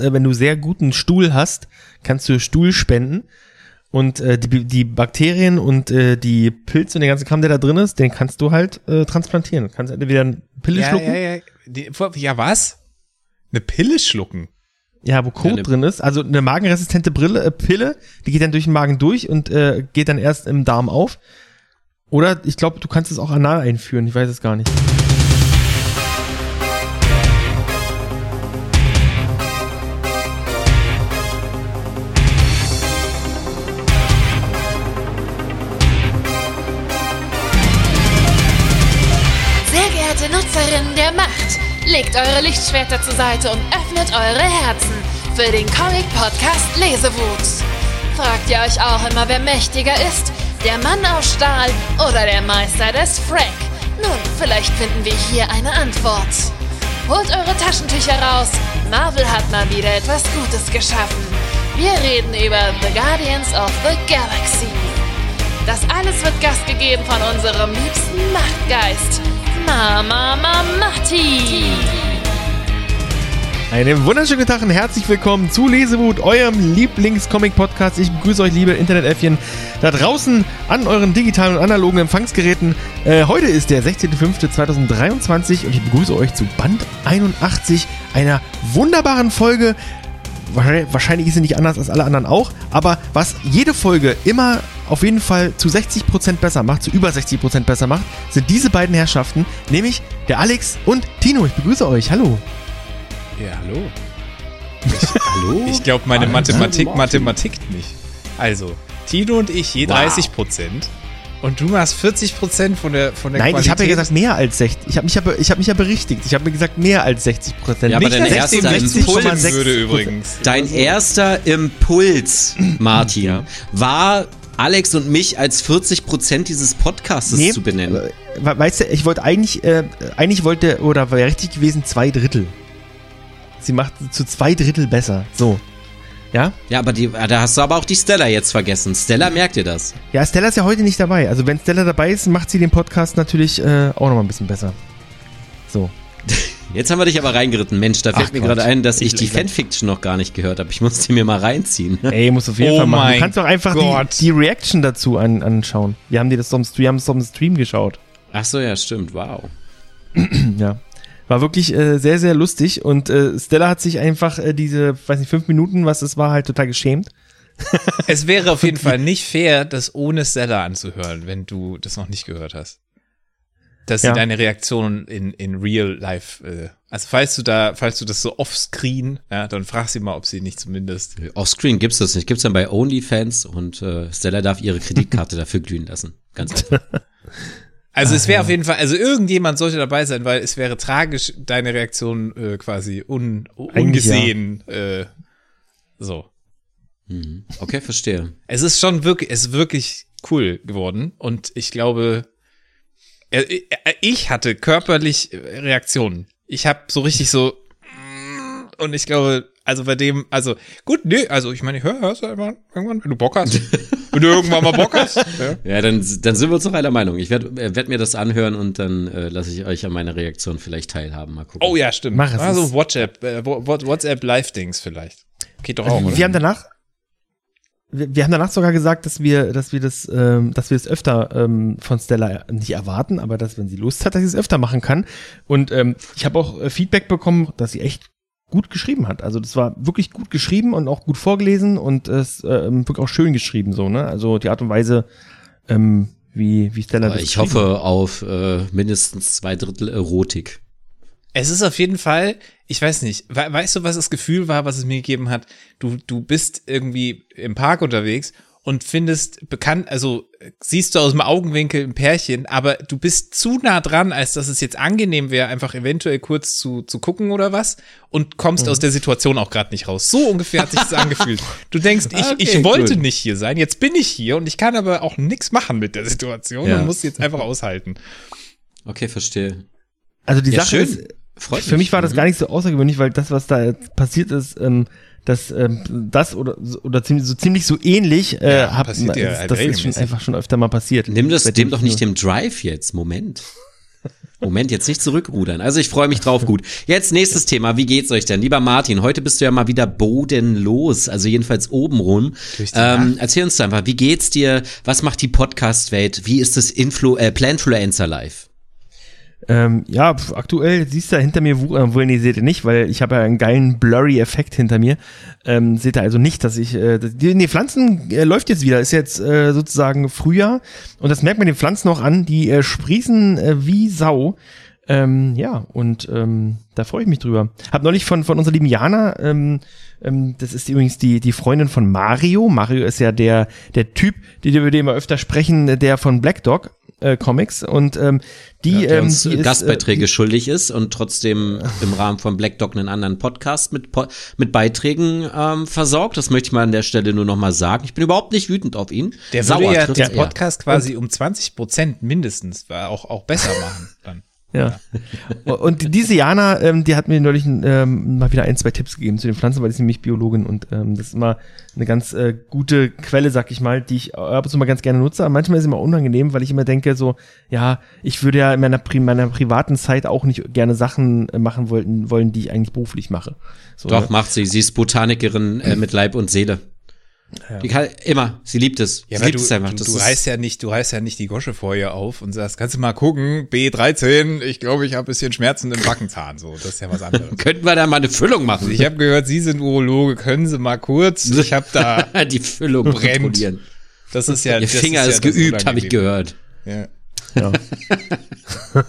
äh, wenn du sehr guten Stuhl hast, kannst du Stuhl spenden. Und äh, die, die Bakterien und äh, die Pilze und der ganze Kram, der da drin ist, den kannst du halt äh, transplantieren. Du kannst entweder eine Pille Ja, schlucken, ja, ja. Die, ja, was? Eine Pille schlucken? ja, wo Kot Ja, ne- drin ist. Also eine magenresistente Brille, äh, Pille, die geht dann durch den Magen durch und äh, geht dann erst im Darm auf. Oder ich glaube, du kannst es auch anal einführen, ich weiß es gar nicht. Eure Lichtschwerter zur Seite und öffnet eure Herzen für den Comic-Podcast Lesewut. Fragt ihr euch auch immer, wer mächtiger ist? Der Mann aus Stahl oder der Meister des Frank? Nun, vielleicht finden wir hier eine Antwort. Holt eure Taschentücher raus. Marvel hat mal wieder etwas Gutes geschaffen. Wir reden über The Guardians of the Galaxy. Das alles wird Gast gegeben von unserem liebsten Machtgeist, Mama Mamati. Einen wunderschönen guten Tag und herzlich willkommen zu Lesewut, eurem Lieblings-Comic-Podcast. Ich begrüße euch, liebe Internetäffchen, da draußen an euren digitalen und analogen Empfangsgeräten. Äh, heute ist der 16.05.2023 und ich begrüße euch zu Band 81 einer wunderbaren Folge. Wahrscheinlich- ist sie nicht anders als alle anderen auch, aber was jede Folge immer auf jeden Fall zu 60% besser macht, zu über 60% besser macht, sind diese beiden Herrschaften, nämlich der Alex und Tino. Ich begrüße euch. Hallo. Ja, hallo. Hallo? Ich glaube, meine Mathematik Martin. mathematikkt nicht. Also, Tino und ich je Wow. 30 Prozent. Und du machst 40 Prozent von der, von der Nein, ich habe ja Qualität. gesagt mehr als 60. Ich habe mich, ja ich hab mich ja berichtigt. Ich habe mir gesagt mehr als 60 Prozent. Ja, aber dein erster ich Impuls- würde übrigens. Dein erster Impuls, Martin, war Alex und mich als 40% dieses Podcastes zu benennen. äh, we- Weißt du, ich wollte eigentlich, äh, eigentlich wollte, oder wäre richtig gewesen, zwei Drittel. Sie macht zu zwei Drittel besser. So. Ja? Ja, aber die, da hast du aber auch die Stella jetzt vergessen. Stella, merkt ihr das? Ja, Stella ist ja heute nicht dabei. Also wenn Stella dabei ist, macht sie den Podcast natürlich äh, auch nochmal ein bisschen besser. So. Jetzt haben wir dich aber reingeritten. Mensch, da fällt Ach mir gerade ein, dass ich Ich- die Fanfiction noch gar nicht gehört habe. Ich muss die mir mal reinziehen. Ey, muss auf jeden Oh Fall machen. Du kannst doch einfach die, die Reaction dazu an, anschauen. Wir haben dir das auf dem, wir haben es auf dem Stream geschaut. Ach so, ja, stimmt. Wow. Ja. War wirklich äh, sehr, sehr lustig und äh, Stella hat sich einfach äh, diese, weiß nicht, fünf Minuten, was es war, halt total geschämt. Es wäre auf jeden Fall nicht fair, das ohne Stella anzuhören, wenn du das noch nicht gehört hast. Dass sie Ja. deine Reaktion in, in real life, äh, also falls du da, falls du das so offscreen, ja, dann frag sie mal, ob sie nicht zumindest. Offscreen gibt's das nicht. Gibt's dann bei OnlyFans und äh, Stella darf ihre Kreditkarte dafür glühen lassen. Ganz einfach. Also es wäre auf jeden Fall, also irgendjemand sollte dabei sein, weil es wäre tragisch, deine Reaktion äh, quasi un, Eigentlich ja. ungesehen. Äh, so. Mhm. Okay, verstehe. Es ist schon wirklich, es ist wirklich cool geworden und ich glaube, äh, äh, ich hatte körperlich äh, Reaktionen. Ich habe so richtig so und ich glaube, also bei dem, also gut, nee, also ich meine, ich höre, hörst du irgendwann, wenn du Bock hast, wenn du irgendwann mal Bock hast. Ja. Ja, dann, dann sind wir uns doch einer Meinung. Ich werde werd mir das anhören und dann äh, lasse ich euch an meiner Reaktion vielleicht teilhaben. Mal gucken. Oh ja, stimmt. Mach es. Also WhatsApp, äh, WhatsApp Live-Dings vielleicht. Geht doch auch, oder? wir haben danach, wir, wir haben danach sogar gesagt, dass wir, dass wir das, ähm, dass wir es öfter ähm, von Stella nicht erwarten, aber dass wenn sie Lust hat, dass sie es öfter machen kann. Und ähm, ich habe auch äh, Feedback bekommen, dass sie echt gut geschrieben hat. Also das war wirklich gut geschrieben und auch gut vorgelesen und es ähm, wirklich auch schön geschrieben so, ne? Also die Art und Weise, ähm, wie, wie Stella das ich hoffe auf äh, mindestens zwei Drittel Erotik. Es ist auf jeden Fall, ich weiß nicht, we weißt du, was das Gefühl war, was es mir gegeben hat? Du, du bist irgendwie im Park unterwegs und findest bekannt, also äh, siehst du aus dem Augenwinkel ein Pärchen, aber du bist zu nah dran, als dass es jetzt angenehm wäre, einfach eventuell kurz zu, zu gucken oder was und kommst aus der Situation auch gerade nicht raus. So ungefähr hat sich das angefühlt. Du denkst, ich, Okay, ich wollte gut. nicht hier sein, jetzt bin ich hier und ich kann aber auch nichts machen mit der Situation Ja. und muss jetzt einfach aushalten. Okay, verstehe. Also die Ja, Sache schön. ist, Freut für mich war das Mhm. gar nicht so außergewöhnlich, weil das, was da jetzt passiert ist, ähm, das, ähm, das oder, oder ziemlich, so ziemlich so ähnlich, äh, Ja, hab, passiert ja das, halt das ist schon einfach schon öfter mal passiert. Nimm das dem doch ich nicht dem Drive jetzt. Moment. Moment, jetzt nicht zurückrudern. Also ich freue mich drauf. Gut. Jetzt nächstes Thema. Wie geht's euch denn? Lieber Martin, heute bist du ja mal wieder bodenlos, also jedenfalls obenrum. Ähm, erzähl uns doch einfach, wie geht's dir? Was macht die Podcast-Welt? Wie ist das Influ äh, Planfluencer Live? Ähm, ja, pf, aktuell siehst du hinter mir, wo, äh, wohl nee, seht ihr nicht, weil ich habe ja einen geilen Blurry-Effekt hinter mir. Ähm, seht ihr also nicht, dass ich, äh, die, nee, Pflanzen äh, läuft jetzt wieder, ist jetzt äh, sozusagen Frühjahr und das merkt man den Pflanzen auch an, die äh, sprießen äh, wie Sau. Ähm, ja, und ähm, da freue ich mich drüber. Hab neulich von, von unserer lieben Jana, ähm, ähm, das ist übrigens die, die Freundin von Mario. Mario ist ja der, der Typ, die, über den wir öfter sprechen, der von Black Dog äh, Comics. Und ähm, die, der ähm, uns die ist, Gastbeiträge äh, schuldig ist und trotzdem im Rahmen von Black Dog einen anderen Podcast mit, Po- mit Beiträgen ähm, versorgt. Das möchte ich mal an der Stelle nur noch mal sagen. Ich bin überhaupt nicht wütend auf ihn. Der Sauer würde ja trifft's den eher. Podcast quasi um 20 Prozent mindestens war auch, auch besser machen dann. Ja. Und diese Jana, ähm, die hat mir neulich ähm, mal wieder ein, zwei Tipps gegeben zu den Pflanzen, weil die ist nämlich Biologin und ähm, das ist immer eine ganz äh, gute Quelle, sag ich mal, die ich ab und zu mal ganz gerne nutze. Aber manchmal ist es immer unangenehm, weil ich immer denke so, ja, ich würde ja in meiner, Pri meiner privaten Zeit auch nicht gerne Sachen äh, machen wollten, wollen, die ich eigentlich beruflich mache. So, Doch, ne? macht sie. Sie ist Botanikerin äh, mit Leib und Seele. Die kann immer. Sie liebt es. Ja, sie liebt du, es einfach. du, Das du ist- reißt ja nicht, du reißt ja nicht die Gosche vor ihr auf und sagst, kannst du mal gucken, B13, ich glaube, ich habe ein bisschen Schmerzen im Backenzahn, so, das ist ja was anderes. Könnten wir da mal eine Füllung machen? Ich habe gehört, Sie sind Urologe, können Sie mal kurz? Ich habe da, die Füllung Brennt. kontrollieren. das ist ja, Ihr das Finger ja ist, geübt, habe ich gehört. Ja. Ja.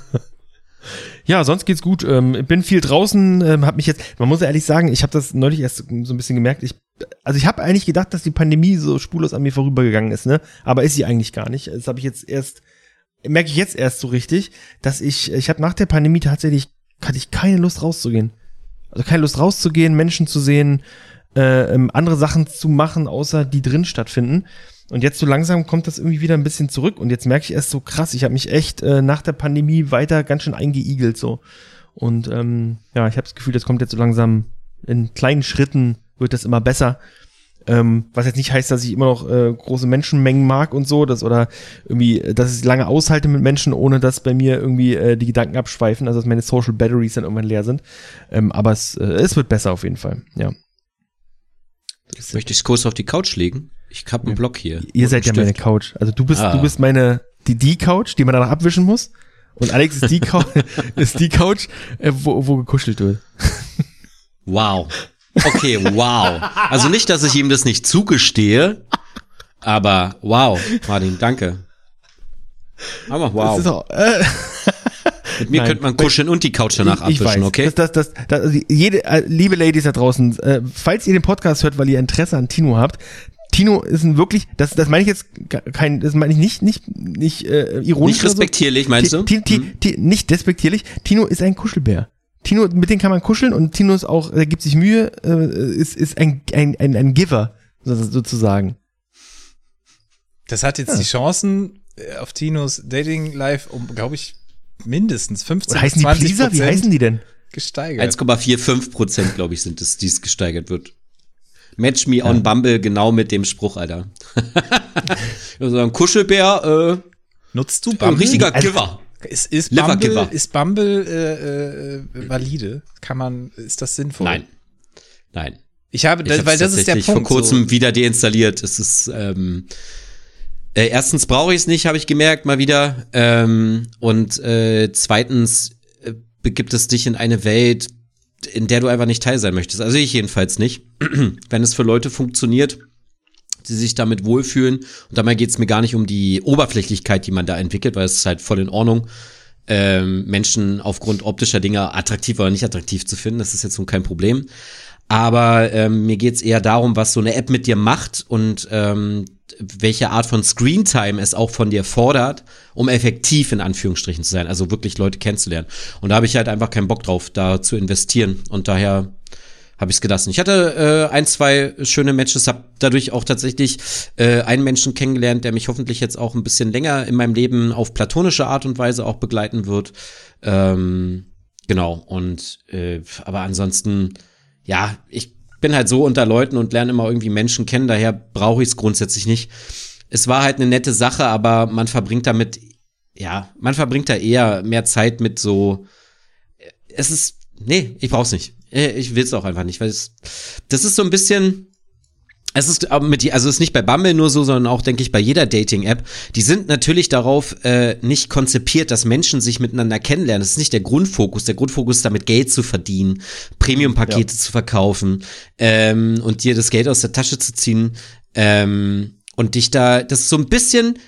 ja, sonst geht's gut. Ähm, bin viel draußen, ähm, habe mich jetzt, man muss ehrlich sagen, ich habe das neulich erst so ein bisschen gemerkt. Ich, also ich habe eigentlich gedacht, dass die Pandemie so spurlos an mir vorübergegangen ist, ne? Aber ist sie eigentlich gar nicht. Das habe ich jetzt erst, merke ich jetzt erst so richtig, dass ich, ich habe nach der Pandemie tatsächlich hatte ich keine Lust rauszugehen. Also keine Lust rauszugehen, Menschen zu sehen, äh, ähm, andere Sachen zu machen, außer die drin stattfinden. Und jetzt so langsam kommt das irgendwie wieder ein bisschen zurück. Und jetzt merke ich erst so krass, ich habe mich echt äh, nach der Pandemie weiter ganz schön eingeigelt so. Und ähm, ja, ich habe das Gefühl, das kommt jetzt so langsam in kleinen Schritten wird das immer besser. Ähm, was jetzt nicht heißt, dass ich immer noch äh, große Menschenmengen mag und so, das oder irgendwie, äh, dass ich lange aushalte mit Menschen, ohne dass bei mir irgendwie äh, die Gedanken abschweifen, also dass meine Social Batteries dann irgendwann leer sind. Ähm, aber es, äh, es wird besser auf jeden Fall. Ja. Möchte ich kurz auf die Couch legen? Ich hab einen Block hier. Ihr seid ja meine. Couch. Also du bist, Ah. du bist meine die die Couch, die man danach abwischen muss. Und Alex ist die Couch, ist die Couch, äh, wo, wo gekuschelt wird. Wow. Okay, wow. Also nicht, dass ich ihm das nicht zugestehe, aber wow, Martin, danke. Aber Das wow. ist auch, äh, Mit mir Nein. könnte man kuscheln und die Couch danach ich, ich abwischen, weiß. okay? Das, das, das, das, also jede, äh, liebe Ladies da draußen, äh, falls ihr den Podcast hört, weil ihr Interesse an Tino habt, Tino ist ein wirklich, das, das meine ich jetzt ke- kein, das meine ich nicht, nicht, nicht äh, ironisch. Nicht oder so. respektierlich, meinst du? Ti- Ti- Hm. Ti- nicht despektierlich. Tino ist ein Kuschelbär. Tino, mit dem kann man kuscheln und Tino ist auch, er gibt sich Mühe, äh, ist, ist ein, ein, ein, ein Giver, so- sozusagen. Das hat jetzt die Chancen äh, auf Tinos Dating Life um, glaube ich, mindestens 15 Oder heißen die 20 Pleaser? Wie heißen die denn? gesteigert. 1,45 Prozent, glaube ich, sind es, die es gesteigert wird. Match me on Bumble genau mit dem Spruch, Alter. also ein Kuschelbär, äh, Nutzt du ein Bumble? richtiger Also- Giver. Ist, ist Bumble, Giver. ist Bumble äh, äh, valide? Kann man, ist das sinnvoll? Nein. Nein. Ich habe, Ich weil das ist der Punkt. vor kurzem so. wieder deinstalliert. Es ist ähm, äh, erstens brauche ich es nicht, habe ich gemerkt mal wieder. Ähm, und äh, zweitens äh, begibt es dich in eine Welt, in der du einfach nicht teil sein möchtest. Also ich jedenfalls nicht. Wenn es für Leute funktioniert, die sich damit wohlfühlen. Und dabei geht es mir gar nicht um die Oberflächlichkeit, die man da entwickelt, weil es ist halt voll in Ordnung, ähm, Menschen aufgrund optischer Dinge attraktiv oder nicht attraktiv zu finden. Das ist jetzt nun kein Problem. Aber ähm, mir geht's eher darum, was so eine App mit dir macht und ähm, welche Art von Screentime es auch von dir fordert, um effektiv in Anführungsstrichen zu sein, also wirklich Leute kennenzulernen. Und da habe ich halt einfach keinen Bock drauf, da zu investieren. Und daher habe ich es gelassen. Ich hatte äh, ein, zwei schöne Matches, habe dadurch auch tatsächlich äh, einen Menschen kennengelernt, der mich hoffentlich jetzt auch ein bisschen länger in meinem Leben auf platonische Art und Weise auch begleiten wird. Ähm, genau, und äh, aber ansonsten, ja, ich bin halt so unter Leuten und lerne immer irgendwie Menschen kennen, daher brauche ich es grundsätzlich nicht. Es war halt eine nette Sache, aber man verbringt damit ja, man verbringt da eher mehr Zeit mit so, es ist, nee, ich brauch's nicht. Äh, Ich will's auch einfach nicht, weil es, das ist so ein bisschen, es ist aber mit, also es ist nicht bei Bumble nur so, sondern auch, denke ich, bei jeder Dating-App. Die sind natürlich darauf äh, nicht konzipiert, dass Menschen sich miteinander kennenlernen. Das ist nicht der Grundfokus. Der Grundfokus ist damit Geld zu verdienen, Premium-Pakete zu verkaufen ähm, und dir das Geld aus der Tasche zu ziehen ähm, und dich da, das ist so ein bisschen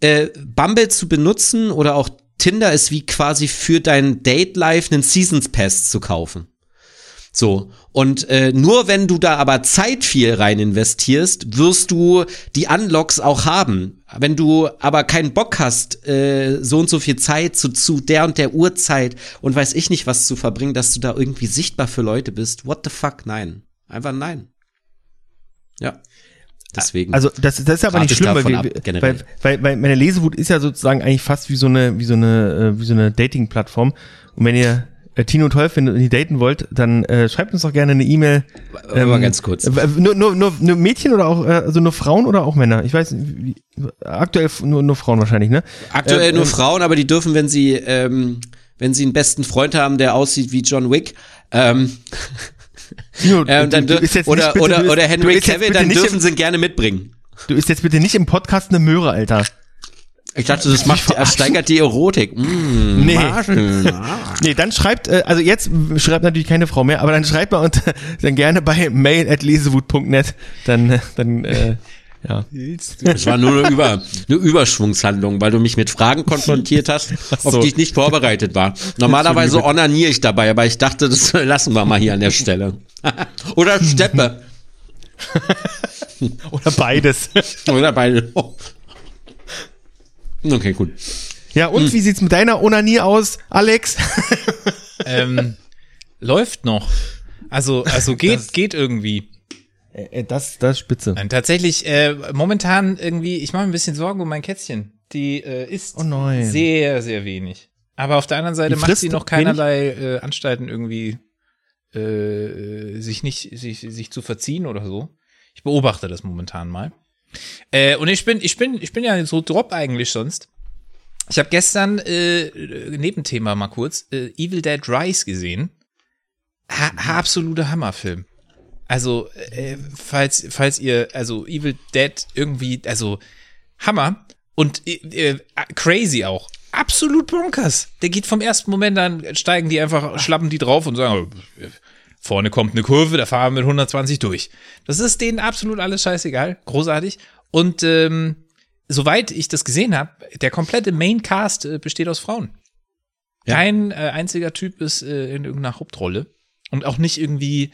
äh, Bumble zu benutzen oder auch Tinder ist wie quasi für dein Date Life einen Seasons Pass zu kaufen. So. Und äh, nur wenn du da aber Zeit viel rein investierst, wirst du die Unlocks auch haben. Wenn du aber keinen Bock hast, äh, so und so viel Zeit zu, zu der und der Uhrzeit und weiß ich nicht was zu verbringen, dass du da irgendwie sichtbar für Leute bist, what the fuck, nein. Einfach nein. Ja. Deswegen. Also das, das ist aber nicht ich schlimm, weil, wir, ab, weil, weil, weil meine Lesewut ist ja sozusagen eigentlich fast wie so eine, wie so eine, äh, wie so eine Dating-Plattform. Und wenn ihr Tino toll findet und die daten wollt, dann äh, schreibt uns doch gerne eine E-Mail. Warte mal ganz kurz. äh, Nur, nur, nur, nur Mädchen oder auch, äh, also nur Frauen oder auch Männer? Ich weiß wie, aktuell nur, nur Frauen wahrscheinlich, ne? Aktuell Ähm, nur ähm, Frauen, aber die dürfen, wenn sie, ähm, wenn sie einen besten Freund haben, der aussieht wie John Wick, ähm, Tino, ähm, dann du, du oder, bitte, oder, oder Henry Cavill, dann dürfen im, sie ihn gerne mitbringen. Du isst jetzt bitte nicht im Podcast eine Möhre, Alter. Ich dachte, das macht, das steigert die Erotik. Mm, Nee. Nee, dann schreibt, äh, also jetzt schreibt natürlich keine Frau mehr, aber dann schreibt mal unter, dann gerne bei mail at lesewut.net, dann, äh, dann, äh, ja. Das war nur eine, Über, eine Überschwungshandlung, weil du mich mit Fragen konfrontiert hast, so. auf die ich nicht vorbereitet war. Normalerweise onaniere ich dabei, aber ich dachte, das lassen wir mal hier an der Stelle. Oder Steppe. Oder beides. Oder beide. Okay, gut. Ja, und wie sieht's mit deiner Onanie aus, Alex? ähm, läuft noch. Also, also geht, geht irgendwie. Äh, das, das ist spitze. Nein, tatsächlich, äh, momentan irgendwie, ich mache mir ein bisschen Sorgen um mein Kätzchen. Die äh, isst Oh nein. sehr, sehr wenig. Aber auf der anderen Seite Die macht sie noch keinerlei äh, Anstalten irgendwie äh, sich nicht, sich, sich zu verziehen oder so. Ich beobachte das momentan mal. Äh, und ich bin, ich bin, ich bin ja so drop eigentlich sonst. Ich habe gestern äh, Nebenthema mal kurz äh, Evil Dead Rise gesehen. Ha absoluter Hammerfilm. Also äh, falls falls ihr also Evil Dead irgendwie also Hammer und äh, äh, crazy auch. Absolut bonkers. Der geht vom ersten Moment an, steigen die einfach, schlappen die drauf und sagen, äh, vorne kommt eine Kurve, da fahren wir mit 120 durch. Das ist denen absolut alles scheißegal. Großartig. Und ähm, soweit ich das gesehen habe, der komplette Maincast äh, besteht aus Frauen. Kein äh, einziger Typ ist äh, in irgendeiner Hauptrolle. Und auch nicht irgendwie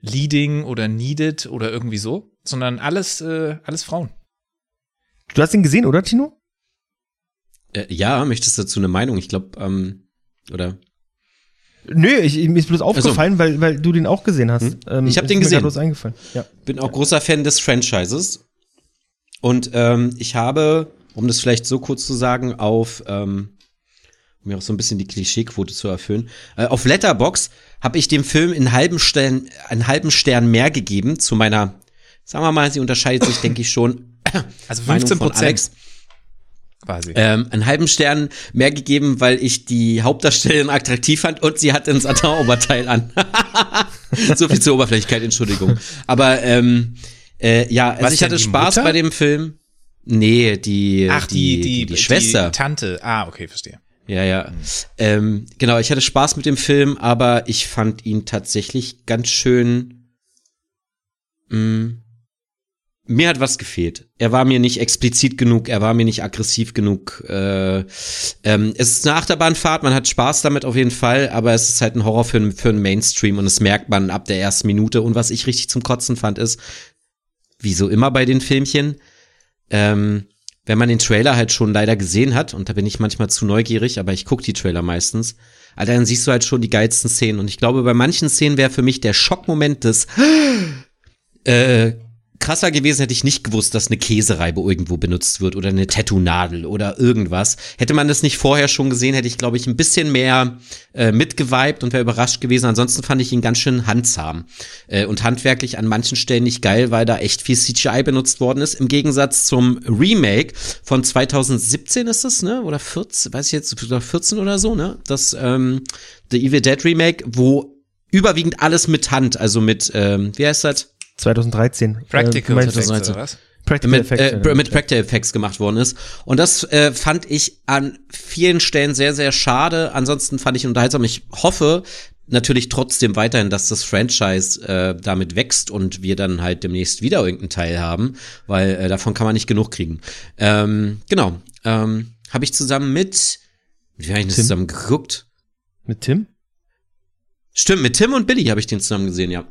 Leading oder Needed oder irgendwie so, sondern alles, äh, alles Frauen. Du hast ihn gesehen, oder, Tino? Äh, ja, möchtest du dazu eine Meinung? Ich glaube, ähm, oder? Nö, ich, mir ist bloß aufgefallen, weil, weil du den auch gesehen hast. Hm? Ähm, Ich hab ist den gesehen. bloß eingefallen. Ja. bin auch großer Fan des Franchises. Und ähm, ich habe, um das vielleicht so kurz zu sagen, auf, ähm, um mir auch so ein bisschen die Klischeequote zu erfüllen, äh, auf Letterbox habe ich dem Film einen halben Stern, einen halben Stern mehr gegeben zu meiner, sagen wir mal, sie unterscheidet sich, denke ich schon. Also Meinung 15 von Alex. Prozent quasi. Ähm, einen halben Stern mehr gegeben, weil ich die Hauptdarstellerin attraktiv fand und sie hat ein Satin-Oberteil an. so viel zur Oberflächlichkeit, Entschuldigung. Aber ähm, äh, ja, also Was ich hatte die Spaß Mutter? bei dem Film. Nee, die, Ach, die, die, die, Schwester. Die Tante. Ah, okay, verstehe. ja, ja. Ähm, genau, ich hatte Spaß mit dem Film, aber ich fand ihn tatsächlich ganz schön. Mh, mir hat was gefehlt. Er war mir nicht explizit genug, er war mir nicht aggressiv genug. Äh, ähm, es ist eine Achterbahnfahrt, man hat Spaß damit auf jeden Fall, aber es ist halt ein Horror für, für einen Mainstream und das merkt man ab der ersten Minute. Und was ich richtig zum Kotzen fand, ist, wie so immer bei den Filmchen, ähm, wenn man den Trailer halt schon leider gesehen hat, und da bin ich manchmal zu neugierig, aber ich gucke die Trailer meistens, Alter, dann siehst du halt schon die geilsten Szenen. Und ich glaube, bei manchen Szenen wäre für mich der Schockmoment des äh, krasser gewesen, hätte ich nicht gewusst, dass eine Käsereibe irgendwo benutzt wird oder eine Tattoo-Nadel oder irgendwas. Hätte man das nicht vorher schon gesehen, hätte ich, glaube ich, ein bisschen mehr äh, mitgeweibt und wäre überrascht gewesen. Ansonsten fand ich ihn ganz schön handzahm äh, und handwerklich an manchen Stellen nicht geil, weil da echt viel CGI benutzt worden ist. Im Gegensatz zum Remake von 2017 ist das, ne? Oder 14, weiß ich jetzt, 14 oder so, ne? Das ähm, The Evil Dead Remake, wo überwiegend alles mit Hand, also mit, ähm, wie heißt das? 2013. Practical Äh, meinst du- Effects, 2019. oder was? Practical mit, Effects, äh, mit Practical Effects gemacht worden ist. Und das äh, fand ich an vielen Stellen sehr, sehr schade. Ansonsten fand ich unterhaltsam. Ich hoffe natürlich trotzdem weiterhin, dass das Franchise äh, damit wächst und wir dann halt demnächst wieder irgendeinen Teil haben, weil äh, davon kann man nicht genug kriegen. Ähm, genau. Ähm, Habe ich zusammen mit, wie habe ich das Tim? zusammen geguckt? Mit Tim? Stimmt, mit Tim und Billy habe ich den zusammen gesehen, ja.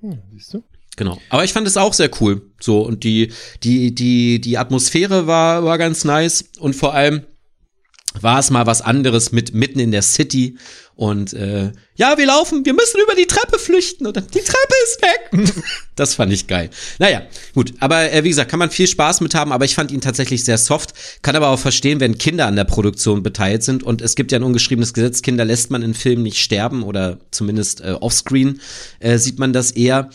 Hm, siehst du? Genau. Aber ich fand es auch sehr cool. So, und die, die, die, die Atmosphäre war, war ganz nice. Und vor allem war es mal was anderes mit mitten in der City. Und äh, ja, wir laufen, wir müssen über die Treppe flüchten. Und dann, die Treppe ist weg. das fand ich geil. Naja, gut. Aber äh, wie gesagt, kann man viel Spaß mit haben, aber ich fand ihn tatsächlich sehr soft. Kann aber auch verstehen, wenn Kinder an der Produktion beteiligt sind. Und es gibt ja ein ungeschriebenes Gesetz, Kinder lässt man in Filmen nicht sterben oder zumindest äh, offscreen äh, sieht man das eher.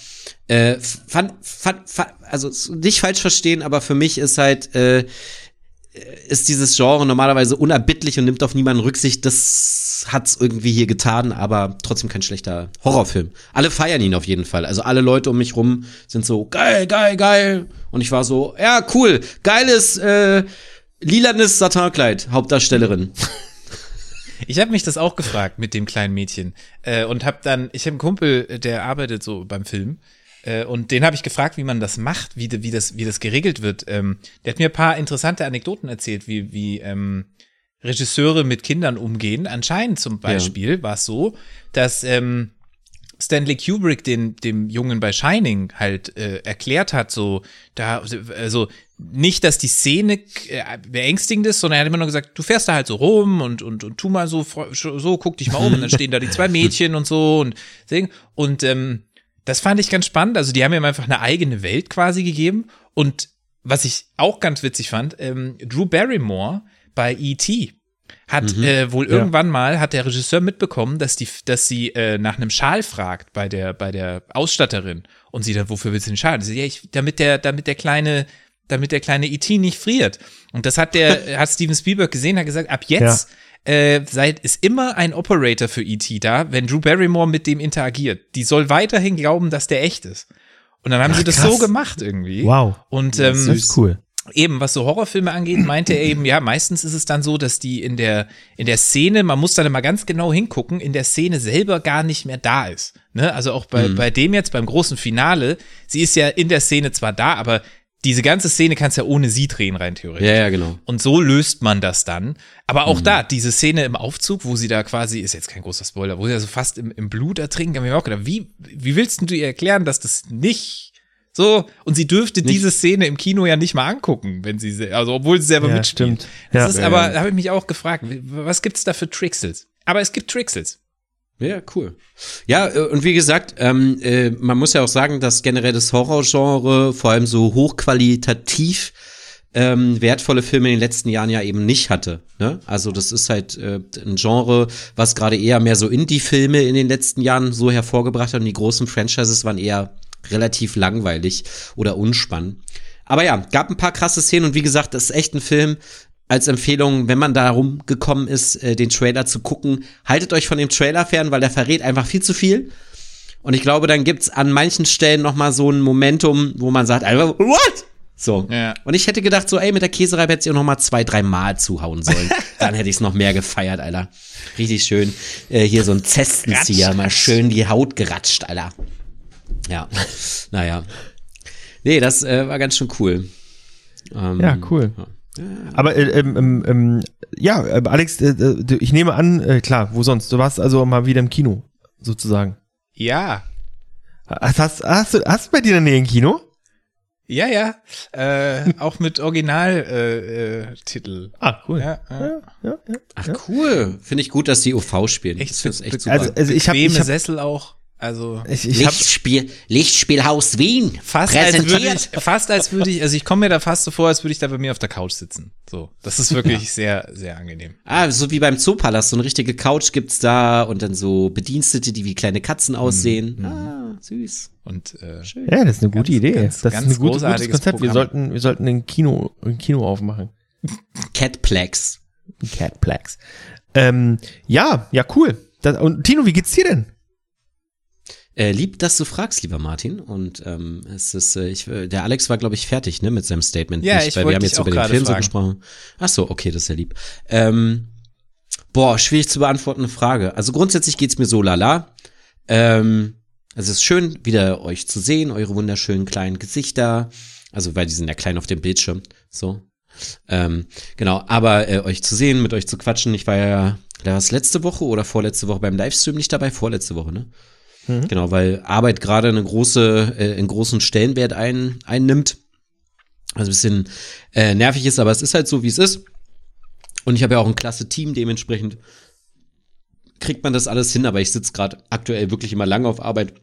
Äh, fand, fand, fand, also nicht falsch verstehen, aber für mich ist halt äh, ist dieses Genre normalerweise unerbittlich und nimmt auf niemanden Rücksicht. Das hat's irgendwie hier getan, aber trotzdem kein schlechter Horrorfilm. Alle feiern ihn auf jeden Fall. Also alle Leute um mich rum sind so geil, geil, geil. Und ich war so, ja cool, geiles äh, lilanes Satinkleid, Hauptdarstellerin. Ich habe mich das auch gefragt mit dem kleinen Mädchen äh, und habe dann, ich habe einen Kumpel, der arbeitet so beim Film äh, und den habe ich gefragt, wie man das macht, wie, wie das, wie das geregelt wird. Ähm, der hat mir ein paar interessante Anekdoten erzählt, wie wie ähm, Regisseure mit Kindern umgehen. Anscheinend zum Beispiel war es so, dass ähm, Stanley Kubrick den dem Jungen bei Shining halt äh, erklärt hat, so da also nicht, dass die Szene äh, beängstigend ist, sondern er hat immer nur gesagt, du fährst da halt so rum und und und tu mal so so guck dich mal um und dann stehen da die zwei Mädchen und so und deswegen und ähm, das fand ich ganz spannend. Also die haben ihm einfach eine eigene Welt quasi gegeben und was ich auch ganz witzig fand, ähm, Drew Barrymore bei E.T. hat äh, wohl Ja. irgendwann mal hat der Regisseur mitbekommen, dass die, dass sie äh, nach einem Schal fragt bei der bei der Ausstatterin und sie dann, wofür willst du den Schal? Sie, ja, ich, damit der damit der kleine damit der kleine E.T. nicht friert. Und das hat der hat Steven Spielberg gesehen, hat gesagt, ab jetzt äh, seit ist immer ein Operator für E.T. da, wenn Drew Barrymore mit dem interagiert. Die soll weiterhin glauben, dass der echt ist. Und dann haben Ach, sie das krass. so gemacht irgendwie. Wow. Und Das ähm, ist cool. eben, was so Horrorfilme angeht, meinte er eben, ja, meistens ist es dann so, dass die in der, in der Szene, man muss dann immer ganz genau hingucken, in der Szene selber gar nicht mehr da ist. Ne? Also auch bei, bei dem jetzt, beim großen Finale, sie ist ja in der Szene zwar da, aber diese ganze Szene kannst ja ohne sie drehen, rein theoretisch. Ja, ja, genau. Und so löst man das dann. Aber auch da, diese Szene im Aufzug, wo sie da quasi, ist jetzt kein großer Spoiler, wo sie also fast im, im Blut ertrinken, haben wir auch gedacht, wie, wie willst denn du ihr erklären, dass das nicht so, und sie dürfte diese Szene im Kino ja nicht mal angucken, wenn sie, also obwohl sie selber Ja, mitspielt. stimmt. Das Ja. ist aber, da habe ich mich auch gefragt, was gibt's da für Trixels? Aber es gibt Trixels. Ja, cool. Ja, äh, und wie gesagt, ähm, äh, man muss ja auch sagen, dass generell das Horrorgenre vor allem so hochqualitativ ähm, wertvolle Filme in den letzten Jahren ja eben nicht hatte. Ne? Also das ist halt äh, ein Genre, was gerade eher mehr so Indie-Filme in den letzten Jahren so hervorgebracht hat und die großen Franchises waren eher relativ langweilig oder unspannend. Aber ja, gab ein paar krasse Szenen und wie gesagt, das ist echt ein Film, als Empfehlung, wenn man da rumgekommen ist, äh, den Trailer zu gucken, haltet euch von dem Trailer fern, weil der verrät einfach viel zu viel. Und ich glaube, dann gibt's an manchen Stellen noch mal so ein Momentum, wo man sagt, einfach, what? So. Ja. Und ich hätte gedacht, so, ey, mit der Käsereibe hätte ich auch noch mal zwei, drei Mal zuhauen sollen. dann hätte ich's noch mehr gefeiert, Alter. Richtig schön. Äh, hier so ein Zestenzieher, mal schön die Haut geratscht, Alter. Ja. naja. Nee, das äh, war ganz schön cool. Ähm, Ja, cool. Aber äh, ähm, ähm, ähm, ja, äh, Alex, äh, äh, ich nehme an, äh, klar, wo sonst? Du warst also mal wieder im Kino, sozusagen. Ja. Hast, hast, hast, du, hast du bei dir in der Nähe ein Kino? Ja, ja. Äh, auch mit Originaltitel. Äh, äh, Titel. Ah, cool. ja, ja. ja, ja, ja. Ach cool. Finde ich gut, dass die OV spielen. Echt das ist echt be- super. Also, also ich habe hab, Sessel auch. Also Ich, ich Lichtspiel, Lichtspielhaus Wien. fast als würde ich, fast als würde ich, also ich komme mir da fast so vor, als würde ich da bei mir auf der Couch sitzen. So, das ist wirklich sehr, sehr angenehm. Ah, so wie beim Zoopalast, so eine richtige Couch gibt's da und dann so Bedienstete, die wie kleine Katzen aussehen. Ah, süß. Und äh, ja, das ist eine gute Ganz- Idee. ganz- das ist ganz ein gutes, gutes großartiges Konzept. Wir Programm. sollten, wir sollten ein Kino, ein Kino aufmachen. Catplex. Catplex. Ähm, ja, ja, cool. Das, und Tino, wie geht's dir denn? Äh, lieb, dass du fragst, lieber Martin. Und ähm, es ist, äh, ich, äh, der Alex war, glaube ich, fertig, ne, mit seinem Statement. Ja, nicht, ich weil wir haben jetzt über den Film so fragen. gesprochen. Ach so, okay, das ist ja lieb. Ähm, boah, schwierig zu beantwortende Frage. Also grundsätzlich geht's mir so lala. Ähm, also es ist schön, wieder euch zu sehen, eure wunderschönen kleinen Gesichter. Also, weil die sind ja klein auf dem Bildschirm. So. Ähm, genau, aber äh, euch zu sehen, mit euch zu quatschen. Ich war ja, da war es letzte Woche oder vorletzte Woche beim Livestream nicht dabei? Vorletzte Woche, ne? Genau, weil Arbeit gerade eine große, äh, einen großen Stellenwert ein, einnimmt. Also ein bisschen äh, nervig ist, aber es ist halt so, wie es ist. Und ich habe ja auch ein klasse Team, dementsprechend kriegt man das alles hin, aber ich sitze gerade aktuell wirklich immer lange auf Arbeit.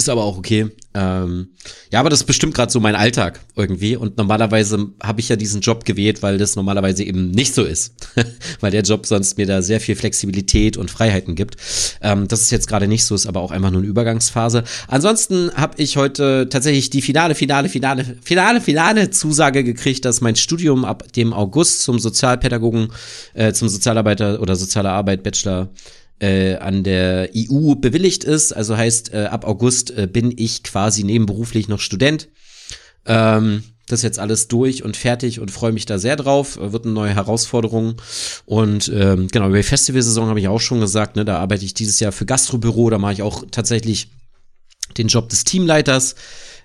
Ist aber auch okay. Ähm, ja, aber das ist bestimmt gerade so mein Alltag irgendwie. Und normalerweise habe ich ja diesen Job gewählt, weil das normalerweise eben nicht so ist. weil der Job sonst mir da sehr viel Flexibilität und Freiheiten gibt. Ähm, das ist jetzt gerade nicht so, ist aber auch einfach nur eine Übergangsphase. Ansonsten habe ich heute tatsächlich die finale, finale, finale, finale, finale Zusage gekriegt, dass mein Studium ab dem August zum Sozialpädagogen, äh, zum Sozialarbeiter oder soziale Arbeit Bachelor äh, an der EU bewilligt ist. Also heißt, äh, ab August äh, bin ich quasi nebenberuflich noch Student. Ähm, das ist jetzt alles durch und fertig und freue mich da sehr drauf. Äh, Wird eine neue Herausforderung. Und ähm, genau, über die Festivalsaison habe ich auch schon gesagt, ne, da arbeite ich dieses Jahr für Gastrobüro, da mache ich auch tatsächlich den Job des Teamleiters,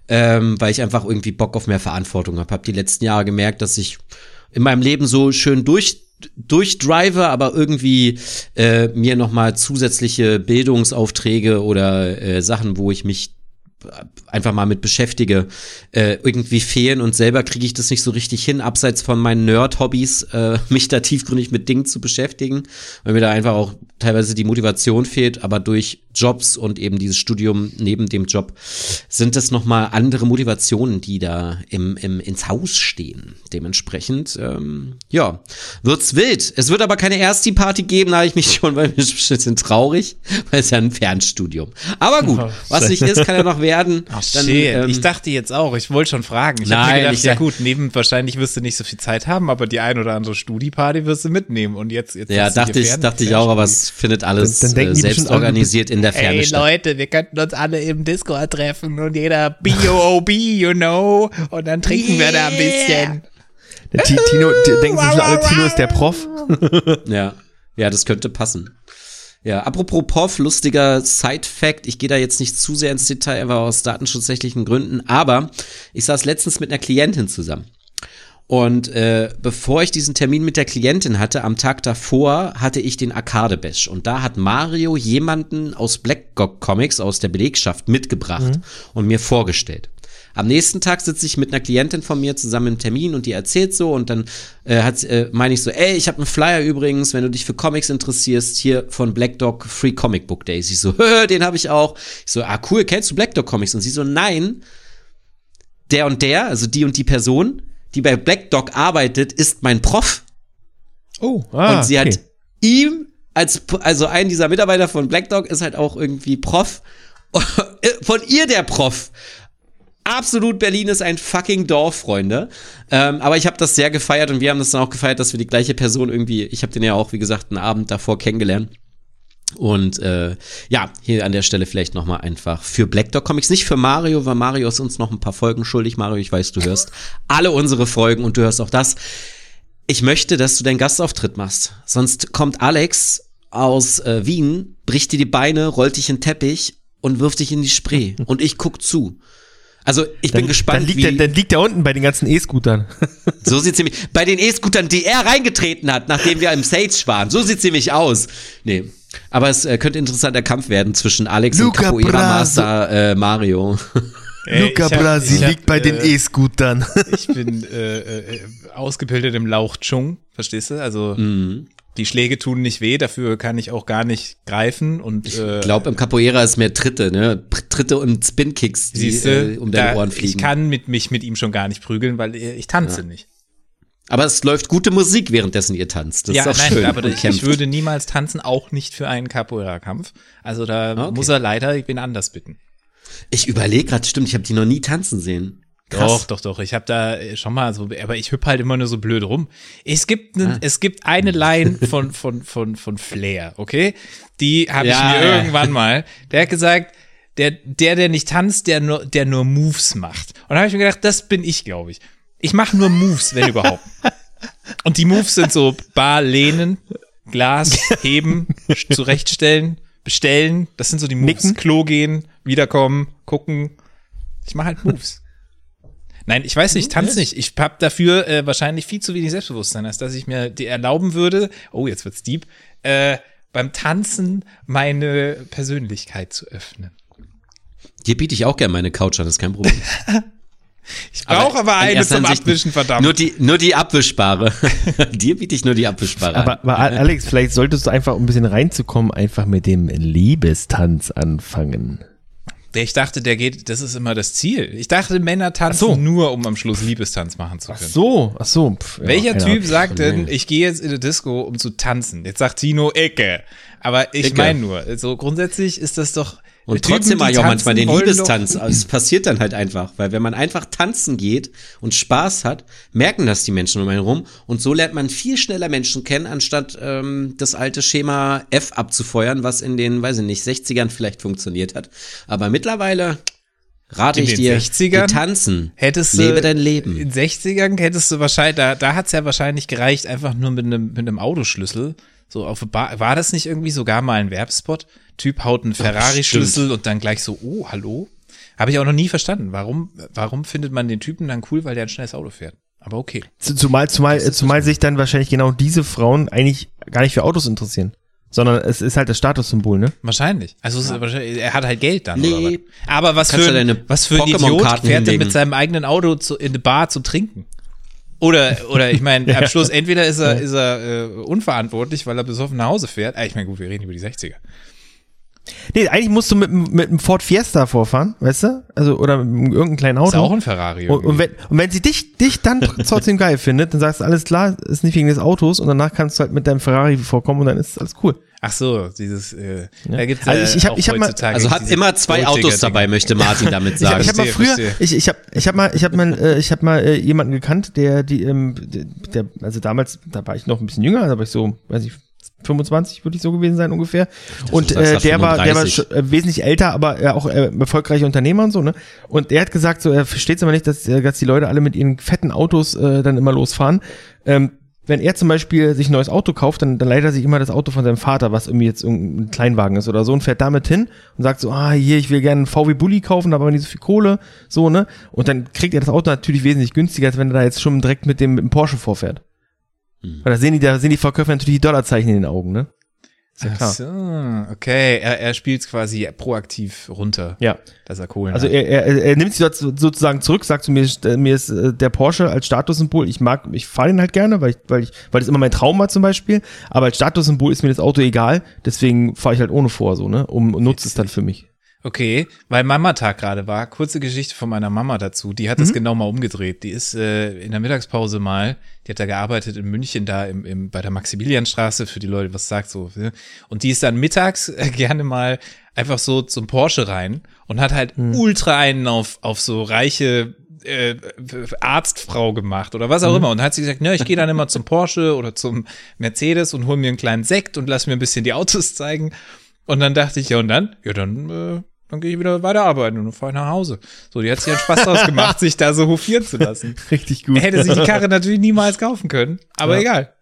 ähm, weil ich einfach irgendwie Bock auf mehr Verantwortung habe. Hab die letzten Jahre gemerkt, dass ich in meinem Leben so schön durch durchdrive, aber irgendwie äh, mir noch mal zusätzliche Bildungsaufträge oder äh, Sachen, wo ich mich einfach mal mit beschäftige, äh, irgendwie fehlen und selber kriege ich das nicht so richtig hin, abseits von meinen Nerd-Hobbys, äh, mich da tiefgründig mit Dingen zu beschäftigen, weil mir da einfach auch teilweise die Motivation fehlt, aber durch Jobs und eben dieses Studium neben dem Job sind es nochmal andere Motivationen, die da im, im, ins Haus stehen. Dementsprechend, ähm, ja, wird's wild. Es wird aber keine Ersti-Party geben, da habe ich mich schon, weil ich bin ein bisschen traurig, weil es ja ein Fernstudium. Aber gut, was nicht ist, kann ja noch werden. Ach Dann, ähm, ich dachte jetzt auch, ich wollte schon fragen. Ich habe Nein, mir gedacht, ich ja sag- gut, neben wahrscheinlich wirst du nicht so viel Zeit haben, aber die ein oder andere Studi-Party wirst du mitnehmen und jetzt jetzt ja, dachte ich, dachte ich auch, aber es findet alles Dann- äh, selbst organisiert in der Ferne Ey. Leute, wir könnten uns alle im Discord treffen und jeder BOOB, you know, und dann trinken wir da ein bisschen. Der Ti- Tino, denken sich alle, Tino ist der Prof. Ja, ja, das könnte passen. Ja, apropos POV, lustiger Side-Fact, ich gehe da jetzt nicht zu sehr ins Detail, einfach aus datenschutzrechtlichen Gründen, aber ich saß letztens mit einer Klientin zusammen. Und äh, bevor ich diesen Termin mit der Klientin hatte, am Tag davor hatte ich den Arcade Bash. Und da hat Mario jemanden aus Black Gog Comics, aus der Belegschaft, mitgebracht und mir vorgestellt. Am nächsten Tag sitze ich mit einer Klientin von mir zusammen im Termin und die erzählt so und dann äh, hat, äh, meine ich so, ey, ich habe einen Flyer übrigens, wenn du dich für Comics interessierst, hier von Black Dog Free Comic Book Days. Ich so, den habe ich auch. Ich so, ah cool, kennst du Black Dog Comics? Und sie so, nein, der und der, also die und die Person, die bei Black Dog arbeitet, ist mein Prof. Oh, ah, und sie okay. hat ihm als, also ein dieser Mitarbeiter von Black Dog ist halt auch irgendwie Prof. Von ihr der Prof. Absolut, Berlin ist ein fucking Dorf, Freunde. Ähm, aber ich habe das sehr gefeiert und wir haben das dann auch gefeiert, dass wir die gleiche Person irgendwie, ich habe den ja auch, wie gesagt, einen Abend davor kennengelernt. Und äh, ja, hier an der Stelle vielleicht noch mal einfach für Black Dog Comics, nicht für Mario, weil Mario ist uns noch ein paar Folgen schuldig. Mario, ich weiß, du hörst alle unsere Folgen und du hörst auch das. Ich möchte, dass du deinen Gastauftritt machst. Sonst kommt Alex aus äh, Wien, bricht dir die Beine, rollt dich in den Teppich und wirft dich in die Spree. Und ich guck zu. Also ich bin gespannt, dann liegt, wie der, dann liegt der unten bei den ganzen E-Scootern. so sieht's nämlich bei den E-Scootern, die er reingetreten hat, nachdem wir im Sage waren. So sieht's nämlich aus. Nee. Aber es äh, könnte interessanter Kampf werden zwischen Alex Luca und Capoeira. Master äh, Mario. Ey, Luca Brasi ich hab, liegt bei den äh, E-Scootern. Ich bin äh, äh, ausgebildet im Lauchchung, verstehst du? Also Mhm. Die Schläge tun nicht weh, dafür kann ich auch gar nicht greifen und äh, Ich glaube, im Capoeira ist mehr Tritte, ne? Tritte und Spin-Kicks, die siehste, äh, um deine da, Ohren fliegen. ich kann mit mich mit ihm schon gar nicht prügeln, weil äh, ich tanze nicht. Aber es läuft gute Musik, währenddessen ihr tanzt. Das ja, ist auch nein, schön. aber ich, ich würde niemals tanzen, auch nicht für einen Capoeira-Kampf. Also da Okay. muss er leider wen anders bitten. ich überlege gerade, stimmt, ich habe die noch nie tanzen sehen. Doch, doch, doch. Ich habe da äh, schon mal so, aber ich hüpp halt immer nur so blöd rum. Es gibt, ne, Ah. es gibt eine Line von von von von Flair, okay? Die habe Ja, ich mir ja. irgendwann mal. Der hat gesagt, der der der nicht tanzt, der nur der nur Moves macht. Und da habe ich mir gedacht, das bin ich, glaube ich. Ich mache nur Moves, wenn überhaupt. Und die Moves sind so Bar lehnen, Glas heben, zurechtstellen, bestellen. Das sind so die Moves. Nicken. Klo gehen, wiederkommen, gucken. Ich mache halt Moves. Nein, ich weiß nicht, ich tanze nicht. Ich habe dafür äh, wahrscheinlich viel zu wenig Selbstbewusstsein, als dass ich mir die erlauben würde, oh, jetzt wird's deep, äh, beim Tanzen meine Persönlichkeit zu öffnen. Dir biete ich auch gerne meine Couch an, das ist kein Problem. Ich brauche aber, in eine zum Abwischen, verdammt. Nur die, nur die abwischbare. Dir biete ich nur die abwischbare Aber, aber Alex, vielleicht solltest du einfach, um ein bisschen reinzukommen, einfach mit dem Liebestanz anfangen. Der, ich dachte, der geht, das ist immer das Ziel. Ich dachte, Männer tanzen Ach so. nur, um am Schluss Liebestanz machen zu Ach können. so, ach so. Pff, ja, Welcher keine Typ sagt denn, ich gehe jetzt in eine Disco, um zu tanzen? Jetzt sagt Tino Ecke. Aber ich meine nur, so grundsätzlich ist das doch. Und trotzdem mache ich auch manchmal den Liebestanz. Aber es passiert dann halt einfach, weil wenn man einfach tanzen geht und Spaß hat, merken das die Menschen um einen rum. Und so lernt man viel schneller Menschen kennen, anstatt ähm, das alte Schema F abzufeuern, was in den, weiß ich nicht, 60ern vielleicht funktioniert hat. Aber mittlerweile rate In ich den dir, 60ern? geh tanzen. Hättest Lebe du dein Leben. In 60ern hättest du wahrscheinlich, da, da hat's ja wahrscheinlich gereicht, einfach nur mit einem, mit einem Autoschlüssel. So auf war das nicht irgendwie sogar mal ein Werbspot? Typ haut einen Ferrari-Schlüssel und dann gleich so, oh, hallo? Habe ich auch noch nie verstanden. Warum, warum findet man den Typen dann cool, weil der ein schnelles Auto fährt? Aber okay. Zumal, zumal, zumal sich dann wahrscheinlich genau diese Frauen eigentlich gar nicht für Autos interessieren. Sondern es ist halt das Statussymbol, ne? Wahrscheinlich. Also ist wahrscheinlich, er hat halt Geld dann. Oder was? Nee. Aber was Kannst für, was für ein Idiot fährt denn mit seinem eigenen Auto zu, in eine Bar zu trinken? Oder, oder ich meine, am Schluss entweder ist er, ist er äh, unverantwortlich, weil er besoffen nach Hause fährt. Ah, ich meine, gut, wir reden über die 60er. Nee, eigentlich musst du mit, mit einem Ford Fiesta vorfahren, weißt du? Also, oder mit irgendeinem kleinen Auto. Ist auch ein Ferrari. und, und, wenn, und wenn sie dich, dich dann trotzdem geil findet, dann sagst du, alles klar, ist nicht wegen des Autos und danach kannst du halt mit deinem Ferrari vorkommen und dann ist alles cool. Ach so, dieses, äh, Ja. da gibt's Also ich- ich hab- ich hab mal- Also hat immer zwei. Autos dabei, möchte Martin damit Ich, hab- sagen. ich habe mal früher, ich, ich habe ich hab mal, ich habe mal, äh, ich habe mal äh, jemanden gekannt, der die, ähm, der, der, also damals, da war ich noch ein bisschen jünger, da war ich so, weiß ich, 25 würde ich so gewesen sein ungefähr. Und du sagst äh, der war, der war 35. schon, äh, wesentlich älter, aber äh, auch äh, erfolgreicher Unternehmer und so, ne? Und der hat gesagt, so, er versteht aber nicht, dass, äh, dass die Leute alle mit ihren fetten Autos äh, dann immer losfahren. Ähm, wenn er zum Beispiel sich ein neues Auto kauft, dann, dann leiht er sich immer das Auto von seinem Vater, was irgendwie jetzt irgendein Kleinwagen ist oder so, und fährt damit hin und sagt so, ah, hier, ich will gerne einen VW Bulli kaufen, aber nicht so viel Kohle, so, ne? Und dann kriegt er das Auto natürlich wesentlich günstiger, als wenn er da jetzt schon direkt mit dem, mit dem Porsche vorfährt. Weil da sehen die, da sehen die Verkäufer natürlich die Dollarzeichen in den Augen, ne? Ist ja Ach klar. so, okay. Er, er spielt quasi proaktiv runter, Ja. dass er Kohlen Also er, er, er nimmt sich sozusagen zurück, sagt zu mir, äh, mir ist äh, der Porsche als Statussymbol, ich mag, ich fahre ihn halt gerne, weil ich, weil ich, weil das immer mein Traum war zum Beispiel, aber als Statussymbol ist mir das Auto egal, deswegen fahre ich halt ohne vor, so, ne, um, und nutze es dann für mich. Okay, weil Mama-Tag gerade war, kurze Geschichte von meiner Mama dazu. Die hat das genau mal umgedreht. Die ist äh, in der Mittagspause mal, die hat da gearbeitet in München, da im, im, bei der Maximilianstraße, für die Leute, was sagt so. ne? Und die ist dann mittags äh, gerne mal einfach so zum Porsche rein und hat halt ultra einen auf, auf so reiche äh, Arztfrau gemacht oder was auch immer und hat sie gesagt, ne, ich gehe dann immer zum Porsche oder zum Mercedes und hol mir einen kleinen Sekt und lass mir ein bisschen die Autos zeigen. Und dann dachte ich, ja und dann? Ja, dann, äh, dann gehe ich wieder weiter arbeiten und fahre nach Hause. So, die hat sich einen Spaß draus gemacht, sich da so hofieren zu lassen. Richtig gut. Er hätte sich die Karre natürlich niemals kaufen können, aber Ja. egal.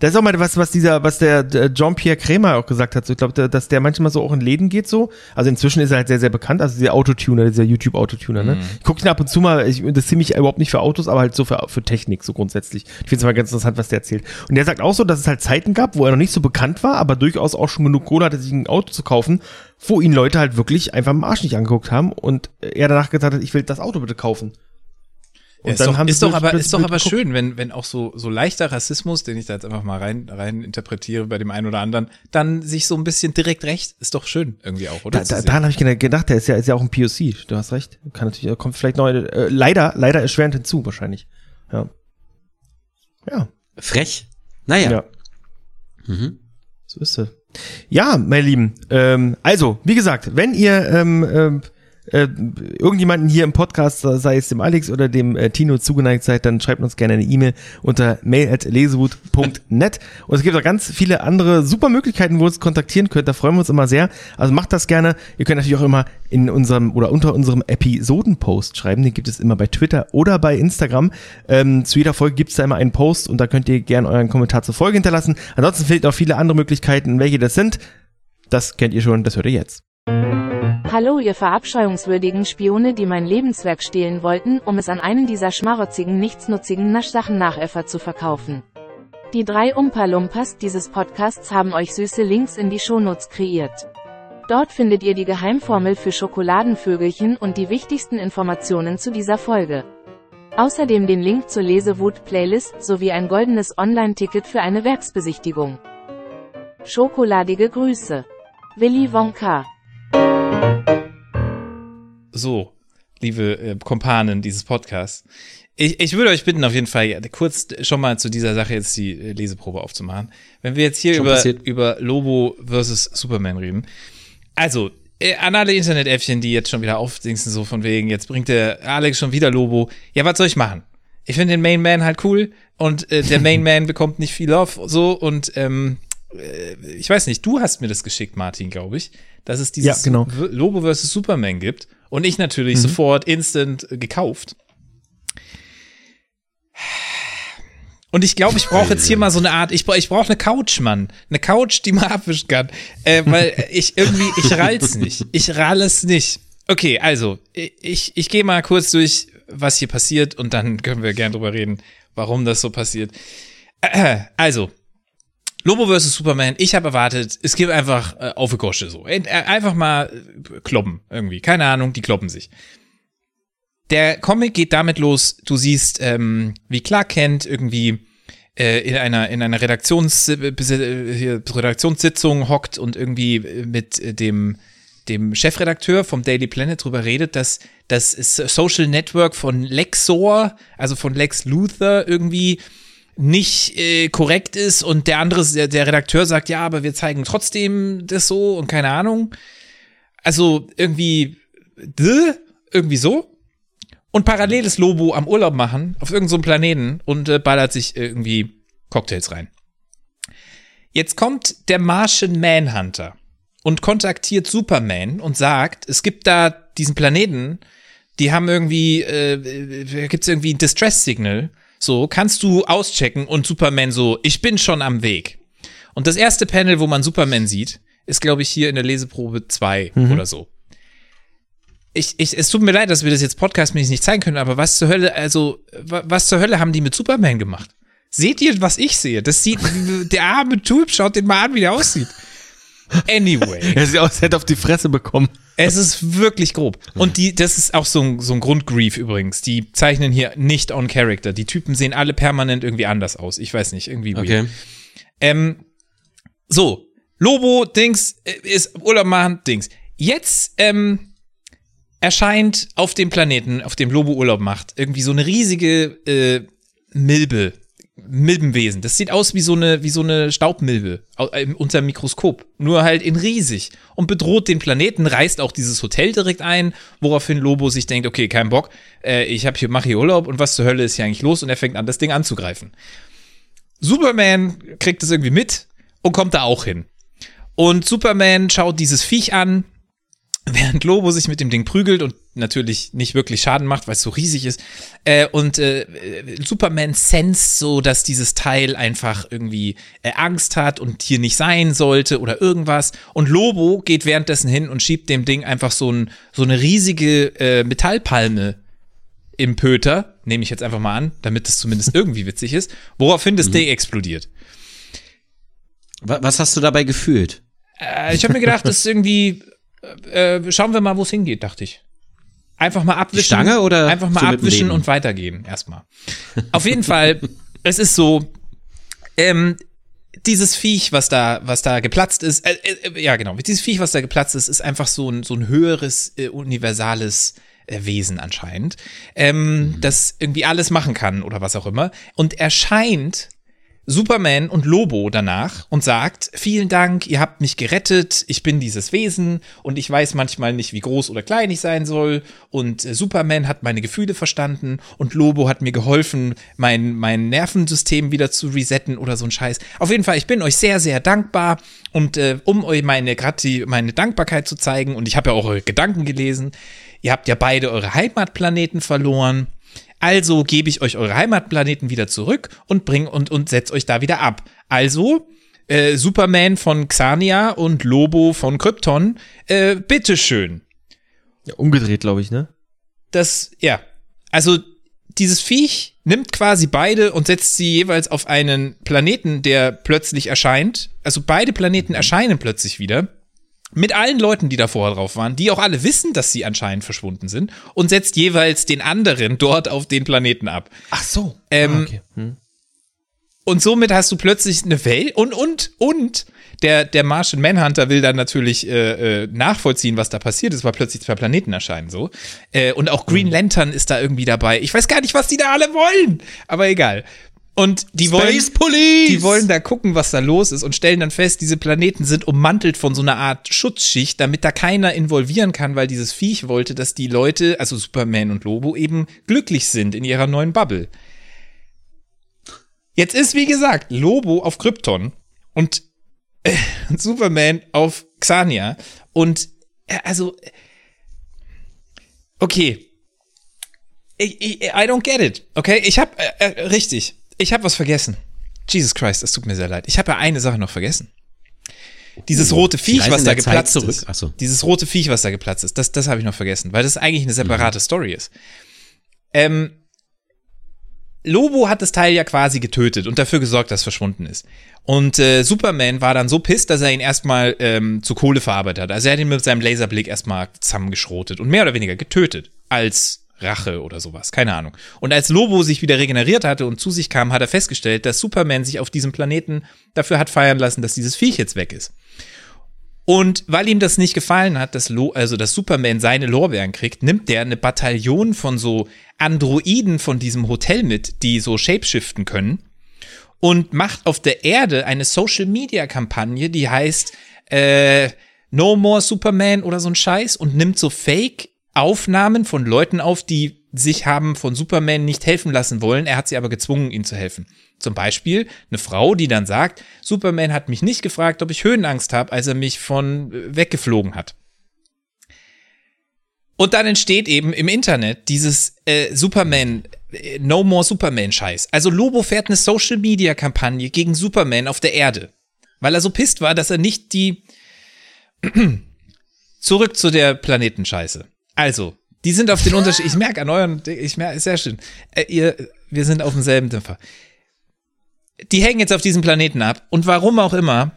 Das ist auch mal was, was dieser, was der äh, Jean-Pierre Krämer auch gesagt hat. So, ich glaube, dass der manchmal so auch in Läden geht so. Also inzwischen ist er halt sehr, sehr bekannt. Also dieser Autotuner, dieser YouTube-Autotuner, ne? Ich gucke ihn ab und zu mal, ich interessiere mich überhaupt nicht für Autos, aber halt so für, für Technik, so grundsätzlich. Ich finde es mal ganz interessant, was der erzählt. Und der sagt auch so, dass es halt Zeiten gab, wo er noch nicht so bekannt war, aber durchaus auch schon genug Kohle hatte, sich ein Auto zu kaufen, wo ihn Leute halt wirklich einfach im Arsch nicht angeguckt haben und er danach gesagt hat, ich will das Auto bitte kaufen. Und ist dann doch, haben sie ist doch aber, ist doch aber schön, wenn, wenn auch so, so leichter Rassismus, den ich da jetzt einfach mal rein, rein interpretiere bei dem einen oder anderen, dann sich so ein bisschen direkt recht, ist doch schön irgendwie auch, oder? Da, da, daran habe ich gedacht, der ist ja, ist ja auch ein POC. Du hast recht. Kann natürlich, kommt vielleicht neu, äh, leider, leider erschwerend hinzu, wahrscheinlich. Ja. Ja. Frech. Naja. Ja. Mhm. So ist es. Ja, meine Lieben. Ähm, also, wie gesagt, wenn ihr ähm, ähm, äh, irgendjemanden hier im Podcast, sei es dem Alex oder dem äh, Tino zugeneigt seid, dann schreibt uns gerne eine E-Mail unter mail.lesewut.net und es gibt auch ganz viele andere super Möglichkeiten, wo ihr uns kontaktieren könnt, da freuen wir uns immer sehr. Also macht das gerne. Ihr könnt natürlich auch immer in unserem oder unter unserem Episodenpost schreiben, den gibt es immer bei Twitter oder bei Instagram. Ähm, zu jeder Folge gibt es da immer einen Post und da könnt ihr gerne euren Kommentar zur Folge hinterlassen. Ansonsten ihr auch viele andere Möglichkeiten, welche das sind. Das kennt ihr schon, das hört ihr jetzt. Hallo ihr verabscheuungswürdigen Spione, die mein Lebenswerk stehlen wollten, um es an einen dieser schmarotzigen, nichtsnutzigen Naschsachen-Nachäffer zu verkaufen. Die drei Umpa-Lumpas dieses Podcasts haben euch süße Links in die Shownotes kreiert. Dort findet ihr die Geheimformel für Schokoladenvögelchen und die wichtigsten Informationen zu dieser Folge. Außerdem den Link zur Lesewut-Playlist sowie ein goldenes Online-Ticket für eine Werksbesichtigung. Schokoladige Grüße. Willy Wonka So, liebe äh, Kompanen dieses Podcasts. Ich, ich würde euch bitten, auf jeden Fall ja, kurz schon mal zu dieser Sache jetzt die äh, Leseprobe aufzumachen. Wenn wir jetzt hier Schon über, passiert. über Lobo versus Superman reden. Also, äh, an alle Internet-Äffchen, die jetzt schon wieder aufdingsen, so von wegen, jetzt bringt der Alex schon wieder Lobo. Ja, was soll ich machen? Ich finde den Main Man halt cool und äh, der Main Man bekommt nicht viel Love so und ähm, äh, ich weiß nicht, du hast mir das geschickt, Martin, glaube ich, dass es dieses Ja, genau. Lobo vs. Superman gibt und ich natürlich sofort instant äh, gekauft. Und ich glaube, ich brauche jetzt hier mal so eine Art, ich, bra- ich brauche eine Couch, Mann. Eine Couch, die man abwischen kann. Äh, weil ich irgendwie, ich rall's nicht. Ich rall es nicht. Okay, also, ich, ich gehe mal kurz durch, was hier passiert und dann können wir gerne drüber reden, warum das so passiert. Äh, also, Lobo vs. Superman, ich habe erwartet, es gibt einfach äh, auf die Gosche so. Äh, einfach mal äh, kloppen irgendwie. Keine Ahnung, die kloppen sich. Der Comic geht damit los, du siehst, ähm, wie Clark Kent irgendwie äh, in einer, in einer Redaktions, äh, hier, Redaktionssitzung hockt und irgendwie äh, mit äh, dem, dem Chefredakteur vom Daily Planet drüber redet, dass das Social Network von Lexor, also von Lex Luthor irgendwie nicht äh, korrekt ist und der andere, der, der Redakteur sagt, ja, aber wir zeigen trotzdem das so und keine Ahnung. Also irgendwie, däh, irgendwie so. Und parallel ist Lobo am Urlaub machen auf irgendeinem Planeten und äh, ballert sich irgendwie Cocktails rein. Jetzt kommt der Martian Manhunter und kontaktiert Superman und sagt, es gibt da diesen Planeten, die haben irgendwie, äh, gibt es irgendwie ein Distress-Signal. So, kannst du auschecken und Superman so, ich bin schon am Weg. Und das erste Panel, wo man Superman sieht, ist, glaube ich, hier in der Leseprobe 2 oder so. Ich, ich, es tut mir leid, dass wir das jetzt podcastmäßig nicht zeigen können, aber was zur Hölle, also, wa- was zur Hölle haben die mit Superman gemacht? Seht ihr, was ich sehe? Das sieht, der arme Typ, schaut den mal an, wie der aussieht. Anyway. Er sieht aus, hätte auf die Fresse bekommen. Es ist wirklich grob. Und die, das ist auch so ein, so ein Grundgrief übrigens. Die zeichnen hier nicht on character. Die Typen sehen alle permanent irgendwie anders aus. Ich weiß nicht, irgendwie weird. Okay. Ähm, so, Lobo, Dings, äh, ist Urlaub machen, Dings. Jetzt, ähm, erscheint auf dem Planeten, auf dem Lobo Urlaub macht, irgendwie so eine riesige äh, Milbe, Milbenwesen. Das sieht aus wie so eine, wie so eine Staubmilbe au- äh, unter dem Mikroskop. Nur halt in riesig. Und bedroht den Planeten, reißt auch dieses Hotel direkt ein, woraufhin Lobo sich denkt, okay, kein Bock, äh, ich hab hier, mach hier Urlaub und was zur Hölle ist hier eigentlich los? Und er fängt an, das Ding anzugreifen. Superman kriegt es irgendwie mit und kommt da auch hin. Und Superman schaut dieses Viech an, während Lobo sich mit dem Ding prügelt und natürlich nicht wirklich Schaden macht, weil es so riesig ist. Äh, und äh, äh, Superman sensed so, dass dieses Teil einfach irgendwie äh, Angst hat und hier nicht sein sollte oder irgendwas. Und Lobo geht währenddessen hin und schiebt dem Ding einfach so, ein, so eine riesige äh, Metallpalme im Pöter, nehme ich jetzt einfach mal an, damit es zumindest irgendwie witzig ist, woraufhin das Ding explodiert. Wa- Was hast du dabei gefühlt? Äh, ich habe mir gedacht, das ist irgendwie, äh, äh, schauen wir mal, wo es hingeht, dachte ich. Einfach mal abwischen. Stange oder Einfach mal so abwischen und weitergehen erstmal. Auf jeden Fall, es ist so, ähm, dieses Viech, was da, was da geplatzt ist, äh, äh, ja genau, dieses Viech, was da geplatzt ist, ist einfach so ein, so ein höheres, äh, universales äh, Wesen anscheinend, ähm, das irgendwie alles machen kann oder was auch immer. Und erscheint Superman und Lobo danach und sagt, vielen Dank, ihr habt mich gerettet, ich bin dieses Wesen und ich weiß manchmal nicht, wie groß oder klein ich sein soll und äh, Superman hat meine Gefühle verstanden und Lobo hat mir geholfen, mein, mein Nervensystem wieder zu resetten oder so ein Scheiß. Auf jeden Fall, ich bin euch sehr, sehr dankbar und äh, um euch meine, Grati meine Dankbarkeit zu zeigen und ich habe ja auch eure Gedanken gelesen, ihr habt ja beide eure Heimatplaneten verloren. Also gebe ich euch eure Heimatplaneten wieder zurück und bring und, und setz euch da wieder ab. Also, äh, Superman von Xania und Lobo von Krypton, äh, bitteschön. Ja, umgedreht, glaube ich, ne? Das, ja. Also, dieses Viech nimmt quasi beide und setzt sie jeweils auf einen Planeten, der plötzlich erscheint. Also beide Planeten erscheinen plötzlich wieder. Mit allen Leuten, die da vorher drauf waren, die auch alle wissen, dass sie anscheinend verschwunden sind, und setzt jeweils den anderen dort auf den Planeten ab. Ach so. Ähm, ah, okay. Hm. Und somit hast du plötzlich eine Welt und, und, und der, der Martian Manhunter will dann natürlich äh, äh, nachvollziehen, was da passiert ist, weil plötzlich zwei Planeten erscheinen so. Äh, und auch Green Lantern ist da irgendwie dabei. Ich weiß gar nicht, was die da alle wollen, aber egal. Und die wollen, Police! die wollen da gucken, was da los ist und stellen dann fest, diese Planeten sind ummantelt von so einer Art Schutzschicht, damit da keiner involvieren kann, weil dieses Viech wollte, dass die Leute, also Superman und Lobo, eben glücklich sind in ihrer neuen Bubble. Jetzt ist, wie gesagt, Lobo auf Krypton und äh, Superman auf Xania und äh, also okay. Ich, ich, I don't get it. Okay, ich hab äh, äh, richtig. Ich habe was vergessen. Jesus Christ, es tut mir sehr leid. Ich habe ja eine Sache noch vergessen. Dieses rote Viech, was da geplatzt ist. So. Dieses rote Viech, was da geplatzt ist, das, das habe ich noch vergessen, weil das eigentlich eine separate Story ist. Ähm, Lobo hat das Teil ja quasi getötet und dafür gesorgt, dass es verschwunden ist. Und äh, Superman war dann so pisst, dass er ihn erstmal ähm, zu Kohle verarbeitet hat. Also er hat ihn mit seinem Laserblick erstmal zusammengeschrotet und mehr oder weniger getötet. Als Rache oder sowas, keine Ahnung. Und als Lobo sich wieder regeneriert hatte und zu sich kam, hat er festgestellt, dass Superman sich auf diesem Planeten dafür hat feiern lassen, dass dieses Viech jetzt weg ist. Und weil ihm das nicht gefallen hat, dass, Lo also dass Superman seine Lorbeeren kriegt, nimmt der eine Bataillon von so Androiden von diesem Hotel mit, die so shapeshiften können und macht auf der Erde eine Social-Media-Kampagne, die heißt äh, No More Superman oder so ein Scheiß und nimmt so Fake-Aufnahmen von Leuten auf, die sich haben von Superman nicht helfen lassen wollen. Er hat sie aber gezwungen, ihnen zu helfen. Zum Beispiel eine Frau, die dann sagt, Superman hat mich nicht gefragt, ob ich Höhenangst habe, als er mich von äh, weggeflogen hat. Und dann entsteht eben im Internet dieses äh, Superman, äh, No More Superman Scheiß. Also Lobo fährt eine Social Media Kampagne gegen Superman auf der Erde, weil er so pisst war, dass er nicht die zurück zu der Planetenscheiße. Also, die sind auf den Unterschied. Ich merke an euren, ich merke, sehr schön. Äh, ihr, wir sind auf demselben Dämpfer. Die hängen jetzt auf diesem Planeten ab und warum auch immer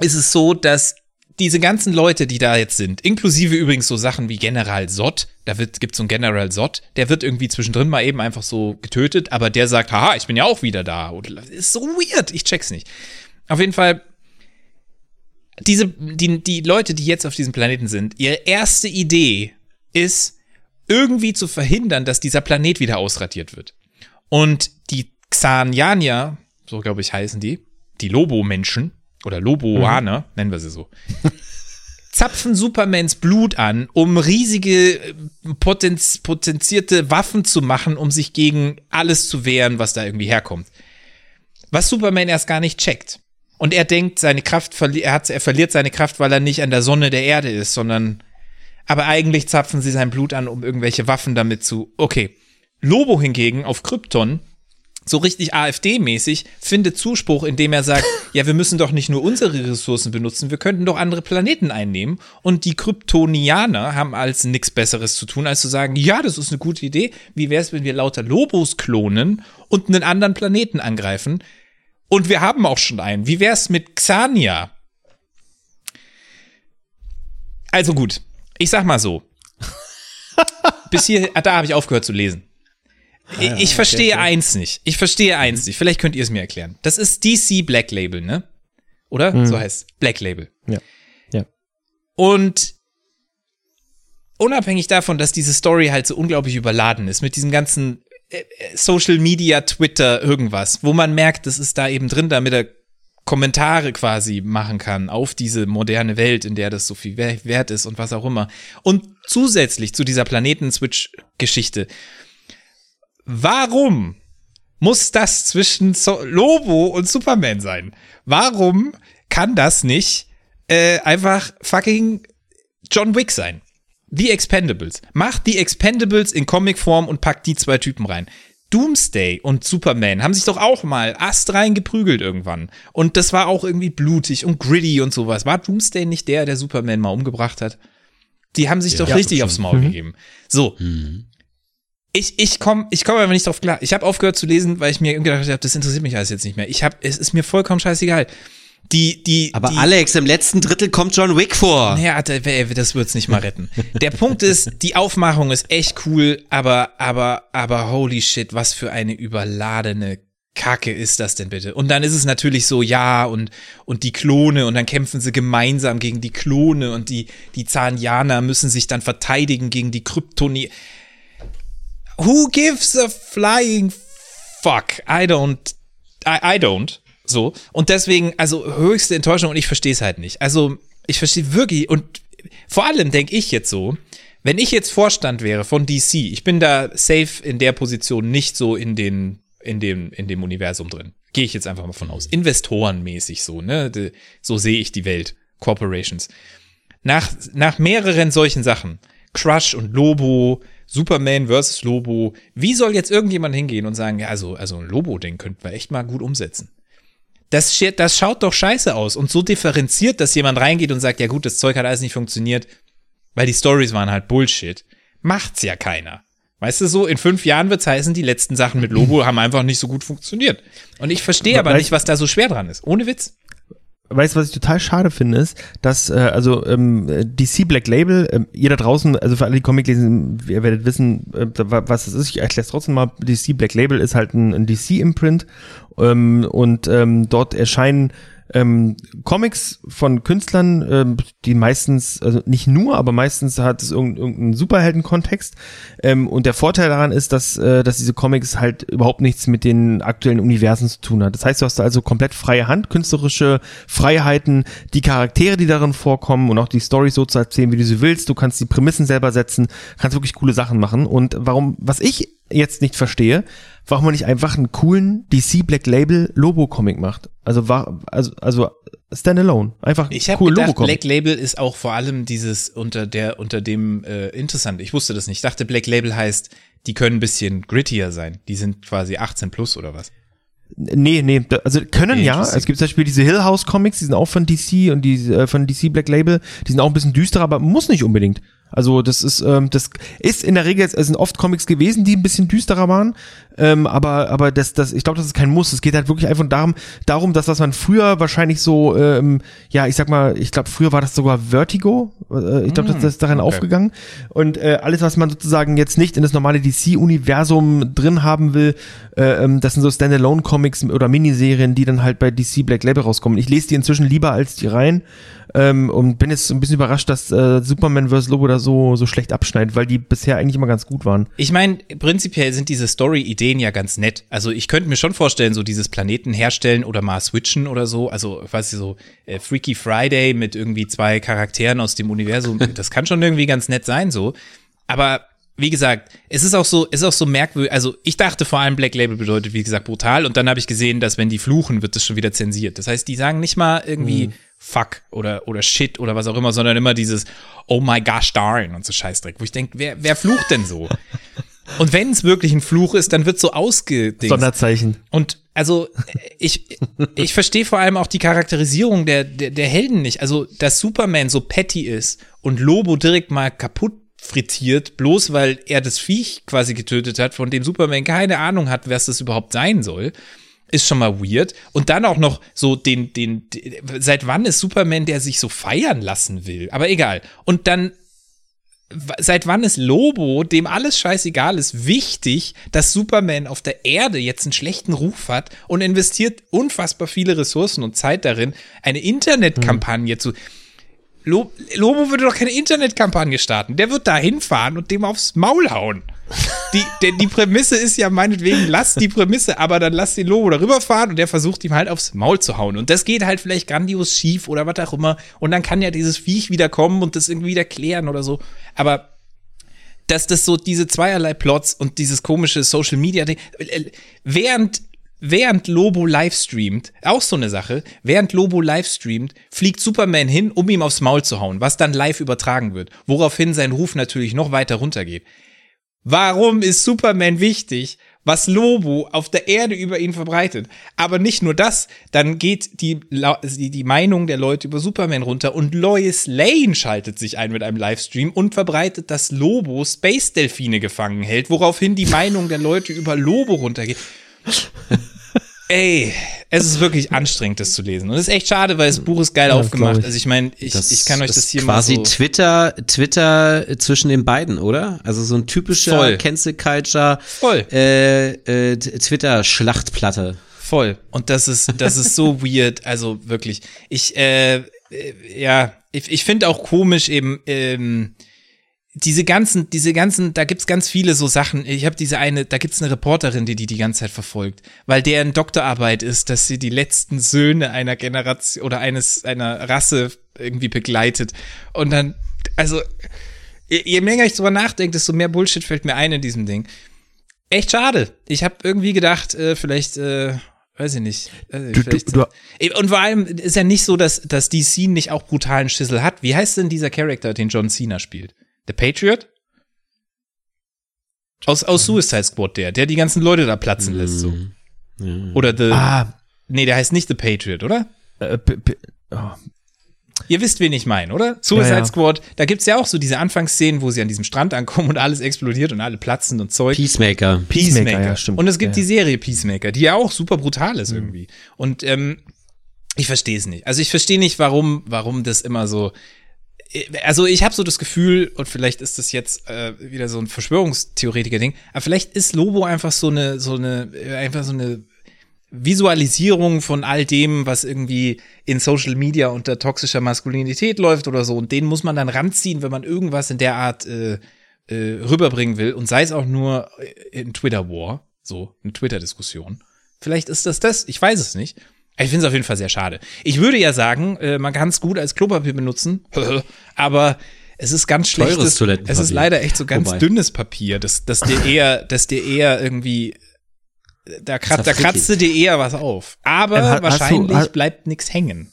ist es so, dass diese ganzen Leute, die da jetzt sind, inklusive übrigens so Sachen wie General Sott, da wird, gibt's so einen General Sott, der wird irgendwie zwischendrin mal eben einfach so getötet, aber der sagt, haha, ich bin ja auch wieder da. Und ist so weird, ich check's nicht. Auf jeden Fall, diese, die, die Leute, die jetzt auf diesem Planeten sind, ihre erste Idee ist, irgendwie zu verhindern, dass dieser Planet wieder ausradiert wird. Und die Xanianier, so glaube ich heißen die, die Lobo-Menschen oder Loboaner, nennen wir sie so, zapfen Supermans Blut an, um riesige äh, potenz potenzierte Waffen zu machen, um sich gegen alles zu wehren, was da irgendwie herkommt. Was Superman erst gar nicht checkt. Und er denkt, seine Kraft verli er, hat, er verliert seine Kraft, weil er nicht an der Sonne der Erde ist, sondern aber eigentlich zapfen sie sein Blut an, um irgendwelche Waffen damit zu. Okay. Lobo hingegen auf Krypton, so richtig AfD-mäßig, findet Zuspruch, indem er sagt, ja, wir müssen doch nicht nur unsere Ressourcen benutzen, wir könnten doch andere Planeten einnehmen. Und die Kryptonianer haben als nichts Besseres zu tun, als zu sagen, ja, das ist eine gute Idee. Wie wäre es, wenn wir lauter Lobos klonen und einen anderen Planeten angreifen? Und wir haben auch schon einen. Wie wäre es mit Xania? Also gut, ich sag mal so. bis hier, ah, da habe ich aufgehört zu lesen. Ich, ich verstehe eins nicht. Ich verstehe eins nicht. Vielleicht könnt ihr es mir erklären. Das ist DC Black Label, ne? Oder? So heißt es. Black Label. Ja. Ja. Und unabhängig davon, dass diese Story halt so unglaublich überladen ist mit diesem ganzen äh, äh, Social Media, Twitter, irgendwas, wo man merkt, das ist da eben drin, damit er Kommentare quasi machen kann auf diese moderne Welt, in der das so viel wer- wert ist und was auch immer. Und zusätzlich zu dieser Planeten-Switch-Geschichte. Warum muss das zwischen so Lobo und Superman sein? Warum kann das nicht äh, einfach fucking John Wick sein? The Expendables. Macht die Expendables in Comicform und packt die zwei Typen rein. Doomsday und Superman haben sich doch auch mal astrein geprügelt irgendwann. Und das war auch irgendwie blutig und gritty und sowas. War Doomsday nicht der, der Superman mal umgebracht hat? Die haben sich doch richtig aufs Maul gegeben. So. Ich, ich komme ich komm einfach nicht drauf klar. Ich habe aufgehört zu lesen, weil ich mir gedacht habe, das interessiert mich alles jetzt nicht mehr. Ich hab, es ist mir vollkommen scheißegal. Die, die, Aber die, Alex, im letzten Drittel kommt John Wick vor. ja, das wird's nicht mal retten. Der Punkt ist, die Aufmachung ist echt cool, aber, aber, aber holy shit, was für eine überladene Kacke ist das denn bitte? Und dann ist es natürlich so, ja, und, und die Klone, und dann kämpfen sie gemeinsam gegen die Klone, und die, die Zanianer müssen sich dann verteidigen gegen die Kryptoni. Who gives a flying fuck? I don't, I, I don't. So. Und deswegen, also höchste Enttäuschung und ich verstehe es halt nicht. Also, ich verstehe wirklich und vor allem denke ich jetzt so, wenn ich jetzt Vorstand wäre von DC, ich bin da safe in der Position nicht so in den, in dem, in dem Universum drin. Gehe ich jetzt einfach mal von aus. Investorenmäßig so, ne? So sehe ich die Welt. Corporations. Nach, nach mehreren solchen Sachen, Crush und Lobo, Superman versus Lobo, wie soll jetzt irgendjemand hingehen und sagen, ja, also, also ein Lobo-Ding könnten wir echt mal gut umsetzen? Das, das schaut doch scheiße aus und so differenziert, dass jemand reingeht und sagt, ja gut, das Zeug hat alles nicht funktioniert, weil die Stories waren halt Bullshit. Macht's ja keiner. Weißt du so, in fünf Jahren wird's heißen, die letzten Sachen mit Lobo haben einfach nicht so gut funktioniert. Und ich verstehe aber nicht, was da so schwer dran ist. Ohne Witz. Weißt du, was ich total schade finde, ist, dass, äh, also ähm, DC Black Label, ähm, ihr da draußen, also für alle, die Comic lesen, ihr werdet wissen, äh, wa- was das ist. Ich erkläre es trotzdem mal. DC Black Label ist halt ein, ein DC-Imprint ähm, und ähm, dort erscheinen ähm, Comics von Künstlern, ähm, die meistens, also nicht nur, aber meistens hat es irgendeinen, Superhelden-Kontext. Ähm, und der Vorteil daran ist, dass, äh, dass diese Comics halt überhaupt nichts mit den aktuellen Universen zu tun hat. Das heißt, du hast da also komplett freie Hand, künstlerische Freiheiten, die Charaktere, die darin vorkommen und auch die Stories so zu erzählen, wie du sie willst. Du kannst die Prämissen selber setzen, kannst wirklich coole Sachen machen. Und warum, was ich jetzt nicht verstehe, warum man nicht einfach einen coolen DC Black Label Lobo Comic macht. Also war also also standalone, einfach Ich habe cool gedacht, Lobo Comic. Black Label ist auch vor allem dieses unter der unter dem äh, interessant. Ich wusste das nicht. Ich dachte, Black Label heißt, die können ein bisschen grittier sein. Die sind quasi 18 plus oder was? Nee, nee, also können ja. Es gibt zum Beispiel diese Hill House Comics, die sind auch von DC und die äh, von DC Black Label, die sind auch ein bisschen düsterer, aber muss nicht unbedingt. Also das ist, ähm, das ist in der Regel, es sind oft Comics gewesen, die ein bisschen düsterer waren, ähm, aber aber das, das, ich glaube, das ist kein Muss. Es geht halt wirklich einfach darum, darum, dass was man früher wahrscheinlich so, ähm, ja, ich sag mal, ich glaube, früher war das sogar Vertigo. Äh, ich glaube, das, das ist darin okay. aufgegangen. Und äh, alles, was man sozusagen jetzt nicht in das normale DC-Universum drin haben will, äh, ähm, das sind so Standalone-Comics oder Miniserien, die dann halt bei DC Black Label rauskommen. Ich lese die inzwischen lieber als die rein ähm, und bin jetzt ein bisschen überrascht, dass äh, Superman vs. Lobo da so, so schlecht abschneidet, weil die bisher eigentlich immer ganz gut waren. Ich meine, prinzipiell sind diese Story-Ideen ja ganz nett. Also ich könnte mir schon vorstellen, so dieses Planeten herstellen oder mal switchen oder so. Also, weißt du, so äh, Freaky Friday mit irgendwie zwei Charakteren aus dem Universum. Das kann schon irgendwie ganz nett sein, so. Aber wie gesagt, es ist auch so, es ist auch so merkwürdig. Also ich dachte vor allem Black Label bedeutet, wie gesagt, brutal. Und dann habe ich gesehen, dass wenn die fluchen, wird das schon wieder zensiert. Das heißt, die sagen nicht mal irgendwie Fuck oder oder Shit oder was auch immer, sondern immer dieses Oh my gosh darn und so Scheißdreck. Wo ich denke, wer wer flucht denn so? Und wenn es wirklich ein Fluch ist, dann wird so ausgedingst. Sonderzeichen. Und also ich, ich verstehe vor allem auch die Charakterisierung der, der, der Helden nicht. Also, dass Superman so petty ist und Lobo direkt mal kaputt frittiert, bloß weil er das Viech quasi getötet hat, von dem Superman keine Ahnung hat, was das überhaupt sein soll, ist schon mal weird. Und dann auch noch so den, den, den seit wann ist Superman, der sich so feiern lassen will? Aber egal. Und dann seit wann ist Lobo, dem alles scheißegal ist, wichtig, dass Superman auf der Erde jetzt einen schlechten Ruf hat und investiert unfassbar viele Ressourcen und Zeit darin, eine Internetkampagne zu. Lo Lobo würde doch keine Internetkampagne starten. Der wird da hinfahren und dem aufs Maul hauen. Die, denn die Prämisse ist ja meinetwegen, lass die Prämisse, aber dann lass den Lobo darüber fahren und der versucht ihm halt aufs Maul zu hauen. Und das geht halt vielleicht grandios schief oder was auch immer. Und dann kann ja dieses Viech wieder kommen und das irgendwie wieder klären oder so. Aber dass das so diese zweierlei Plots und dieses komische Social Media Ding, äh, während während Lobo livestreamt, auch so eine Sache, während Lobo livestreamt, fliegt Superman hin, um ihm aufs Maul zu hauen, was dann live übertragen wird, woraufhin sein Ruf natürlich noch weiter runtergeht. Warum ist Superman wichtig? Was Lobo auf der Erde über ihn verbreitet. Aber nicht nur das, dann geht die, die Meinung der Leute über Superman runter und Lois Lane schaltet sich ein mit einem Livestream und verbreitet, dass Lobo Space Delfine gefangen hält, woraufhin die Meinung der Leute über Lobo runtergeht. Ey, es ist wirklich anstrengend, das zu lesen. Und es ist echt schade, weil das Buch ist geil Ja, aufgemacht. ich. Also ich meine, ich, ich kann euch das hier quasi mal so Twitter, Twitter zwischen den beiden, oder? Also so ein typischer Voll. Cancel Culture Voll. äh, äh, Twitter Schlachtplatte. Voll. Und das ist, das ist so weird. Also wirklich. Ich, äh, äh, ja, ich, ich finde auch komisch eben, ähm, diese ganzen, diese ganzen, da gibt's ganz viele so Sachen. Ich habe diese eine, da gibt's eine Reporterin, die die die ganze Zeit verfolgt, weil deren Doktorarbeit ist, dass sie die letzten Söhne einer Generation oder eines einer Rasse irgendwie begleitet. Und dann, also je, je länger ich drüber nachdenke, desto mehr Bullshit fällt mir ein in diesem Ding. Echt schade. Ich habe irgendwie gedacht, äh, vielleicht, äh, weiß ich nicht. Ich, Du- vielleicht, du- und vor allem ist ja nicht so, dass, dass DC nicht auch brutalen Schissel hat. Wie heißt denn dieser Charakter, den John Cena spielt? Der Patriot? Aus, aus Suicide Squad, der, der die ganzen Leute da platzen lässt, so. Oder The, Ah, nee, der heißt nicht The Patriot, oder? äh, p- oh, Ihr wisst, wen ich meine, oder? Suicide Ja, ja. Squad, da gibt's ja auch so diese Anfangsszenen, wo sie an diesem Strand ankommen und alles explodiert und alle platzen und Zeug. Peacemaker. Peacemaker, ja, stimmt. Und es gibt Ja. die Serie Peacemaker, die ja auch super brutal Mhm. ist irgendwie. Und ähm, ich verstehe es nicht. Also ich verstehe nicht, warum, warum das immer so. Also ich habe so das Gefühl, und vielleicht ist das jetzt äh, wieder so ein Verschwörungstheoretiker-Ding, aber vielleicht ist Lobo einfach so eine, so eine, äh, einfach so eine Visualisierung von all dem, was irgendwie in Social Media unter toxischer Maskulinität läuft oder so. Und den muss man dann ranziehen, wenn man irgendwas in der Art äh, äh, rüberbringen will. Und sei es auch nur in Twitter War, so eine Twitter-Diskussion. Vielleicht ist das das. Ich weiß es nicht. Ich finde es auf jeden Fall sehr schade. Ich würde ja sagen, äh, man kann es gut als Klopapier benutzen, aber es ist ganz Teures schlechtes. Toilettenpapier. Es ist leider echt so ganz Wobei. dünnes Papier, das, das dir eher, das dir eher irgendwie da, krat, da kratzt du dir eher was auf. Aber Ähm, ha- hast du- wahrscheinlich ha- bleibt nichts hängen.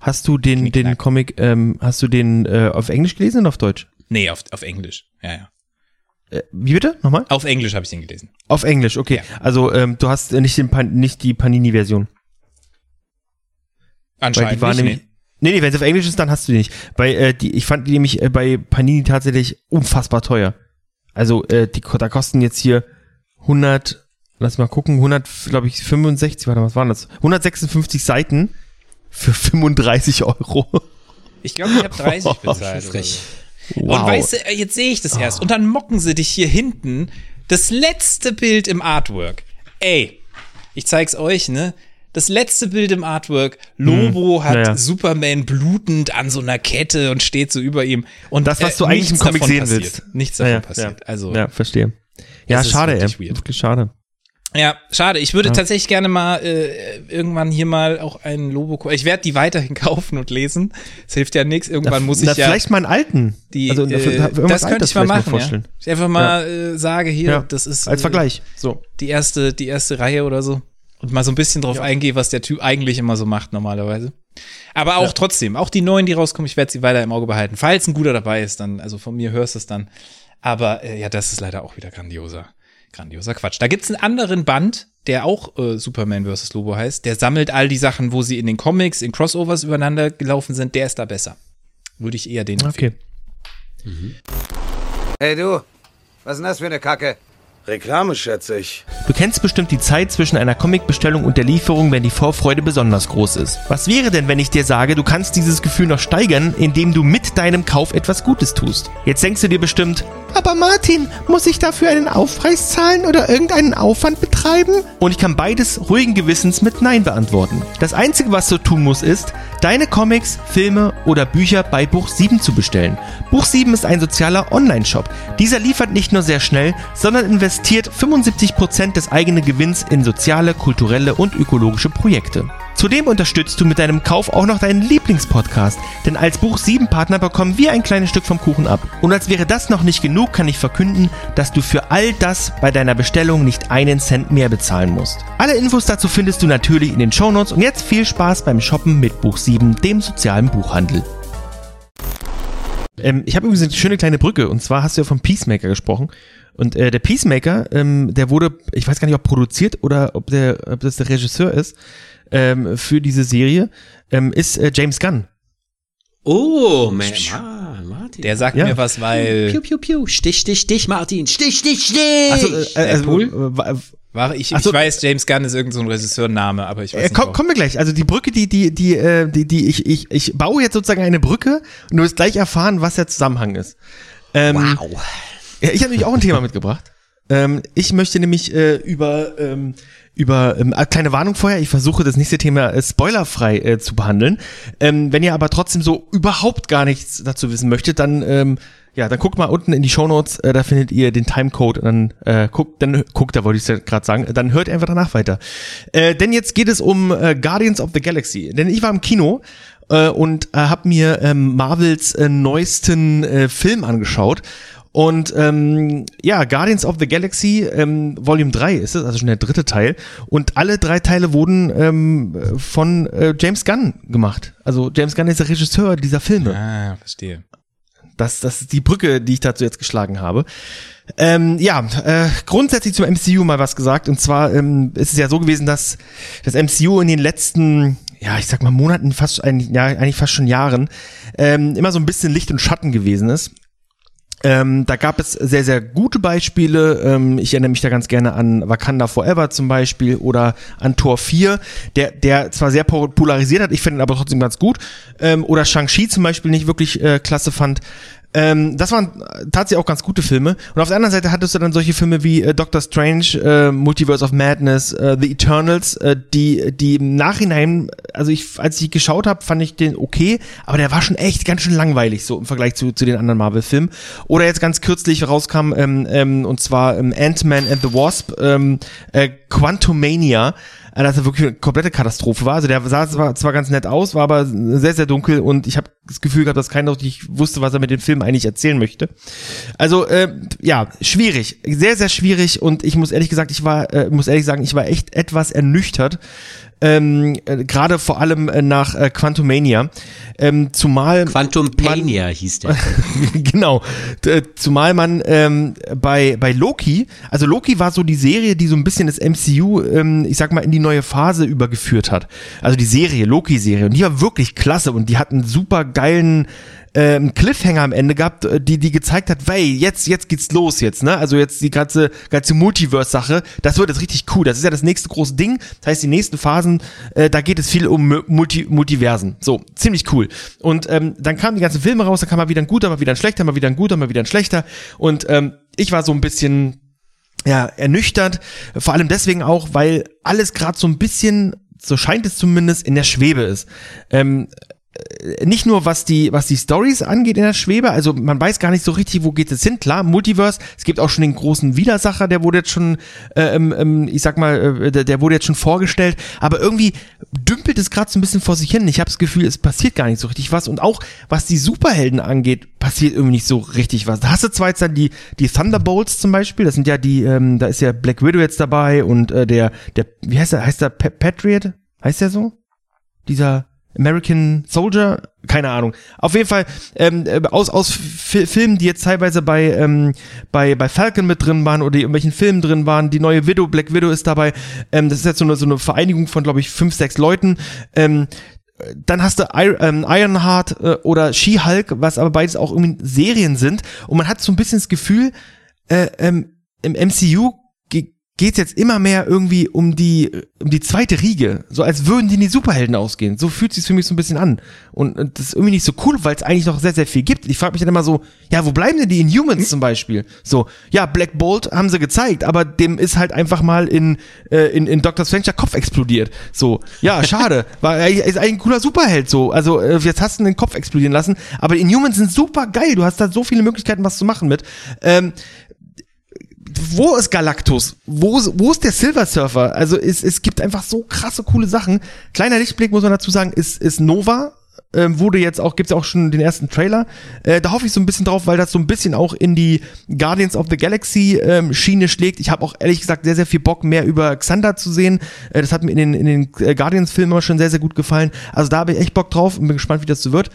Hast du den, den. Comic, ähm, hast du den äh, auf Englisch gelesen oder auf Deutsch? Nee, auf, auf Englisch. Ja, ja. Äh, wie bitte? Nochmal? Auf Englisch habe ich den gelesen. Auf Englisch, okay. Ja. Also ähm, du hast nicht, den Pan nicht die Panini-Version. Anscheinend nicht, nämlich. nee. Nee, nee, wenn es auf Englisch ist, dann hast du die nicht. Weil äh, die, ich fand die nämlich äh, bei Panini tatsächlich unfassbar teuer. Also äh, die da kosten jetzt hier 100, lass mal gucken, 100, glaube ich 65, warte, was waren das? 156 Seiten für 35 Euro. Ich glaube, ich habe 30 bezahlt. Frech. so. Und weißt du, äh, jetzt sehe ich das erst. Und dann mocken sie dich hier hinten. Das letzte Bild im Artwork. Ey, ich zeig's euch, ne? Das letzte Bild im Artwork. Lobo hat Hm. ja, ja. Superman blutend an so einer Kette und steht so über ihm. Und Das, was äh, du eigentlich im Comic sehen passiert. willst. Nichts Ja, davon ja, passiert. ja. Also, Ja, verstehe. Ja, schade, ey. weird. Schade. Ja, schade. Ich würde tatsächlich gerne mal äh, irgendwann hier mal auch einen Lobo. Ich werde die weiterhin kaufen und lesen. Es hilft ja nichts. Irgendwann muss ich Na, ja vielleicht mal einen alten. die. also, äh, das könnte ich mal machen. Ja. vorstellen. Ich einfach mal äh, sage hier, Ja, das ist Als äh, Vergleich. So. die erste, die erste Reihe oder so und mal so ein bisschen drauf eingehe, was der Typ eigentlich immer so macht normalerweise. Aber auch trotzdem, auch die neuen, die rauskommen, ich werde sie weiter im Auge behalten. Falls ein guter dabei ist, dann, also von mir hörst du es dann. Aber äh, ja, das ist leider auch wieder grandioser, grandioser Quatsch. Da gibt's einen anderen Band, der auch äh, Superman vs. Lobo heißt. Der sammelt all die Sachen, wo sie in den Comics, in Crossovers übereinander gelaufen sind. Der ist da besser. Würde ich eher den empfehlen. Okay. Hey du, was ist denn das für eine Kacke? Reklame, schätze ich. Du kennst bestimmt die Zeit zwischen einer Comicbestellung und der Lieferung, wenn die Vorfreude besonders groß ist. Was wäre denn, wenn ich dir sage, du kannst dieses Gefühl noch steigern, indem du mit deinem Kauf etwas Gutes tust? Jetzt denkst du dir bestimmt, aber Martin, muss ich dafür einen Aufpreis zahlen oder irgendeinen Aufwand betreiben? Und ich kann beides ruhigen Gewissens mit Nein beantworten. Das Einzige, was du tun musst, ist, deine Comics, Filme oder Bücher bei Buch 7 zu bestellen. Buch 7 ist ein sozialer Online-Shop. Dieser liefert nicht nur sehr schnell, sondern investiert 75% des eigenen Gewinns in soziale, kulturelle und ökologische Projekte. Zudem unterstützt du mit deinem Kauf auch noch deinen Lieblingspodcast, denn als Buch 7 Partner bekommen wir ein kleines Stück vom Kuchen ab. Und als wäre das noch nicht genug, kann ich verkünden, dass du für all das bei deiner Bestellung nicht einen Cent mehr bezahlen musst. Alle Infos dazu findest du natürlich in den Shownotes und jetzt viel Spaß beim Shoppen mit Buch 7, dem sozialen Buchhandel. Ähm, ich habe übrigens eine schöne kleine Brücke und zwar hast du ja vom Peacemaker gesprochen. Und äh, der Peacemaker, ähm, der wurde, ich weiß gar nicht, ob produziert oder ob, der, ob das der Regisseur ist ähm, für diese Serie, ähm, ist äh, James Gunn. Oh, man, ah, Martin. Der sagt Ja. mir was, weil Piu, piu, piu. Stich, stich, stich, Martin. Stich, stich, stich. Also, äh, also Deadpool? äh, wa- war ich, Ach so. ich weiß, James Gunn ist irgendein so ein Regisseurname, aber ich weiß äh, nicht. komm, kommen wir gleich. Also die Brücke, die, die, die, äh, die, die ich, ich, ich baue jetzt sozusagen eine Brücke und du wirst gleich erfahren, was der Zusammenhang ist. Ähm, wow. Ja, ich habe nämlich auch ein Thema mitgebracht. Ähm, ich möchte nämlich äh, über ähm, über ähm, äh, kleine Warnung vorher. Ich versuche das nächste Thema äh, spoilerfrei äh, zu behandeln. Ähm, wenn ihr aber trotzdem so überhaupt gar nichts dazu wissen möchtet, dann ähm, ja, dann guckt mal unten in die Shownotes, äh, da findet ihr den Timecode und dann äh, guckt, dann guckt, da wollte ich ja gerade sagen, dann hört einfach danach weiter. Äh, denn jetzt geht es um äh, Guardians of the Galaxy. Denn ich war im Kino äh, und äh, habe mir ähm, Marvels äh, neuesten äh, Film angeschaut. Und ähm, ja, Guardians of the Galaxy ähm, Volume 3 ist es, also schon der dritte Teil. Und alle drei Teile wurden ähm, von äh, James Gunn gemacht. Also James Gunn ist der Regisseur dieser Filme. Ah, verstehe. Das, das ist die Brücke, die ich dazu jetzt geschlagen habe. Ähm, ja, äh, grundsätzlich zum MCU mal was gesagt. Und zwar ähm, ist es ja so gewesen, dass das MCU in den letzten, ja, ich sag mal Monaten, fast ein, ja, eigentlich fast schon Jahren, ähm, immer so ein bisschen Licht und Schatten gewesen ist. Ähm, da gab es sehr, sehr gute Beispiele. Ähm, ich erinnere mich da ganz gerne an Wakanda Forever zum Beispiel oder an Tor 4, der, der zwar sehr po- polarisiert hat, ich finde ihn aber trotzdem ganz gut. Ähm, oder Shang-Chi zum Beispiel nicht wirklich äh, klasse fand. Ähm, das waren tatsächlich auch ganz gute Filme. Und auf der anderen Seite hattest du dann solche Filme wie äh, Doctor Strange, äh, Multiverse of Madness, äh, The Eternals, äh, die, die im Nachhinein, also ich, als ich geschaut habe, fand ich den okay, aber der war schon echt ganz schön langweilig so im Vergleich zu, zu den anderen Marvel-Filmen. Oder jetzt ganz kürzlich rauskam, ähm, ähm, und zwar ähm, Ant-Man and the Wasp, ähm, äh, Quantumania, äh, das wirklich eine komplette Katastrophe war. Also der sah zwar, zwar ganz nett aus, war aber sehr, sehr dunkel und ich habe das Gefühl gehabt, dass keiner richtig wusste, was er mit dem Film eigentlich erzählen möchte. Also äh, ja, schwierig, sehr, sehr schwierig und ich muss ehrlich gesagt, ich war, äh, muss ehrlich sagen, ich war echt etwas ernüchtert. Ähm, äh, Gerade vor allem äh, nach äh, Quantumania. Ähm, zumal Quantum Pania hieß der. genau. D- Zumal man ähm, bei, bei Loki, also Loki war so die Serie, die so ein bisschen das MCU, ähm, ich sag mal, in die neue Phase übergeführt hat. Also die Serie, Loki-Serie. Und die war wirklich klasse und die hat einen super geilen ähm, Cliffhanger am Ende gehabt, äh, die, die gezeigt hat, hey, jetzt, jetzt geht's los jetzt, ne? Also jetzt die ganze, ganze Multiverse-Sache, das wird jetzt richtig cool. Das ist ja das nächste große Ding. Das heißt, die nächsten Phasen, äh, da geht es viel um Mu- Multi Multiversen. So, ziemlich cool. Und ähm, dann kamen die ganzen Filme raus, da kam mal wieder ein guter, mal wieder ein schlechter, mal wieder ein guter, mal wieder ein schlechter. Und ähm, ich war so ein bisschen ja, ernüchtert. Vor allem deswegen auch, weil alles gerade so ein bisschen, so scheint es zumindest, in der Schwebe ist. Ähm, äh, nicht nur was die was die Stories angeht in der Schwebe, also man weiß gar nicht so richtig, wo geht es hin. Klar, Multiverse, es gibt auch schon den großen Widersacher, der wurde jetzt schon, äh, ähm, ähm, ich sag mal, äh, der, wurde jetzt schon vorgestellt, aber irgendwie dümpelt es gerade so ein bisschen vor sich hin. Ich habe das Gefühl, es passiert gar nicht so richtig was und auch was die Superhelden angeht, passiert irgendwie nicht so richtig was. Da hast du zwar jetzt dann die die Thunderbolts zum Beispiel, das sind ja die, ähm, da ist ja Black Widow jetzt dabei und äh, der der wie heißt der heißt der Pa- Patriot heißt der so dieser American Soldier, keine Ahnung. Auf jeden Fall ähm, äh, aus aus Fi- Filmen, die jetzt teilweise bei ähm, bei bei Falcon mit drin waren oder irgendwelchen Filmen drin waren. Die neue Widow, Black Widow ist dabei. Ähm, das ist jetzt so eine so eine Vereinigung von glaube ich fünf sechs Leuten. Ähm, dann hast du ähm, Ironheart äh, oder She-Hulk, was aber beides auch irgendwie Serien sind. Und man hat so ein bisschen das Gefühl, äh, ähm, im MCU ge geht's jetzt immer mehr irgendwie um die, um die zweite Riege. So als würden die in die Superhelden ausgehen. So fühlt sich's für mich so ein bisschen an. Und, und das ist irgendwie nicht so cool, weil es eigentlich noch sehr, sehr viel gibt. Ich frage mich dann immer so, ja, wo bleiben denn die Inhumans zum Beispiel? So, ja, Black Bolt haben sie gezeigt, aber dem ist halt einfach mal in, äh, in, in Dr. Strange der Kopf explodiert. So, ja, schade. War, er ist eigentlich ein cooler Superheld so. Also, äh, jetzt hast du den Kopf explodieren lassen. Aber die Inhumans sind super geil. Du hast da so viele Möglichkeiten, was zu machen mit. Ähm, wo ist Galactus? Wo, wo ist der Silver Surfer? Also es, es gibt einfach so krasse, coole Sachen. Kleiner Lichtblick muss man dazu sagen, ist, ist Nova. Ähm, wurde jetzt auch, gibt's auch schon den ersten Trailer. Äh, da hoffe ich so ein bisschen drauf, weil das so ein bisschen auch in die Guardians of the Galaxy ähm, Schiene schlägt. Ich habe auch ehrlich gesagt sehr, sehr viel Bock, mehr über Xander zu sehen. Äh, das hat mir in den, in den äh, Guardians-Filmen schon sehr, sehr gut gefallen. Also da habe ich echt Bock drauf und bin gespannt, wie das so wird.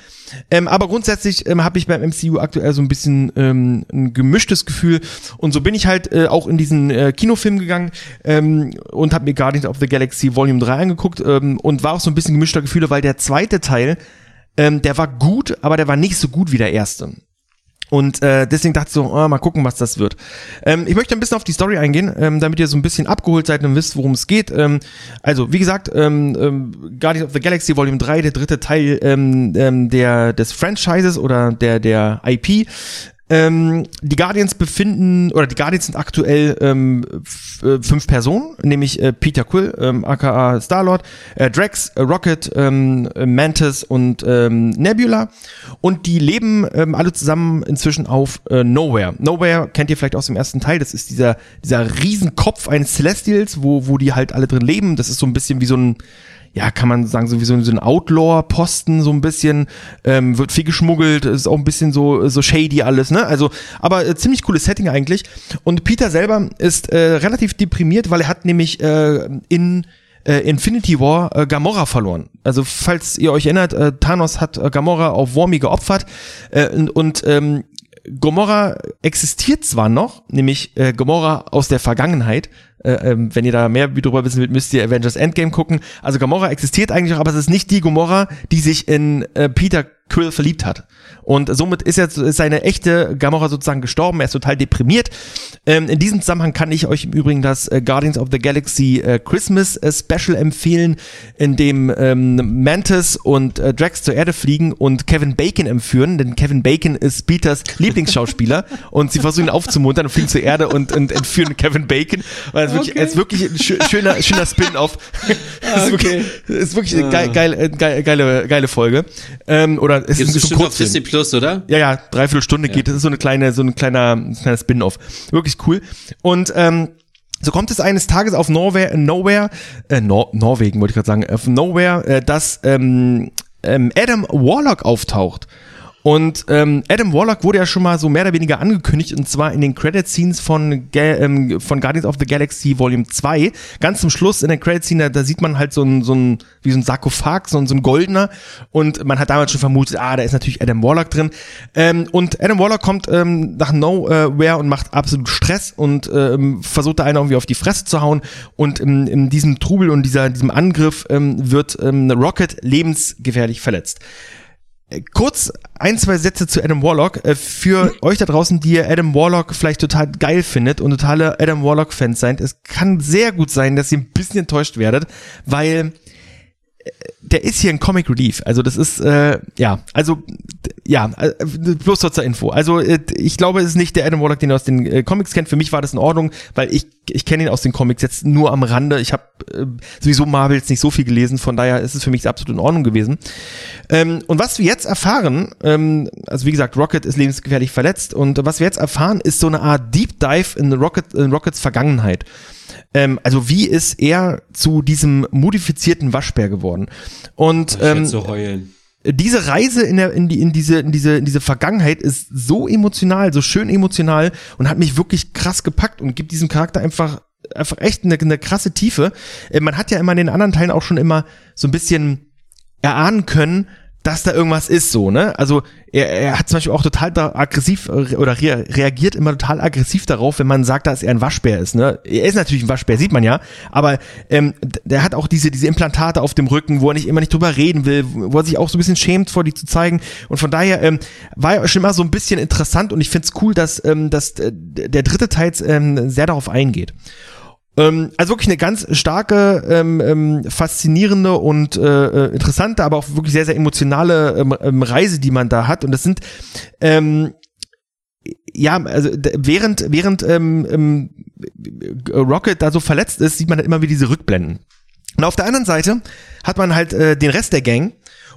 Ähm, aber grundsätzlich ähm, habe ich beim MCU aktuell so ein bisschen ähm, ein gemischtes Gefühl. Und so bin ich halt äh, auch in diesen äh, Kinofilm gegangen ähm, und habe mir Guardians of the Galaxy Volume 3 angeguckt ähm, und war auch so ein bisschen gemischter Gefühle, weil der zweite Teil, ähm, der war gut, aber der war nicht so gut wie der erste. Und äh, deswegen dachte ich so, oh, mal gucken, was das wird. Ähm, ich möchte ein bisschen auf die Story eingehen, ähm, damit ihr so ein bisschen abgeholt seid und wisst, worum es geht. Ähm, also, wie gesagt, ähm, ähm, Guardians of the Galaxy Volume 3, der dritte Teil ähm, ähm, der, des Franchises oder der, der IP. Ähm, die Guardians befinden, oder die Guardians sind aktuell ähm, äh, fünf Personen, nämlich äh, Peter Quill, ähm, aka Star-Lord, äh, Drax, äh, Rocket, ähm, Mantis und ähm, Nebula. Und die leben ähm, alle zusammen inzwischen auf äh, Nowhere. Nowhere kennt ihr vielleicht aus dem ersten Teil, das ist dieser, dieser Riesenkopf eines Celestials, wo, wo die halt alle drin leben. Das ist so ein bisschen wie so ein ja, kann man sagen, so wie so ein Outlaw-Posten, so ein bisschen, ähm, wird viel geschmuggelt, ist auch ein bisschen so, so shady alles, ne? Also, aber äh, ziemlich cooles Setting eigentlich. Und Peter selber ist äh, relativ deprimiert, weil er hat nämlich äh, in äh, Infinity War äh, Gamora verloren. Also falls ihr euch erinnert, äh, Thanos hat äh, Gamora auf Wormy geopfert äh, und, und ähm, Gomorra existiert zwar noch, nämlich äh, Gomorra aus der Vergangenheit. Äh, ähm, wenn ihr da mehr darüber wissen wollt, müsst ihr Avengers Endgame gucken. Also Gomorra existiert eigentlich auch, aber es ist nicht die Gomorra, die sich in äh, Peter Quill verliebt hat. Und somit ist jetzt ist seine echte Gamora sozusagen gestorben. Er ist total deprimiert. Ähm, in diesem Zusammenhang kann ich euch im Übrigen das äh, Guardians of the Galaxy äh, Christmas äh, Special empfehlen, in dem ähm, Mantis und äh, Drax zur Erde fliegen und Kevin Bacon entführen, denn Kevin Bacon ist Peters Lieblingsschauspieler und sie versuchen ihn aufzumuntern und fliegen zur Erde und, und entführen Kevin Bacon. Weil es wirklich, Okay. es ist wirklich ein schö- schöner, schöner Spin-off. Es ist wirklich, ist wirklich eine geil, geil, äh, geil, geile, geile Folge. Ähm, oder es Gibt's ist ein bestimmt auf Kurzfilm. Disney Plus, oder? Ja, ja, dreiviertel Stunde geht. Das ist so eine kleine, so ein kleiner, ein kleiner Spin-off. Wirklich cool. Und ähm, so kommt es eines Tages auf Nowhere, Nowhere, äh, Nor Norwegen wollte ich gerade sagen, auf Nowhere, äh, dass ähm, ähm, Adam Warlock auftaucht. Und ähm, Adam Warlock wurde ja schon mal so mehr oder weniger angekündigt, und zwar in den Credit-Scenes von, Ga ähm, von Guardians of the Galaxy Volume 2. Ganz zum Schluss in der Credit-Scene, da, da sieht man halt so ein, so ein, wie so ein Sarkophag, so ein, so ein goldener. Und man hat damals schon vermutet, ah, da ist natürlich Adam Warlock drin. Ähm, und Adam Warlock kommt ähm, nach Nowhere und macht absolut Stress und ähm, versucht da einen irgendwie auf die Fresse zu hauen. Und in, in diesem Trubel und dieser, diesem Angriff ähm, wird ähm, Rocket lebensgefährlich verletzt. Äh, Kurz ein, zwei Sätze zu Adam Warlock. Äh, Für euch da draußen, die ihr Adam Warlock vielleicht total geil findet und totale Adam Warlock-Fans seid, es kann sehr gut sein, dass ihr ein bisschen enttäuscht werdet, weil der ist hier ein Comic Relief. Also das ist, äh, ja, also, ja, äh, bloß zur Info. Also äh, ich glaube, es ist nicht der Adam Warlock, den ihr aus den äh, Comics kennt. Für mich war das in Ordnung, weil ich, ich kenne ihn aus den Comics jetzt nur am Rande. Ich habe äh, sowieso Marvels nicht so viel gelesen, von daher ist es für mich absolut in Ordnung gewesen. Ähm, und was wir jetzt erfahren, ähm, also wie gesagt, Rocket ist lebensgefährlich verletzt und was wir jetzt erfahren, ist so eine Art Deep Dive in, Rocket, in Rockets Vergangenheit. Ähm, also wie ist er zu diesem modifizierten Waschbär geworden? Und ähm, heulen. diese Reise in, der, in, die, in, diese, in, diese, in diese Vergangenheit ist so emotional, so schön emotional und hat mich wirklich krass gepackt und gibt diesem Charakter einfach einfach echt eine, eine krasse Tiefe. Äh, Man hat ja immer in den anderen Teilen auch schon immer so ein bisschen erahnen können, dass da irgendwas ist so, ne? Also er, er hat zum Beispiel auch total da aggressiv äh, oder rea reagiert immer total aggressiv darauf, wenn man sagt, dass er ein Waschbär ist, ne? Er ist natürlich ein Waschbär, sieht man ja, aber ähm, der hat auch diese diese Implantate auf dem Rücken, wo er nicht immer nicht drüber reden will, wo er sich auch so ein bisschen schämt vor die zu zeigen und von daher ähm, war er schon immer so ein bisschen interessant und ich find's cool, dass ähm, dass äh, der dritte Teil ähm, sehr darauf eingeht. Ähm, also wirklich eine ganz starke, ähm, ähm, faszinierende und äh, äh, interessante, aber auch wirklich sehr, sehr emotionale ähm, ähm, Reise, die man da hat. Und das sind ähm, ja, also während während ähm, ähm, Rocket da so verletzt ist, sieht man halt immer wieder diese Rückblenden. Und auf der anderen Seite hat man halt äh, den Rest der Gang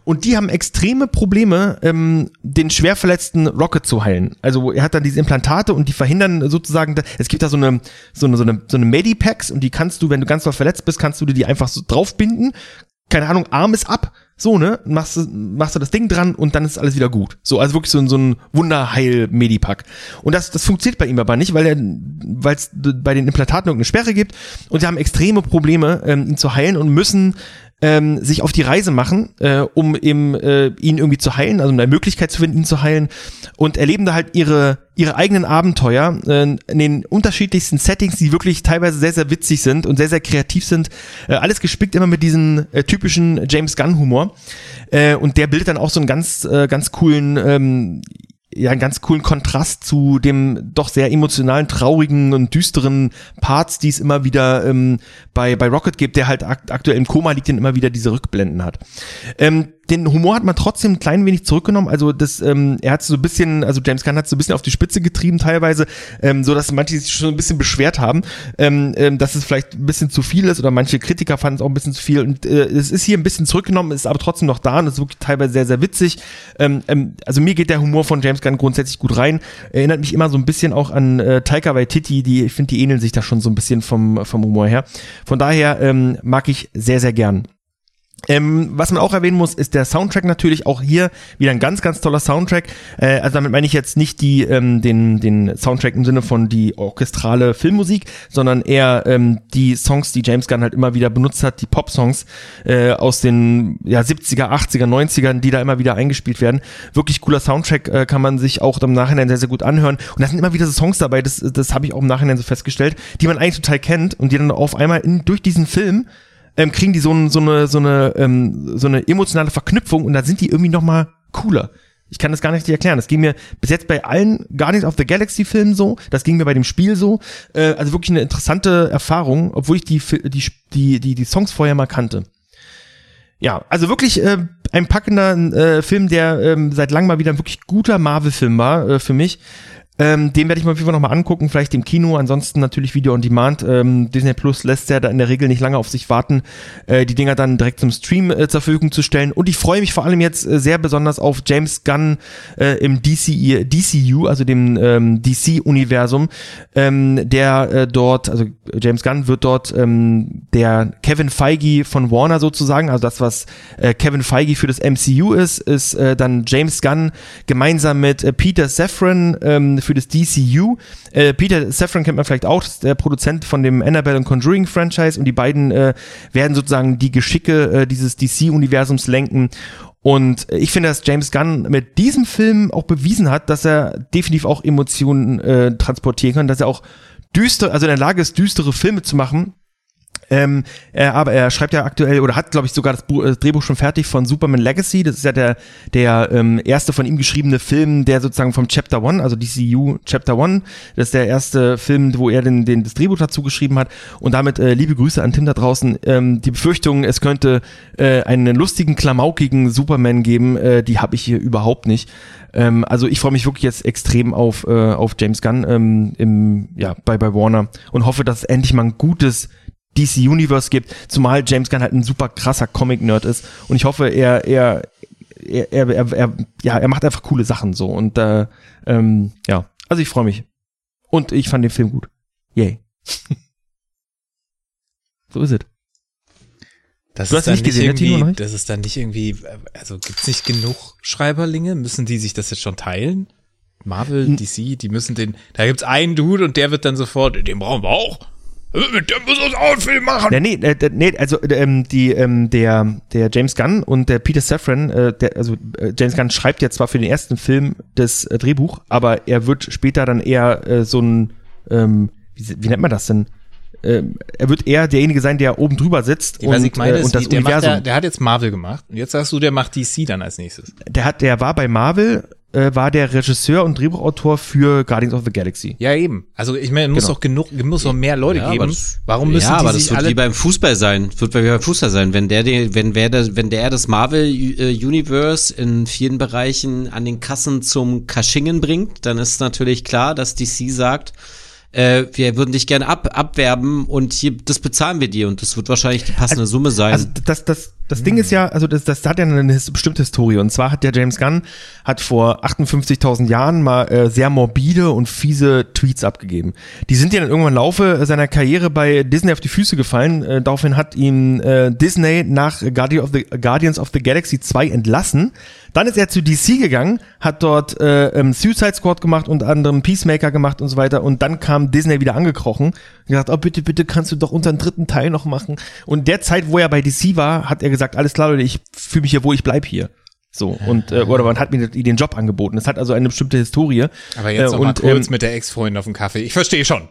und die haben extreme Probleme, ähm, den schwer verletzten Rocket zu heilen. Also er hat dann diese Implantate und die verhindern sozusagen, es gibt da so eine so eine so eine, so eine Medipacks und die kannst du, wenn du ganz doll verletzt bist, kannst du dir die einfach so draufbinden. Keine Ahnung, Arm ist ab, so ne, machst du machst du das Ding dran und dann ist alles wieder gut. So also wirklich so, ein- so ein Wunderheil-Medipack. Und das das funktioniert bei ihm aber nicht, weil er weil es bei den Implantaten irgendeine Sperre gibt und sie haben extreme Probleme, ähm, ihn zu heilen und müssen ähm, sich auf die Reise machen, äh, um eben äh, ihn irgendwie zu heilen, also eine Möglichkeit zu finden, ihn zu heilen und erleben da halt ihre ihre eigenen Abenteuer äh, in den unterschiedlichsten Settings, die wirklich teilweise sehr sehr witzig sind und sehr sehr kreativ sind. Äh, alles gespickt immer mit diesem äh, typischen James Gunn Humor äh, und der bildet dann auch so einen ganz äh, ganz coolen ähm, ja, einen ganz coolen Kontrast zu dem doch sehr emotionalen, traurigen und düsteren Parts, die es immer wieder ähm, bei, bei Rocket gibt, der halt akt aktuell im Koma liegt und immer wieder diese Rückblenden hat. Ähm, den Humor hat man trotzdem ein klein wenig zurückgenommen. Also das, ähm, er hat so ein bisschen, also James Gunn hat so ein bisschen auf die Spitze getrieben teilweise, ähm, so dass manche sich schon ein bisschen beschwert haben, ähm, ähm, dass es vielleicht ein bisschen zu viel ist oder manche Kritiker fanden es auch ein bisschen zu viel. Und äh, es ist hier ein bisschen zurückgenommen, ist aber trotzdem noch da und ist wirklich teilweise sehr, sehr witzig. Ähm, ähm, also mir geht der Humor von James Gunn grundsätzlich gut rein. Erinnert mich immer so ein bisschen auch an äh, Taika Waititi, die, ich finde, die ähneln sich da schon so ein bisschen vom, vom Humor her. Von daher ähm, mag ich sehr, sehr gern. Ähm, was man auch erwähnen muss, ist der Soundtrack natürlich auch hier wieder ein ganz, ganz toller Soundtrack. Äh, also damit meine ich jetzt nicht die, ähm, den, den Soundtrack im Sinne von die orchestrale Filmmusik, sondern eher ähm, die Songs, die James Gunn halt immer wieder benutzt hat, die Pop-Songs äh, aus den ja, 70er, 80er, 90ern, die da immer wieder eingespielt werden. Wirklich cooler Soundtrack äh, kann man sich auch im Nachhinein sehr, sehr gut anhören. Und da sind immer wieder so Songs dabei, das, das habe ich auch im Nachhinein so festgestellt, die man eigentlich total kennt und die dann auf einmal in, durch diesen Film ähm, kriegen die so, ein, so eine so eine ähm, so eine emotionale Verknüpfung und da sind die irgendwie noch mal cooler. Ich kann das gar nicht erklären. Das ging mir bis jetzt bei allen Guardians of the Galaxy Filmen so. Das ging mir bei dem Spiel so. Äh, also wirklich eine interessante Erfahrung, obwohl ich die die die die, die Songs vorher mal kannte. Ja, also wirklich äh, ein packender äh, Film, der ähm, seit langem mal wieder ein wirklich guter Marvel-Film war äh, für mich. Ähm, den werde ich mir auf jeden Fall nochmal angucken, vielleicht im Kino, ansonsten natürlich Video on Demand. Ähm, Disney Plus lässt ja da in der Regel nicht lange auf sich warten, äh, die Dinger dann direkt zum Stream äh, zur Verfügung zu stellen. Und ich freue mich vor allem jetzt äh, sehr besonders auf James Gunn äh, im DC, DCU, also dem ähm, DC-Universum, ähm, der äh, dort, also James Gunn wird dort ähm, der Kevin Feige von Warner sozusagen, also das, was äh, Kevin Feige für das MCU ist, ist äh, dann James Gunn gemeinsam mit äh, Peter Safran ähm, für das DCU. Äh, Peter Safran kennt man vielleicht auch, der Produzent von dem Annabelle und Conjuring Franchise und die beiden äh, werden sozusagen die Geschicke äh, dieses DC-Universums lenken. Und ich finde, dass James Gunn mit diesem Film auch bewiesen hat, dass er definitiv auch Emotionen äh, transportieren kann, dass er auch düster, also in der Lage ist, düstere Filme zu machen. Ähm, er, aber er schreibt ja aktuell oder hat, glaube ich, sogar das, Bu das Drehbuch schon fertig von Superman Legacy. Das ist ja der, der ähm, erste von ihm geschriebene Film, der sozusagen vom Chapter One, also DCU Chapter One, das ist der erste Film, wo er den, den das Drehbuch dazu geschrieben hat. Und damit äh, liebe Grüße an Tim da draußen. Ähm, die Befürchtung, es könnte äh, einen lustigen, klamaukigen Superman geben, äh, die habe ich hier überhaupt nicht. Ähm, also ich freue mich wirklich jetzt extrem auf, äh, auf James Gunn ähm, im, ja, bei, bei Warner und hoffe, dass endlich mal ein gutes DC Universe gibt, zumal James Gunn halt ein super krasser Comic-Nerd ist und ich hoffe, er, er, er, er, er, er, ja, er macht einfach coole Sachen so und äh, ähm, ja, also ich freue mich. Und ich fand den Film gut. Yay. so ist es. Das Du hast nicht nicht gesehen, ne, noch irgendwie, nicht? das ist dann nicht irgendwie, also gibt's nicht genug Schreiberlinge? Müssen die sich das jetzt schon teilen? Marvel, DC, die müssen den, da gibt's einen Dude und der wird dann sofort, den brauchen wir auch. Mit dem muss uns auch einen Film machen. Ja, nee, äh, nee, also äh, ähm, die, ähm, der, der James Gunn und der Peter Safran, äh, der, also äh, James Gunn schreibt ja zwar für den ersten Film das äh, Drehbuch, aber er wird später dann eher äh, so ein, ähm, wie, wie nennt man das denn? Ähm, er wird eher derjenige sein, der oben drüber sitzt Was und, ich meine äh, und das wie- der, macht Universum. ja, der hat jetzt Marvel gemacht und jetzt sagst du, der macht DC dann als nächstes. der hat, der war bei Marvel äh, war der Regisseur und Drehbuchautor für Guardians of the Galaxy. Ja, eben. Also ich meine, es muss Genau. doch genug, muss doch mehr Leute Ja, aber geben. das- Warum müssen ja, die aber das sich wird alle wie beim Fußball sein. Wird wie beim Fußball sein. Wenn der, den- wenn wer das, wenn der das Marvel Universe in vielen Bereichen an den Kassen zum Kaschingen bringt, dann ist natürlich klar, dass DC sagt, äh, wir würden dich gerne ab, abwerben und hier, das bezahlen wir dir und das wird wahrscheinlich die passende Summe sein. Also das, das, das Ding ist ja, also das, das hat ja eine bestimmte Historie. Und zwar hat der James Gunn hat vor 58.000 Jahren mal äh, sehr morbide und fiese Tweets abgegeben. Die sind ja dann irgendwann im Laufe seiner Karriere bei Disney auf die Füße gefallen. Äh, daraufhin hat ihn äh, Disney nach Guardian of the, Guardians of the Galaxy 2 entlassen. Dann ist er zu DC gegangen, hat dort äh, ähm, Suicide Squad gemacht, unter anderem Peacemaker gemacht und so weiter. Und dann kam Disney wieder angekrochen und gesagt, oh bitte, bitte kannst du doch unseren dritten Teil noch machen. Und der Zeit, wo er bei DC war, hat er gesagt, alles klar, Leute, ich fühle mich hier wohl, ich bleib hier. So, und, äh, oder man hat mir den Job angeboten. Das hat also eine bestimmte Historie. Aber jetzt Äh, noch mal und, kurz ähm, mit der Ex-Freundin auf dem Kaffee. Ich verstehe schon.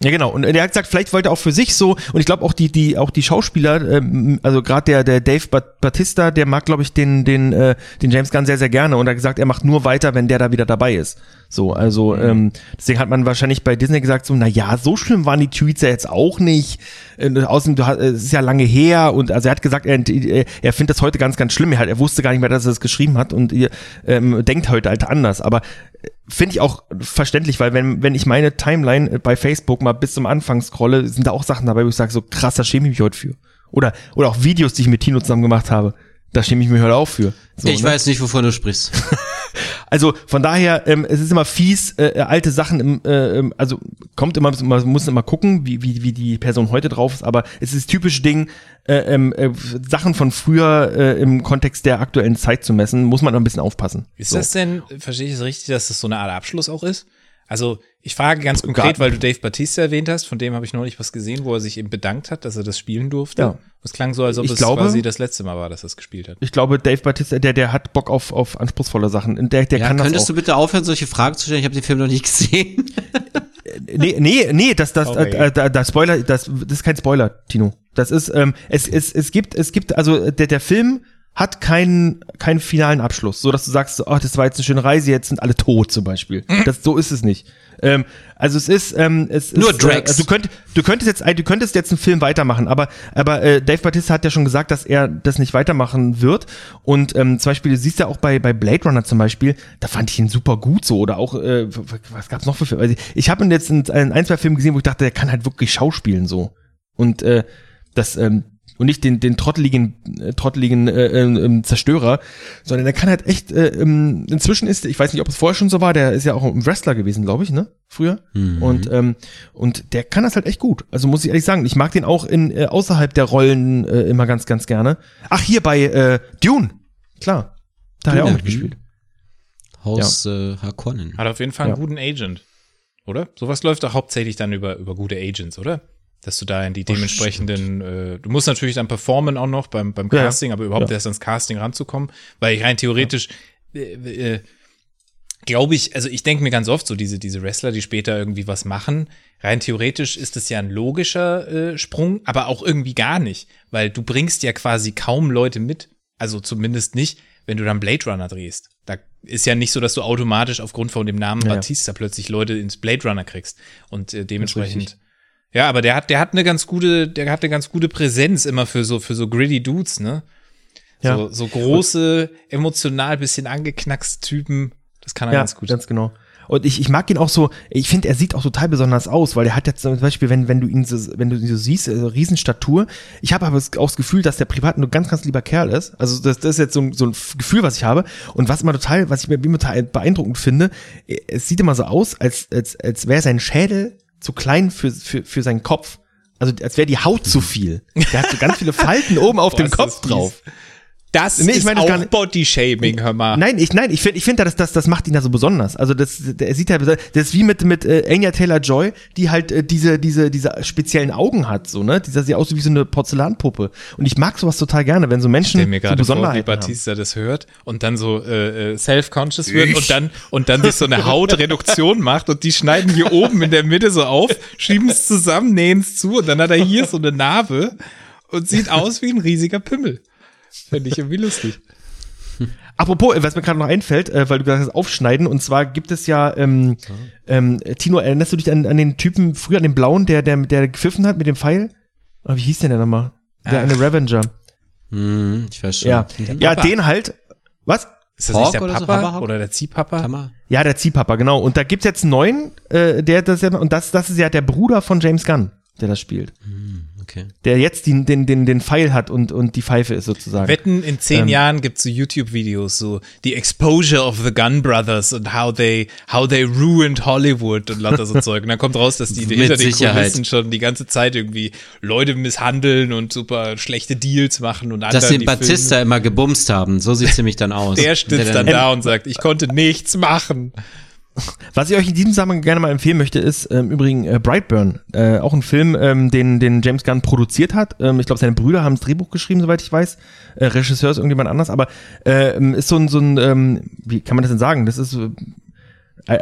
Ja, genau. Und er hat gesagt, vielleicht wollte er auch für sich so, und ich glaube auch die, die, auch die Schauspieler, ähm, also gerade der, der Dave Bat- Batista, der mag, glaube ich, den, den, äh, den James Gunn sehr, sehr gerne. Und er hat gesagt, er macht nur weiter, wenn der da wieder dabei ist. So, also ähm, deswegen hat man wahrscheinlich bei Disney gesagt, so, na ja, so schlimm waren die Tweets ja jetzt auch nicht. Äh, außerdem, du hast, es ist ja lange her und also er hat gesagt, er, er, er findet das heute ganz, ganz schlimm. Er, hat, er wusste gar nicht mehr, dass er das geschrieben hat und ihr ähm, denkt heute halt anders. Aber finde ich auch verständlich, weil wenn, wenn ich meine Timeline äh, bei Facebook mal bis zum Anfang scrolle, sind da auch Sachen dabei, wo ich sage, so krass, da schäme ich mich heute für. Oder, oder auch Videos, die ich mit Tino zusammen gemacht habe. Da schäme ich mich heute auch für. So, ich ne? weiß nicht, wovon du sprichst. Also von daher, ähm, es ist immer fies, äh, alte Sachen, im, äh, ähm, also kommt immer, man muss immer gucken, wie, wie, wie die Person heute drauf ist, aber es ist das typische Ding, äh, ähm, äh, Sachen von früher äh, im Kontext der aktuellen Zeit zu messen, muss man noch ein bisschen aufpassen. Ist So. das denn, verstehe ich es richtig, dass das so eine Art Abschluss auch ist? Also, ich frage ganz konkret, weil du Dave Batista erwähnt hast, von dem habe ich noch nicht was gesehen, wo er sich eben bedankt hat, dass er das spielen durfte. Ja. Es klang so, als ob Ich es glaube- quasi das letzte Mal war, dass er es gespielt hat. Ich glaube, Dave Batista, der, der hat Bock auf, auf anspruchsvolle Sachen. Der, der Ja, kann das könntest auch. du bitte aufhören, solche Fragen zu stellen? Ich habe den Film noch nicht gesehen. Nee, nee, nee, das, das, Okay. äh, da, da Spoiler, das, das ist kein Spoiler, Tino. Das ist, ähm, es, es, es gibt, es gibt, also der, der Film hat keinen, keinen finalen Abschluss, so dass du sagst, oh, das war jetzt eine schöne Reise, jetzt sind alle tot zum Beispiel. Das, so ist es nicht. Ähm, also es ist, ähm, es Nur ist, Drax. Äh, du, könnt, du könntest jetzt, ein- du könntest jetzt einen Film weitermachen, aber, aber äh, Dave Bautista hat ja schon gesagt, dass er das nicht weitermachen wird. Und ähm, zum Beispiel, du siehst ja auch bei, bei Blade Runner zum Beispiel, da fand ich ihn super gut so. Oder auch, äh, was gab's noch für Filme? Also ich habe ihn jetzt in, in ein, zwei Filmen gesehen, wo ich dachte, der kann halt wirklich schauspielen so. Und äh, das, ähm, und nicht den, den trotteligen, äh, trotteligen äh, ähm, Zerstörer, sondern der kann halt echt, äh, ähm, inzwischen ist, ich weiß nicht, ob es vorher schon so war, der ist ja auch ein Wrestler gewesen, glaube ich, ne? Früher. Und, ähm, und der kann das halt echt gut. Also muss ich ehrlich sagen, ich mag den auch in äh, außerhalb der Rollen äh, immer ganz, ganz gerne. Ach, hier bei äh, Dune. Klar. Da hat er auch mitgespielt. Haus äh, Harkonnen. Hat auf jeden Fall einen Ja. guten Agent. Oder? Sowas läuft doch hauptsächlich dann über, über gute Agents, oder? Dass du da in die dementsprechenden, äh, du musst natürlich dann performen auch noch beim, beim Ja, ja. Casting, aber überhaupt Ja. erst ans Casting ranzukommen, weil rein theoretisch, äh, äh, glaube ich, also ich denke mir ganz oft so, diese, diese Wrestler, die später irgendwie was machen, rein theoretisch ist es ja ein logischer äh, Sprung, aber auch irgendwie gar nicht, weil du bringst ja quasi kaum Leute mit, also zumindest nicht, wenn du dann Blade Runner drehst. Da ist ja nicht so, dass du automatisch aufgrund von dem Namen Ja, ja. Batista plötzlich Leute ins Blade Runner kriegst und äh, dementsprechend ja, aber der hat, der hat eine ganz gute, der hat eine ganz gute Präsenz immer für so, für so gritty Dudes, ne? Ja. So, so große, emotional bisschen angeknackste Typen. Das kann er Ja, ganz gut. ganz genau. Und ich, ich mag ihn auch so, ich finde, er sieht auch total besonders aus, weil er hat jetzt zum Beispiel, wenn, wenn du ihn so, wenn du ihn so siehst, also Riesenstatur. Ich habe aber auch das Gefühl, dass der privat nur ganz, ganz lieber Kerl ist. Also das, das ist jetzt so, ein- so ein Gefühl, was ich habe. Und was immer total, was ich mir immer total beeindruckend finde, es sieht immer so aus, als, als, als wäre sein Schädel zu klein für, für, für seinen Kopf. Also als wäre die Haut zu viel. Der hat so ganz viele Falten oben auf Boah, dem Kopf drauf. Das Nee, ich ist das gar auch Body-Shaming, hör mal. Nein, ich nein, ich finde ich finde das das das macht ihn ja so besonders. Also das der sieht ja das ist wie mit mit äh, Anya Taylor-Joy, die halt äh, diese diese diese speziellen Augen hat so, ne? Dieser sieht aus wie so eine Porzellanpuppe und ich mag sowas total gerne, wenn so Menschen der mir so gerade vor, wie Besonderheiten haben. Batista das hört und dann so äh, äh, self-conscious wird und dann und dann sich so eine Hautreduktion macht und die schneiden hier oben in der Mitte so auf, schieben es zusammen, nähen es zu und dann hat er hier so eine Narbe und sieht aus wie ein riesiger Pimmel. Finde ich irgendwie lustig. Apropos, äh, was mir gerade noch einfällt, äh, weil du gesagt hast, aufschneiden, und zwar gibt es ja, ähm, ähm, Tino, erinnerst du dich an, an den Typen früher, an den Blauen, der, der, der gepfiffen hat mit dem Pfeil? Oh, wie hieß denn der nochmal? Der Ach. eine Revenger. Hm, ich weiß schon. Ja. Ja, Papa. den halt. Was? Ist das Hawk nicht der oder so? Papa oder der Ziehpapa? Hammer. Ja, der Ziehpapa, genau. Und da gibt's jetzt einen neuen, äh, der das ja, und das, das ist ja der Bruder von James Gunn, der das spielt. Okay. Der jetzt den, den, den, den Pfeil hat und, und die Pfeife ist sozusagen. Wetten, in zehn Ähm. Jahren gibt's so YouTube-Videos, so The Exposure of the Gunn Brothers und how they, how they ruined Hollywood und lauter so Zeug. Und dann kommt raus, dass die hinter den Sicherheit. Kulissen schon die ganze Zeit irgendwie Leute misshandeln und super schlechte Deals machen und Dass sie die Batista immer gebumst haben, so sieht's nämlich dann aus. Filme, der stützt dann dann da und sagt, ich konnte nichts machen. Was ich euch in diesem Zusammenhang gerne mal empfehlen möchte, ist ähm, übrigens äh, Brightburn. Äh, auch ein Film, ähm, den, den James Gunn produziert hat. Ähm, ich glaube, seine Brüder haben das Drehbuch geschrieben, soweit ich weiß. Äh, Regisseur ist irgendjemand anders, aber äh, ist so ein, so ein ähm, wie kann man das denn sagen? Das ist äh,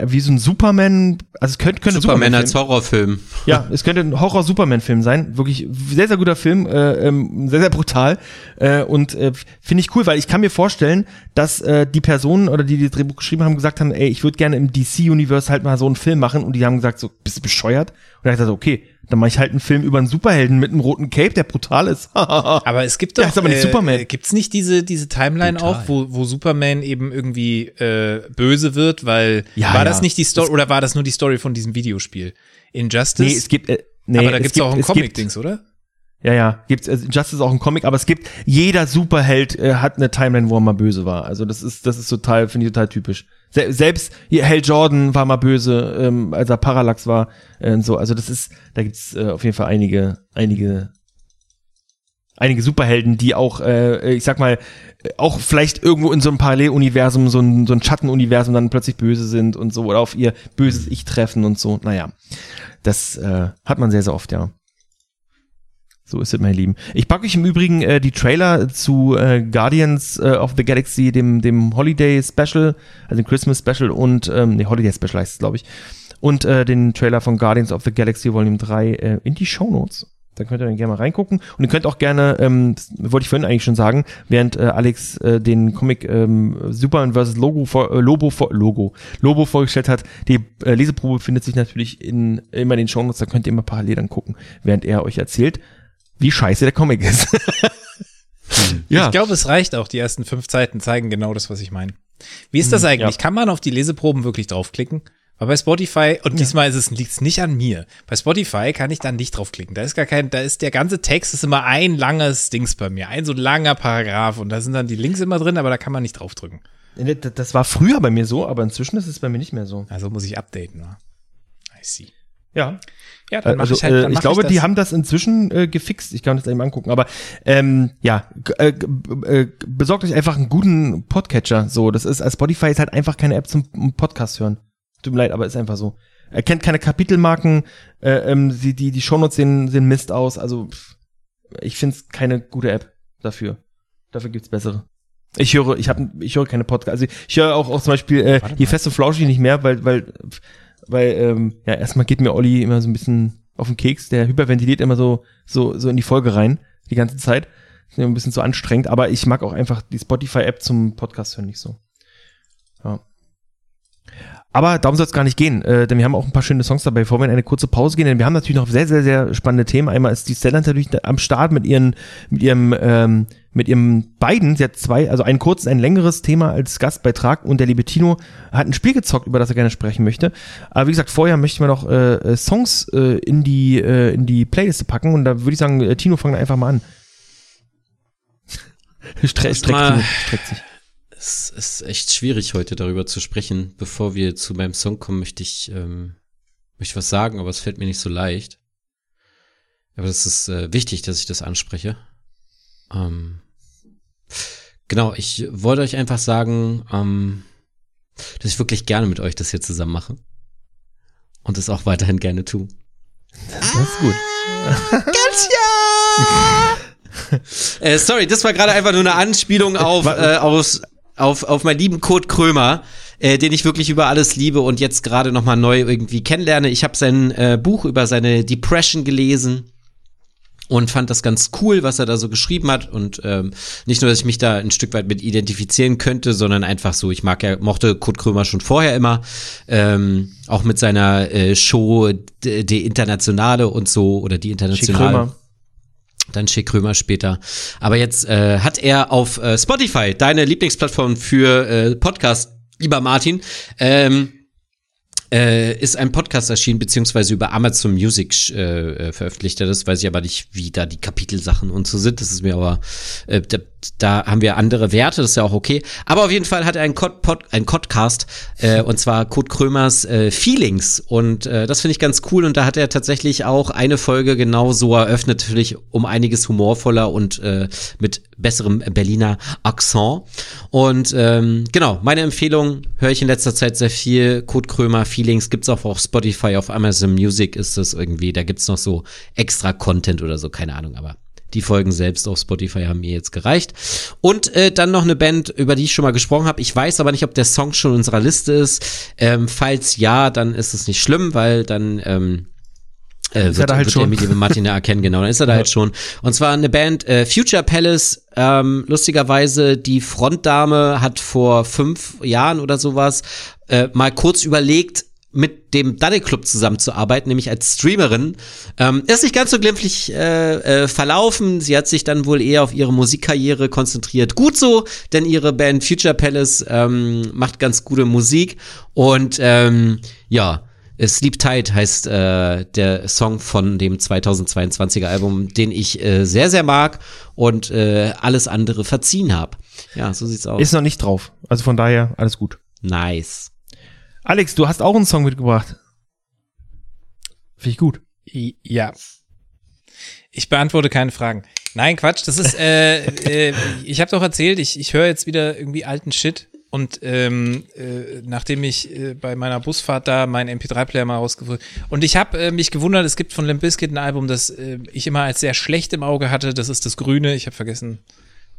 wie so ein Superman, also es könnte, könnte Superman Superman als Horrorfilm. Ja, es könnte ein Horror-Superman-Film sein. Wirklich sehr, sehr guter Film, äh, ähm, sehr, sehr brutal. Äh, und äh, finde ich cool, weil ich kann mir vorstellen, dass äh, die Personen oder die, die das Drehbuch geschrieben haben, gesagt haben, ey, ich würde gerne im DC-Universe halt mal so einen Film machen. Und die haben gesagt, so, bist du bescheuert? Und er gesagt, okay, dann mache ich halt einen Film über einen Superhelden mit einem roten Cape, der brutal ist. Aber es gibt doch, Ja, ist aber nicht Superman. Äh, gibt's nicht diese, diese Timeline Brutal. auch, wo, wo Superman eben irgendwie äh, böse wird, weil Ja, war ja. das nicht die Story oder war das nur die Story von diesem Videospiel? Injustice? nee, es gibt, äh, nee, aber da es gibt's gibt, auch ein Comic-Dings, oder? Ja, ja, gibt's also Justice ist auch ein Comic, aber es gibt jeder Superheld äh, hat eine Timeline, wo er mal böse war. Also das ist das ist total finde ich total typisch. Se selbst hier, Hal Jordan war mal böse, ähm, als er Parallax war äh, und so. Also das ist da gibt's äh, auf jeden Fall einige einige einige Superhelden, die auch äh, ich sag mal äh, auch vielleicht irgendwo in so einem Paralleluniversum, so ein, so ein Schattenuniversum dann plötzlich böse sind und so oder auf ihr böses Ich treffen und so. Naja, das äh, hat man sehr, sehr oft, ja. So ist es, meine Lieben. Ich packe euch im Übrigen äh, die Trailer zu äh, Guardians äh, of the Galaxy, dem, dem Holiday Special, also dem Christmas Special und, ähm, nee, Holiday Special heißt es, glaube ich. Und äh, den Trailer von Guardians of the Galaxy Volume 3 äh, in die Show Notes. Da könnt ihr dann gerne mal reingucken. Und ihr könnt auch gerne, ähm, wollte ich vorhin eigentlich schon sagen, während äh, Alex äh, den Comic ähm, Superman vs. Logo vor, äh, Lobo vor, Logo, Lobo vorgestellt hat, die äh, Leseprobe findet sich natürlich in, immer in den Shownotes, da könnt ihr immer parallel dann gucken, während er euch erzählt, wie scheiße der Comic ist. ja. Ich glaube, es reicht auch. Die ersten fünf Zeiten zeigen genau das, was ich meine. Wie ist das Hm, eigentlich? ja. Kann man auf die Leseproben wirklich draufklicken? Weil bei Spotify, und diesmal ist es, liegt's nicht an mir. Bei Spotify kann ich da nicht draufklicken. Da ist gar kein, da ist der ganze Text ist immer ein langes Dings bei mir. Ein so langer Paragraph und da sind dann die Links immer drin, aber da kann man nicht draufdrücken. Das war früher bei mir so, aber inzwischen ist es bei mir nicht mehr so. Also muss ich updaten, wa? I see. Ja. Ja, dann mach also, ich halt, äh, dann ich mach glaube, das. die haben das inzwischen äh, gefixt. Ich kann das eben angucken. Aber ähm, ja, äh, äh, besorgt euch einfach einen guten Podcatcher. So, das ist, äh, Spotify ist halt einfach keine App zum Podcast hören. Tut mir leid, aber ist einfach so. Er kennt keine Kapitelmarken. Äh, ähm, die die die Shownotes sehen sehen Mist aus. Also ich finde es keine gute App dafür. Dafür gibt's bessere. Ich höre, ich habe, ich höre keine Podcasts. Also ich höre auch, auch zum Beispiel äh, hier fest und flauschig nicht mehr, weil, weil, weil, ähm, ja, erstmal geht mir Olli immer so ein bisschen auf den Keks. Der hyperventiliert immer so, so, so in die Folge rein die ganze Zeit. Ist mir ein bisschen zu anstrengend, aber ich mag auch einfach die Spotify-App zum Podcast hören nicht so. Ja. Aber darum soll es gar nicht gehen, äh, denn wir haben auch ein paar schöne Songs dabei, bevor wir in eine kurze Pause gehen, denn wir haben natürlich noch sehr, sehr, sehr spannende Themen. Einmal ist die Stella natürlich am Start mit ihren, mit ihrem, ähm, mit ihrem beiden, sie hat zwei, also ein kurzes, ein längeres Thema als Gastbeitrag und der liebe Tino hat ein Spiel gezockt, über das er gerne sprechen möchte. Aber wie gesagt, vorher möchten wir noch äh, äh, Songs äh, in die, äh, in die Playliste packen und da würde ich sagen, äh, Tino, fang einfach mal an. Stre streckt, mal- streckt sich. Es ist echt schwierig, heute darüber zu sprechen. Bevor wir zu meinem Song kommen, möchte ich, ähm, möchte was sagen, aber es fällt mir nicht so leicht. Aber es ist äh, wichtig, dass ich das anspreche. Ähm, genau, ich wollte euch einfach sagen, ähm, dass ich wirklich gerne mit euch das hier zusammen mache. Und es auch weiterhin gerne tue. Das ist gut. Äh, sorry, das war gerade einfach nur eine Anspielung auf, Wa- äh, aus, auf, auf meinen lieben Kurt Krömer, äh, den ich wirklich über alles liebe und jetzt gerade nochmal neu irgendwie kennenlerne. Ich habe sein äh, Buch über seine Depression gelesen und fand das ganz cool, was er da so geschrieben hat und ähm, nicht nur, dass ich mich da ein Stück weit mit identifizieren könnte, sondern einfach so, ich mag ja, mochte Kurt Krömer schon vorher immer, ähm, auch mit seiner äh, Show Die Internationale und so oder die Internationale. Dann Schick Krömer später. Aber jetzt äh, hat er auf äh, Spotify, deine Lieblingsplattform für äh, Podcast, lieber Martin, ähm, äh, ist ein Podcast erschienen, beziehungsweise über Amazon Music äh, äh, veröffentlicht er das. Weiß ich aber nicht, wie da die Kapitelsachen und so sind. Das ist mir aber, äh, da, da haben wir andere Werte, das ist ja auch okay. Aber auf jeden Fall hat er einen, Cod Pod, einen Podcast, äh, und zwar Kurt Krömers äh, Feelings. Und äh, das finde ich ganz cool. Und da hat er tatsächlich auch eine Folge genau so eröffnet, natürlich um einiges humorvoller und äh, mit besserem Berliner Akzent. Und ähm, genau, meine Empfehlung höre ich in letzter Zeit sehr viel. Kurt Krömer Feelings gibt's auch auf Spotify, auf Amazon Music ist das irgendwie. Da gibt's noch so extra Content oder so, keine Ahnung, aber die Folgen selbst auf Spotify haben mir jetzt gereicht. Und äh, dann noch eine Band, über die ich schon mal gesprochen habe. Ich weiß aber nicht, ob der Song schon in unserer Liste ist. Ähm, falls ja, dann ist es nicht schlimm, weil dann ähm, äh, Ist wird, er halt wird schon. mit dem Martin erkennen, genau, dann ist er da halt schon. Und zwar eine Band, äh, Future Palace, ähm, lustigerweise, die Frontdame hat vor fünf Jahren oder sowas äh, mal kurz überlegt, mit dem Daddy Club zusammenzuarbeiten, nämlich als Streamerin. Ähm, ist nicht ganz so glimpflich äh, äh, verlaufen. Sie hat sich dann wohl eher auf ihre Musikkarriere konzentriert. Gut so, denn ihre Band Future Palace ähm, macht ganz gute Musik. Und ähm, ja, Sleep Tight heißt äh, der Song von dem 2022er Album, den ich äh, sehr, sehr mag und äh, alles andere verziehen habe. Ja, so sieht's aus. Ist noch nicht drauf. Also von daher, alles gut. nice. Alex, du hast auch einen Song mitgebracht. Finde ich gut. Ja. Ich beantworte keine Fragen. Nein, Quatsch, das ist, äh, äh, ich habe doch erzählt, ich, ich höre jetzt wieder irgendwie alten Shit und ähm, äh, nachdem ich äh, bei meiner Busfahrt da meinen MP3-Player mal rausgefunden und ich habe äh, mich gewundert, es gibt von Limp Bizkit ein Album, das äh, ich immer als sehr schlecht im Auge hatte, das ist das Grüne, ich habe vergessen,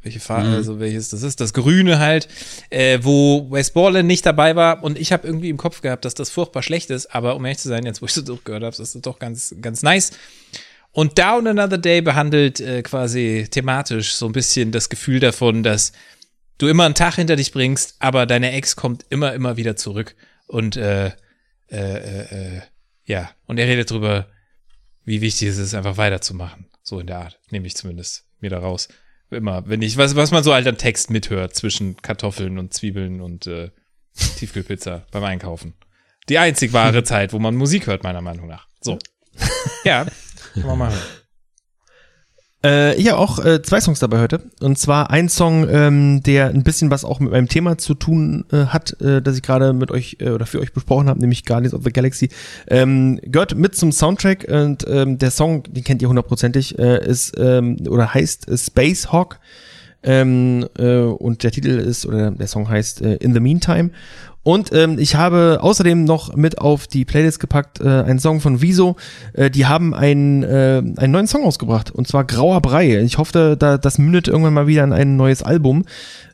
welche Farbe, also welches das ist, das Grüne halt, äh, wo Wes Borland nicht dabei war und ich habe irgendwie im Kopf gehabt, dass das furchtbar schlecht ist, aber um ehrlich zu sein, jetzt wo ich so durchgehört habe, ist das doch ganz, ganz nice. Und Down Another Day behandelt äh, quasi thematisch so ein bisschen das Gefühl davon, dass du immer einen Tag hinter dich bringst, aber deine Ex kommt immer, immer wieder zurück. Und äh, äh, äh, äh, ja, und er redet drüber, wie wichtig es ist, einfach weiterzumachen. So in der Art, nehme ich zumindest mir da raus. Immer, wenn ich, was, was man so halt an Text mithört zwischen Kartoffeln und Zwiebeln und äh, Tiefkühlpizza beim Einkaufen. Die einzig wahre Zeit, wo man Musik hört, meiner Meinung nach. So. Ja, kann man machen. Äh, ich habe auch äh, zwei Songs dabei heute. Und zwar ein Song, ähm, der ein bisschen was auch mit meinem Thema zu tun äh, hat, äh, das ich gerade mit euch äh, oder für euch besprochen habe, nämlich Guardians of the Galaxy. Ähm, gehört mit zum Soundtrack und ähm, der Song, den kennt ihr hundertprozentig, äh, ist ähm, oder heißt äh, Space Hawk. Ähm, äh, und der Titel ist, oder der Song heißt äh, In the Meantime. Und ähm, ich habe außerdem noch mit auf die Playlist gepackt äh, einen Song von Wieso. Äh, die haben einen, äh, einen neuen Song ausgebracht und zwar Grauer Brei. Ich hoffe, da, das mündet irgendwann mal wieder in ein neues Album.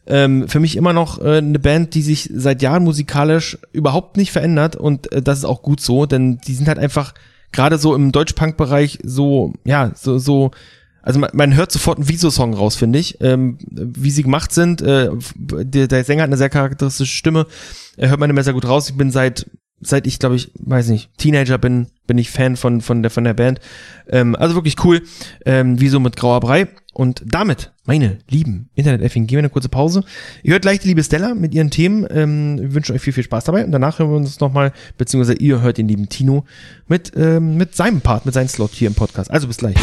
Ähm, für mich immer noch äh, eine Band, die sich seit Jahren musikalisch überhaupt nicht verändert und äh, das ist auch gut so, denn die sind halt einfach gerade so im Deutsch-Punk-Bereich so, ja, so, so also man, man hört sofort einen Wieso-Song raus, finde ich. Ähm, wie sie gemacht sind. Äh, der, der Sänger hat eine sehr charakteristische Stimme. Er hört man immer sehr gut raus. Ich bin seit seit ich glaube ich weiß nicht Teenager bin bin ich Fan von von der von der Band. Ähm, also wirklich cool. Ähm, Wieso mit Grauer Brei. Und damit, meine lieben Internet-Effing, gehen wir eine kurze Pause. Ihr hört gleich die liebe Stella mit ihren Themen. Ähm, wir wünschen euch viel, viel Spaß dabei. Und danach hören wir uns nochmal, beziehungsweise ihr hört den lieben Tino mit, ähm, mit seinem Part, mit seinem Slot hier im Podcast. Also bis gleich.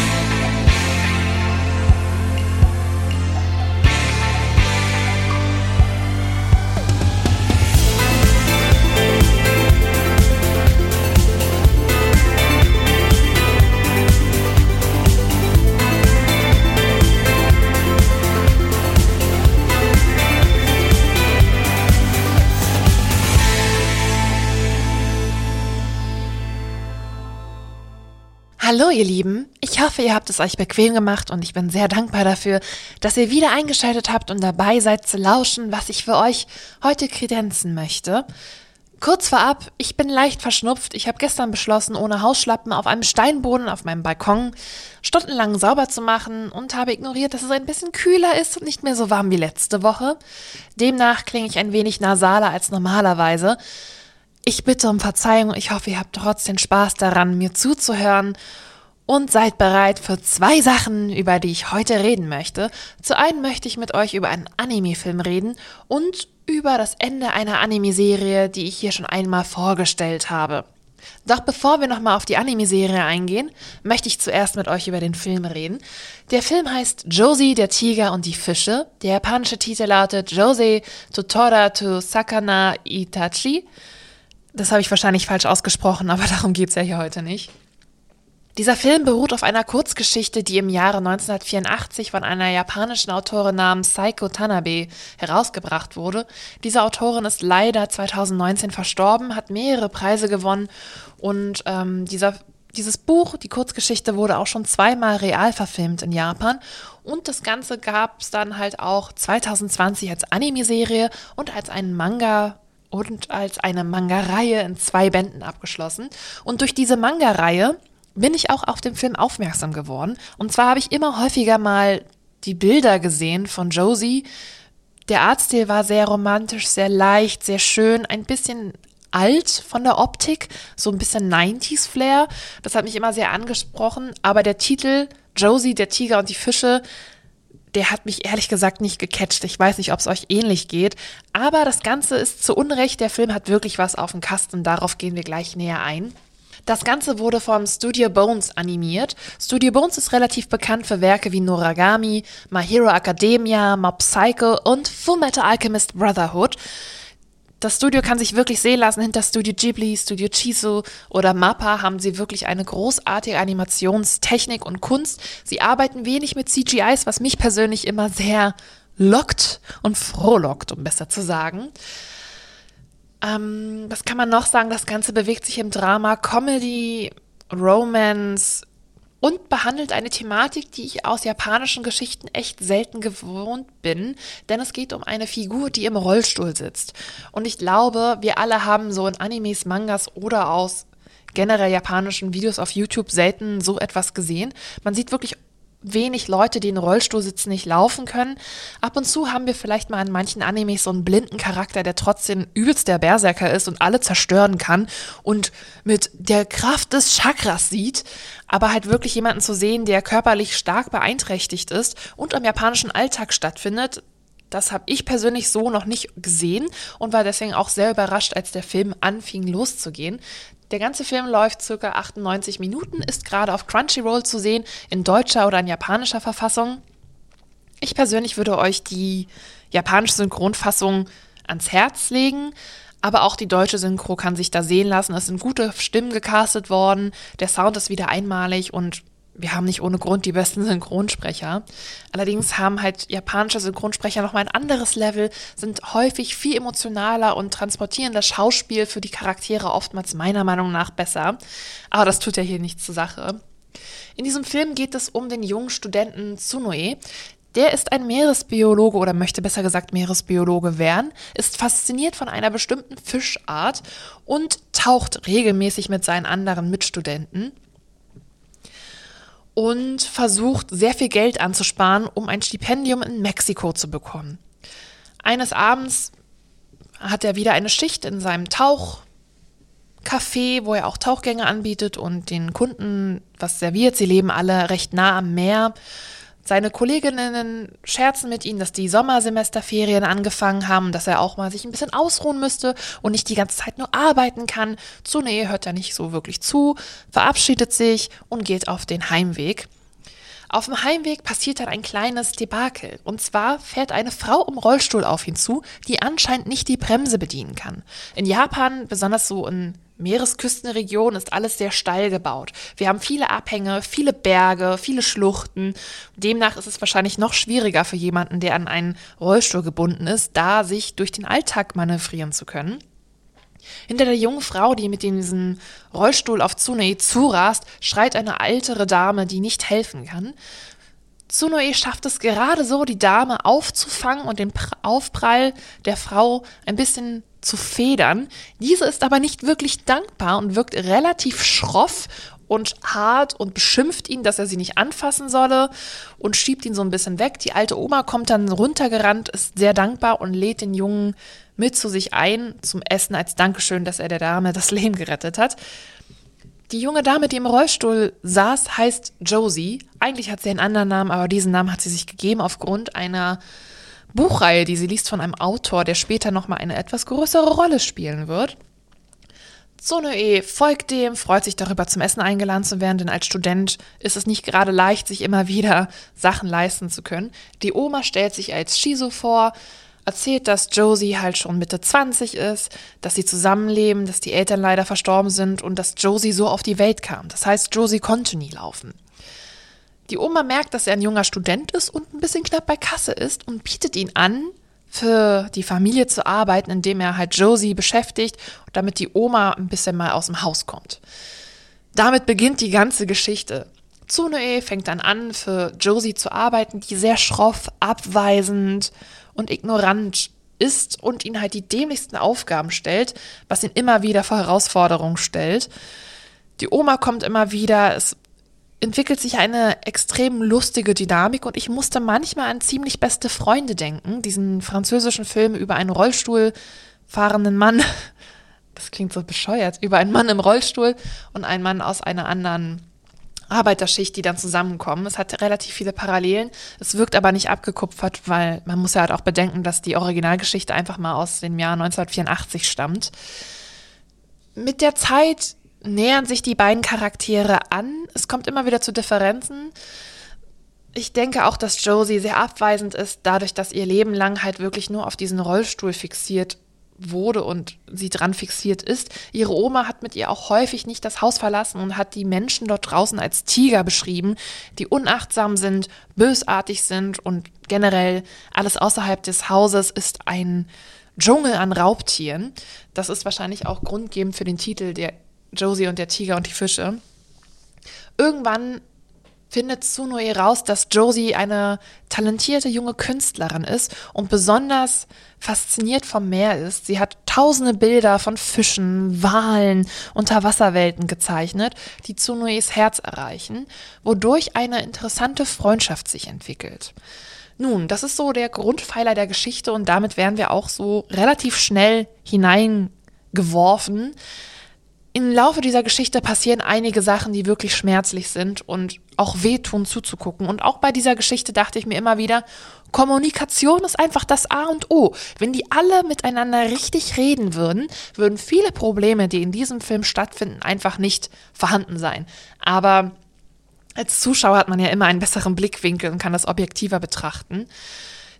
Ihr Lieben, ich hoffe, ihr habt es euch bequem gemacht und ich bin sehr dankbar dafür, dass ihr wieder eingeschaltet habt und dabei seid zu lauschen, was ich für euch heute kredenzen möchte. Kurz vorab, ich bin leicht verschnupft. Ich habe gestern beschlossen, ohne Hausschlappen auf einem Steinboden auf meinem Balkon stundenlang sauber zu machen und habe ignoriert, dass es ein bisschen kühler ist und nicht mehr so warm wie letzte Woche. Demnach klinge ich ein wenig nasaler als normalerweise. Ich bitte um Verzeihung. Ich hoffe, ihr habt trotzdem Spaß daran, mir zuzuhören und seid bereit für zwei Sachen, über die ich heute reden möchte. Zu einem möchte ich mit euch über einen Anime-Film reden und über das Ende einer Anime-Serie, die ich hier schon einmal vorgestellt habe. Doch bevor wir nochmal auf die Anime-Serie eingehen, möchte ich zuerst mit euch über den Film reden. Der Film heißt Josie, der Tiger und die Fische. Der japanische Titel lautet Josie Tutora to Sakana Itachi. Das habe ich wahrscheinlich falsch ausgesprochen, aber darum geht es ja hier heute nicht. Dieser Film beruht auf einer Kurzgeschichte, die im Jahre 1984 von einer japanischen Autorin namens Saiko Tanabe herausgebracht wurde. Diese Autorin ist leider 2019 verstorben, hat mehrere Preise gewonnen und ähm, dieser, dieses Buch, die Kurzgeschichte, wurde auch schon zweimal real verfilmt in Japan und das Ganze gab es dann halt auch 2020 als Anime-Serie und als einen Manga und als eine Manga-Reihe in zwei Bänden abgeschlossen. Und durch diese Manga-Reihe bin ich auch auf den Film aufmerksam geworden. Und zwar habe ich immer häufiger mal die Bilder gesehen von Josie. Der Artstil war sehr romantisch, sehr leicht, sehr schön, ein bisschen alt von der Optik, so ein bisschen 90s Flair. Das hat mich immer sehr angesprochen. Aber der Titel Josie, der Tiger und die Fische, der hat mich ehrlich gesagt nicht gecatcht. Ich weiß nicht, ob es euch ähnlich geht. Aber das Ganze ist zu Unrecht. Der Film hat wirklich was auf dem Kasten. Darauf gehen wir gleich näher ein. Das Ganze wurde vom Studio Bones animiert. Studio Bones ist relativ bekannt für Werke wie Noragami, My Hero Academia, Mob Psycho und Fullmetal Alchemist Brotherhood. Das Studio kann sich wirklich sehen lassen. Hinter Studio Ghibli, Studio Chizu oder Mappa haben sie wirklich eine großartige Animationstechnik und Kunst. Sie arbeiten wenig mit CGIs, was mich persönlich immer sehr lockt und frohlockt, um besser zu sagen. Ähm, was kann man noch sagen? Das Ganze bewegt sich im Drama, Comedy, Romance und behandelt eine Thematik, die ich aus japanischen Geschichten echt selten gewohnt bin, denn es geht um eine Figur, die im Rollstuhl sitzt. Und ich glaube, wir alle haben so in Animes, Mangas oder aus generell japanischen Videos auf YouTube selten so etwas gesehen. Man sieht wirklich wenig Leute, die in Rollstuhl sitzen, nicht laufen können. Ab und zu haben wir vielleicht mal in manchen Animes so einen blinden Charakter, der trotzdem übelst der Berserker ist und alle zerstören kann und mit der Kraft des Chakras sieht, aber halt wirklich jemanden zu sehen, der körperlich stark beeinträchtigt ist und am japanischen Alltag stattfindet, das habe ich persönlich so noch nicht gesehen und war deswegen auch sehr überrascht, als der Film anfing loszugehen. Der ganze Film läuft circa 98 Minuten, ist gerade auf Crunchyroll zu sehen, in deutscher oder in japanischer Verfassung. Ich persönlich würde euch die japanische Synchronfassung ans Herz legen, aber auch die deutsche Synchro kann sich da sehen lassen. Es sind gute Stimmen gecastet worden, der Sound ist wieder einmalig und wir haben nicht ohne Grund die besten Synchronsprecher. Allerdings haben halt japanische Synchronsprecher nochmal ein anderes Level, sind häufig viel emotionaler und transportieren das Schauspiel für die Charaktere oftmals meiner Meinung nach besser. Aber das tut ja hier nichts zur Sache. In diesem Film geht es um den jungen Studenten Tsunoe. Der ist ein Meeresbiologe oder möchte besser gesagt Meeresbiologe werden, ist fasziniert von einer bestimmten Fischart und taucht regelmäßig mit seinen anderen Mitstudenten und versucht sehr viel Geld anzusparen, um ein Stipendium in Mexiko zu bekommen. Eines Abends hat er wieder eine Schicht in seinem Tauchcafé, wo er auch Tauchgänge anbietet und den Kunden was serviert. Sie leben alle recht nah am Meer. Seine Kolleginnen scherzen mit ihm, dass die Sommersemesterferien angefangen haben, dass er auch mal sich ein bisschen ausruhen müsste und nicht die ganze Zeit nur arbeiten kann. Zunähe hört er nicht so wirklich zu, verabschiedet sich und geht auf den Heimweg. Auf dem Heimweg passiert dann ein kleines Debakel. Und zwar fährt eine Frau im Rollstuhl auf ihn zu, die anscheinend nicht die Bremse bedienen kann. In Japan, besonders so in Meeresküstenregion ist alles sehr steil gebaut. Wir haben viele Abhänge, viele Berge, viele Schluchten. Demnach ist es wahrscheinlich noch schwieriger für jemanden, der an einen Rollstuhl gebunden ist, da sich durch den Alltag manövrieren zu können. Hinter der jungen Frau, die mit diesem Rollstuhl auf Tsunoe zurast, schreit eine ältere Dame, die nicht helfen kann. Tsunoe schafft es gerade so, die Dame aufzufangen und den Aufprall der Frau ein bisschen zu federn. Diese ist aber nicht wirklich dankbar und wirkt relativ schroff und hart und beschimpft ihn, dass er sie nicht anfassen solle und schiebt ihn so ein bisschen weg. Die alte Oma kommt dann runtergerannt, ist sehr dankbar und lädt den Jungen mit zu sich ein zum Essen als Dankeschön, dass er der Dame das Leben gerettet hat. Die junge Dame, die im Rollstuhl saß, heißt Josie. Eigentlich hat sie einen anderen Namen, aber diesen Namen hat sie sich gegeben aufgrund einer Buchreihe, die sie liest von einem Autor, der später nochmal eine etwas größere Rolle spielen wird. Zonoe folgt dem, freut sich darüber, zum Essen eingeladen zu werden, denn als Student ist es nicht gerade leicht, sich immer wieder Sachen leisten zu können. Die Oma stellt sich als Shizu vor, erzählt, dass Josie halt schon Mitte 20 ist, dass sie zusammenleben, dass die Eltern leider verstorben sind und dass Josie so auf die Welt kam. Das heißt, Josie konnte nie laufen. Die Oma merkt, dass er ein junger Student ist und ein bisschen knapp bei Kasse ist und bietet ihn an, für die Familie zu arbeiten, indem er halt Josie beschäftigt, damit die Oma ein bisschen mal aus dem Haus kommt. Damit beginnt die ganze Geschichte. Tsunoe fängt dann an, für Josie zu arbeiten, die sehr schroff, abweisend und ignorant ist und ihn halt die dämlichsten Aufgaben stellt, was ihn immer wieder vor Herausforderungen stellt. Die Oma kommt immer wieder, es entwickelt sich eine extrem lustige Dynamik und ich musste manchmal an ziemlich beste Freunde denken, diesen französischen Film über einen Rollstuhl fahrenden Mann. Das klingt so bescheuert, über einen Mann im Rollstuhl und einen Mann aus einer anderen Arbeiterschicht, die dann zusammenkommen. Es hat relativ viele Parallelen. Es wirkt aber nicht abgekupfert, weil man muss ja halt auch bedenken, dass die Originalgeschichte einfach mal aus dem Jahr 1984 stammt. Mit der Zeit nähern sich die beiden Charaktere an. Es kommt immer wieder zu Differenzen. Ich denke auch, dass Josie sehr abweisend ist, dadurch, dass ihr Leben lang halt wirklich nur auf diesen Rollstuhl fixiert wurde und sie dran fixiert ist. Ihre Oma hat mit ihr auch häufig nicht das Haus verlassen und hat die Menschen dort draußen als Tiger beschrieben, die unachtsam sind, bösartig sind und generell alles außerhalb des Hauses ist ein Dschungel an Raubtieren. Das ist wahrscheinlich auch grundgebend für den Titel der Josie und der Tiger und die Fische. Irgendwann findet Tsunoe raus, dass Josie eine talentierte junge Künstlerin ist und besonders fasziniert vom Meer ist. Sie hat tausende Bilder von Fischen, Walen, Unterwasserwelten gezeichnet, die Tsunoes Herz erreichen, wodurch eine interessante Freundschaft sich entwickelt. Nun, das ist so der Grundpfeiler der Geschichte und damit werden wir auch so relativ schnell hineingeworfen im Laufe dieser Geschichte passieren einige Sachen, die wirklich schmerzlich sind und auch wehtun zuzugucken. Und auch bei dieser Geschichte dachte ich mir immer wieder, Kommunikation ist einfach das A und O. Wenn die alle miteinander richtig reden würden, würden viele Probleme, die in diesem Film stattfinden, einfach nicht vorhanden sein. Aber als Zuschauer hat man ja immer einen besseren Blickwinkel und kann das objektiver betrachten.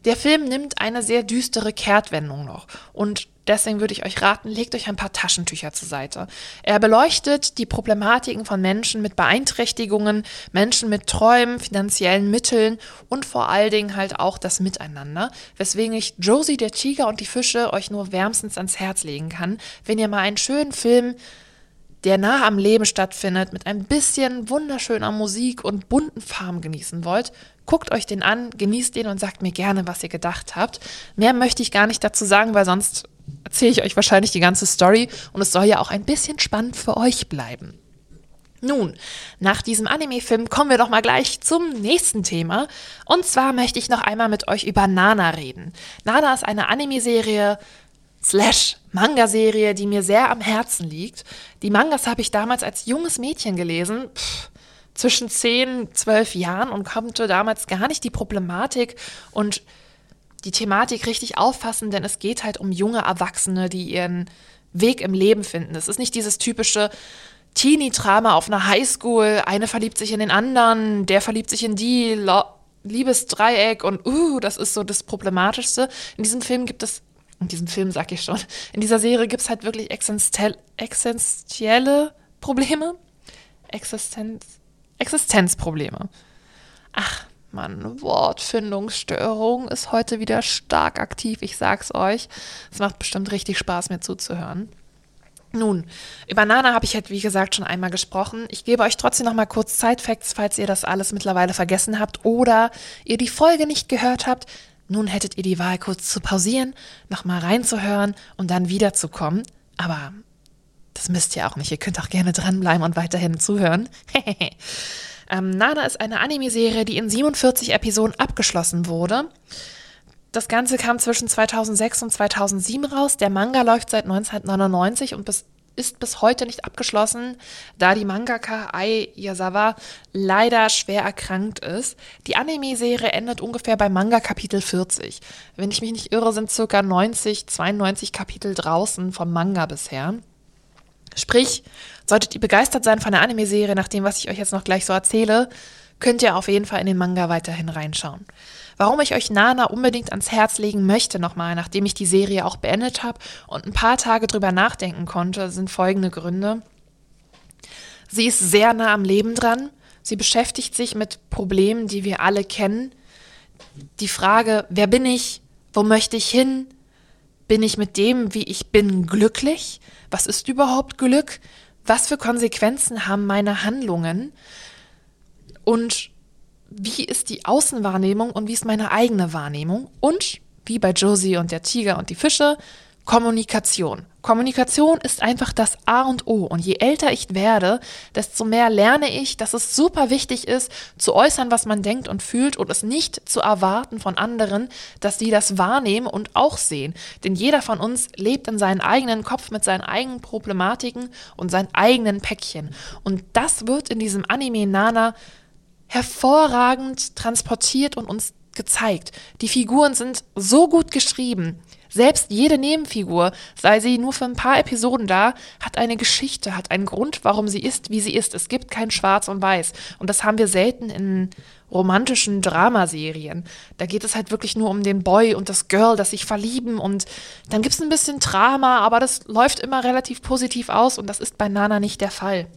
Der Film nimmt eine sehr düstere Kehrtwendung noch und deswegen würde ich euch raten, legt euch ein paar Taschentücher zur Seite. Er beleuchtet die Problematiken von Menschen mit Beeinträchtigungen, Menschen mit Träumen, finanziellen Mitteln und vor allen Dingen halt auch das Miteinander, weswegen ich Josie der Tiger und die Fische euch nur wärmstens ans Herz legen kann, wenn ihr mal einen schönen Film der nah am Leben stattfindet, mit ein bisschen wunderschöner Musik und bunten Farben genießen wollt, guckt euch den an, genießt den und sagt mir gerne, was ihr gedacht habt. Mehr möchte ich gar nicht dazu sagen, weil sonst erzähle ich euch wahrscheinlich die ganze Story und es soll ja auch ein bisschen spannend für euch bleiben. Nun, nach diesem Anime-Film kommen wir doch mal gleich zum nächsten Thema. Und zwar möchte ich noch einmal mit euch über Nana reden. Nana ist eine Anime-Serie, slash Manga-Serie, die mir sehr am Herzen liegt. Die Mangas habe ich damals als junges Mädchen gelesen, pff, zwischen 10, 12 Jahren und konnte damals gar nicht die Problematik und die Thematik richtig auffassen, denn es geht halt um junge Erwachsene, die ihren Weg im Leben finden. Es ist nicht dieses typische Teenie-Drama auf einer Highschool, eine verliebt sich in den anderen, der verliebt sich in die, Liebesdreieck und uh, das ist so das Problematischste. In diesem Film gibt es in diesem Film sag ich schon, in dieser Serie gibt es halt wirklich existenzielle Probleme. Existenz, Existenzprobleme. Ach, Mann, Wortfindungsstörung ist heute wieder stark aktiv, ich sag's euch. Es macht bestimmt richtig Spaß, mir zuzuhören. Nun, über Nana habe ich halt, wie gesagt, schon einmal gesprochen. Ich gebe euch trotzdem noch mal kurz Zeitfacts, falls ihr das alles mittlerweile vergessen habt oder ihr die Folge nicht gehört habt. Nun hättet ihr die Wahl, kurz zu pausieren, nochmal reinzuhören und dann wiederzukommen. Aber das müsst ihr auch nicht. Ihr könnt auch gerne dranbleiben und weiterhin zuhören. ähm, Nana ist eine Anime-Serie, die in 47 Episoden abgeschlossen wurde. Das Ganze kam zwischen 2006 und 2007 raus. Der Manga läuft seit 1999 und bis, ist bis heute nicht abgeschlossen, da die Mangaka Ai Yasawa leider schwer erkrankt ist. Die Anime-Serie endet ungefähr bei Manga Kapitel 40. Wenn ich mich nicht irre, sind circa 90, 92 Kapitel draußen vom Manga bisher. Sprich, solltet ihr begeistert sein von der Anime-Serie, nach dem, was ich euch jetzt noch gleich so erzähle, könnt ihr auf jeden Fall in den Manga weiterhin reinschauen. Warum ich euch Nana unbedingt ans Herz legen möchte nochmal, nachdem ich die Serie auch beendet habe und ein paar Tage drüber nachdenken konnte, sind folgende Gründe. Sie ist sehr nah am Leben dran. Sie beschäftigt sich mit Problemen, die wir alle kennen. Die Frage, wer bin ich? Wo möchte ich hin? Bin ich mit dem, wie ich bin, glücklich? Was ist überhaupt Glück? Was für Konsequenzen haben meine Handlungen? Und wie ist die Außenwahrnehmung und wie ist meine eigene Wahrnehmung? Und wie bei Josie und der Tiger und die Fische, Kommunikation. Kommunikation ist einfach das A und O. Und je älter ich werde, desto mehr lerne ich, dass es super wichtig ist, zu äußern, was man denkt und fühlt und es nicht zu erwarten von anderen, dass sie das wahrnehmen und auch sehen. Denn jeder von uns lebt in seinem eigenen Kopf mit seinen eigenen Problematiken und seinen eigenen Päckchen. Und das wird in diesem Anime Nana hervorragend transportiert und uns gezeigt. Die Figuren sind so gut geschrieben. Selbst jede Nebenfigur, sei sie nur für ein paar Episoden da, hat eine Geschichte, hat einen Grund, warum sie ist, wie sie ist. Es gibt kein Schwarz und Weiß. Und das haben wir selten in romantischen Dramaserien. Da geht es halt wirklich nur um den Boy und das Girl, das sich verlieben und dann gibt es ein bisschen Drama, aber das läuft immer relativ positiv aus und das ist bei Nana nicht der Fall.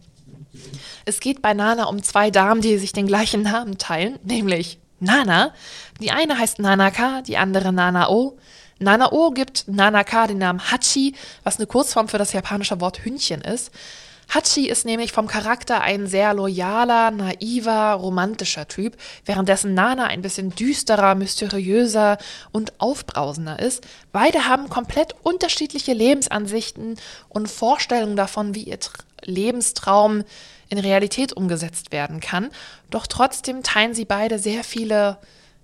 Es geht bei Nana um zwei Damen, die sich den gleichen Namen teilen, nämlich Nana. Die eine heißt Nanaka, die andere Nanao. Nanao gibt Nanaka den Namen Hachi, was eine Kurzform für das japanische Wort Hündchen ist. Hachi ist nämlich vom Charakter ein sehr loyaler, naiver, romantischer Typ, währenddessen Nana ein bisschen düsterer, mysteriöser und aufbrausender ist. Beide haben komplett unterschiedliche Lebensansichten und Vorstellungen davon, wie ihr Lebenstraum in Realität umgesetzt werden kann. Doch trotzdem teilen sie beide sehr viele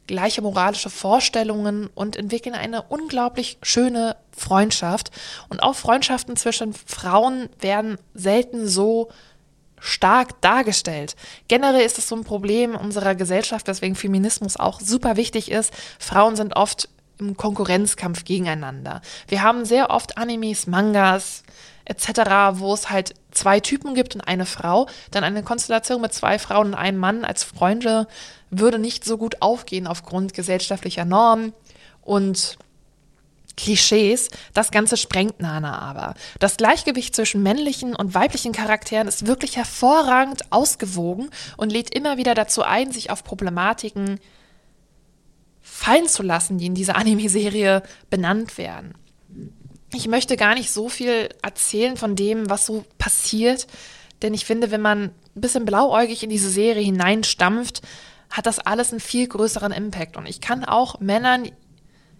gleiche moralische Vorstellungen und entwickeln eine unglaublich schöne Freundschaft. Und auch Freundschaften zwischen Frauen werden selten so stark dargestellt. Generell ist es so ein Problem unserer Gesellschaft, weswegen Feminismus auch super wichtig ist. Frauen sind oft im Konkurrenzkampf gegeneinander. Wir haben sehr oft Animes, Mangas, etc., wo es halt zwei Typen gibt und eine Frau, dann eine Konstellation mit zwei Frauen und einem Mann als Freunde würde nicht so gut aufgehen aufgrund gesellschaftlicher Normen und Klischees. Das Ganze sprengt Nana aber. Das Gleichgewicht zwischen männlichen und weiblichen Charakteren ist wirklich hervorragend ausgewogen und lädt immer wieder dazu ein, sich auf Problematiken fallen zu lassen, die in dieser Anime-Serie benannt werden ich möchte gar nicht so viel erzählen von dem, was so passiert, denn ich finde, wenn man ein bisschen blauäugig in diese Serie hineinstampft, hat das alles einen viel größeren Impact. Und ich kann auch Männern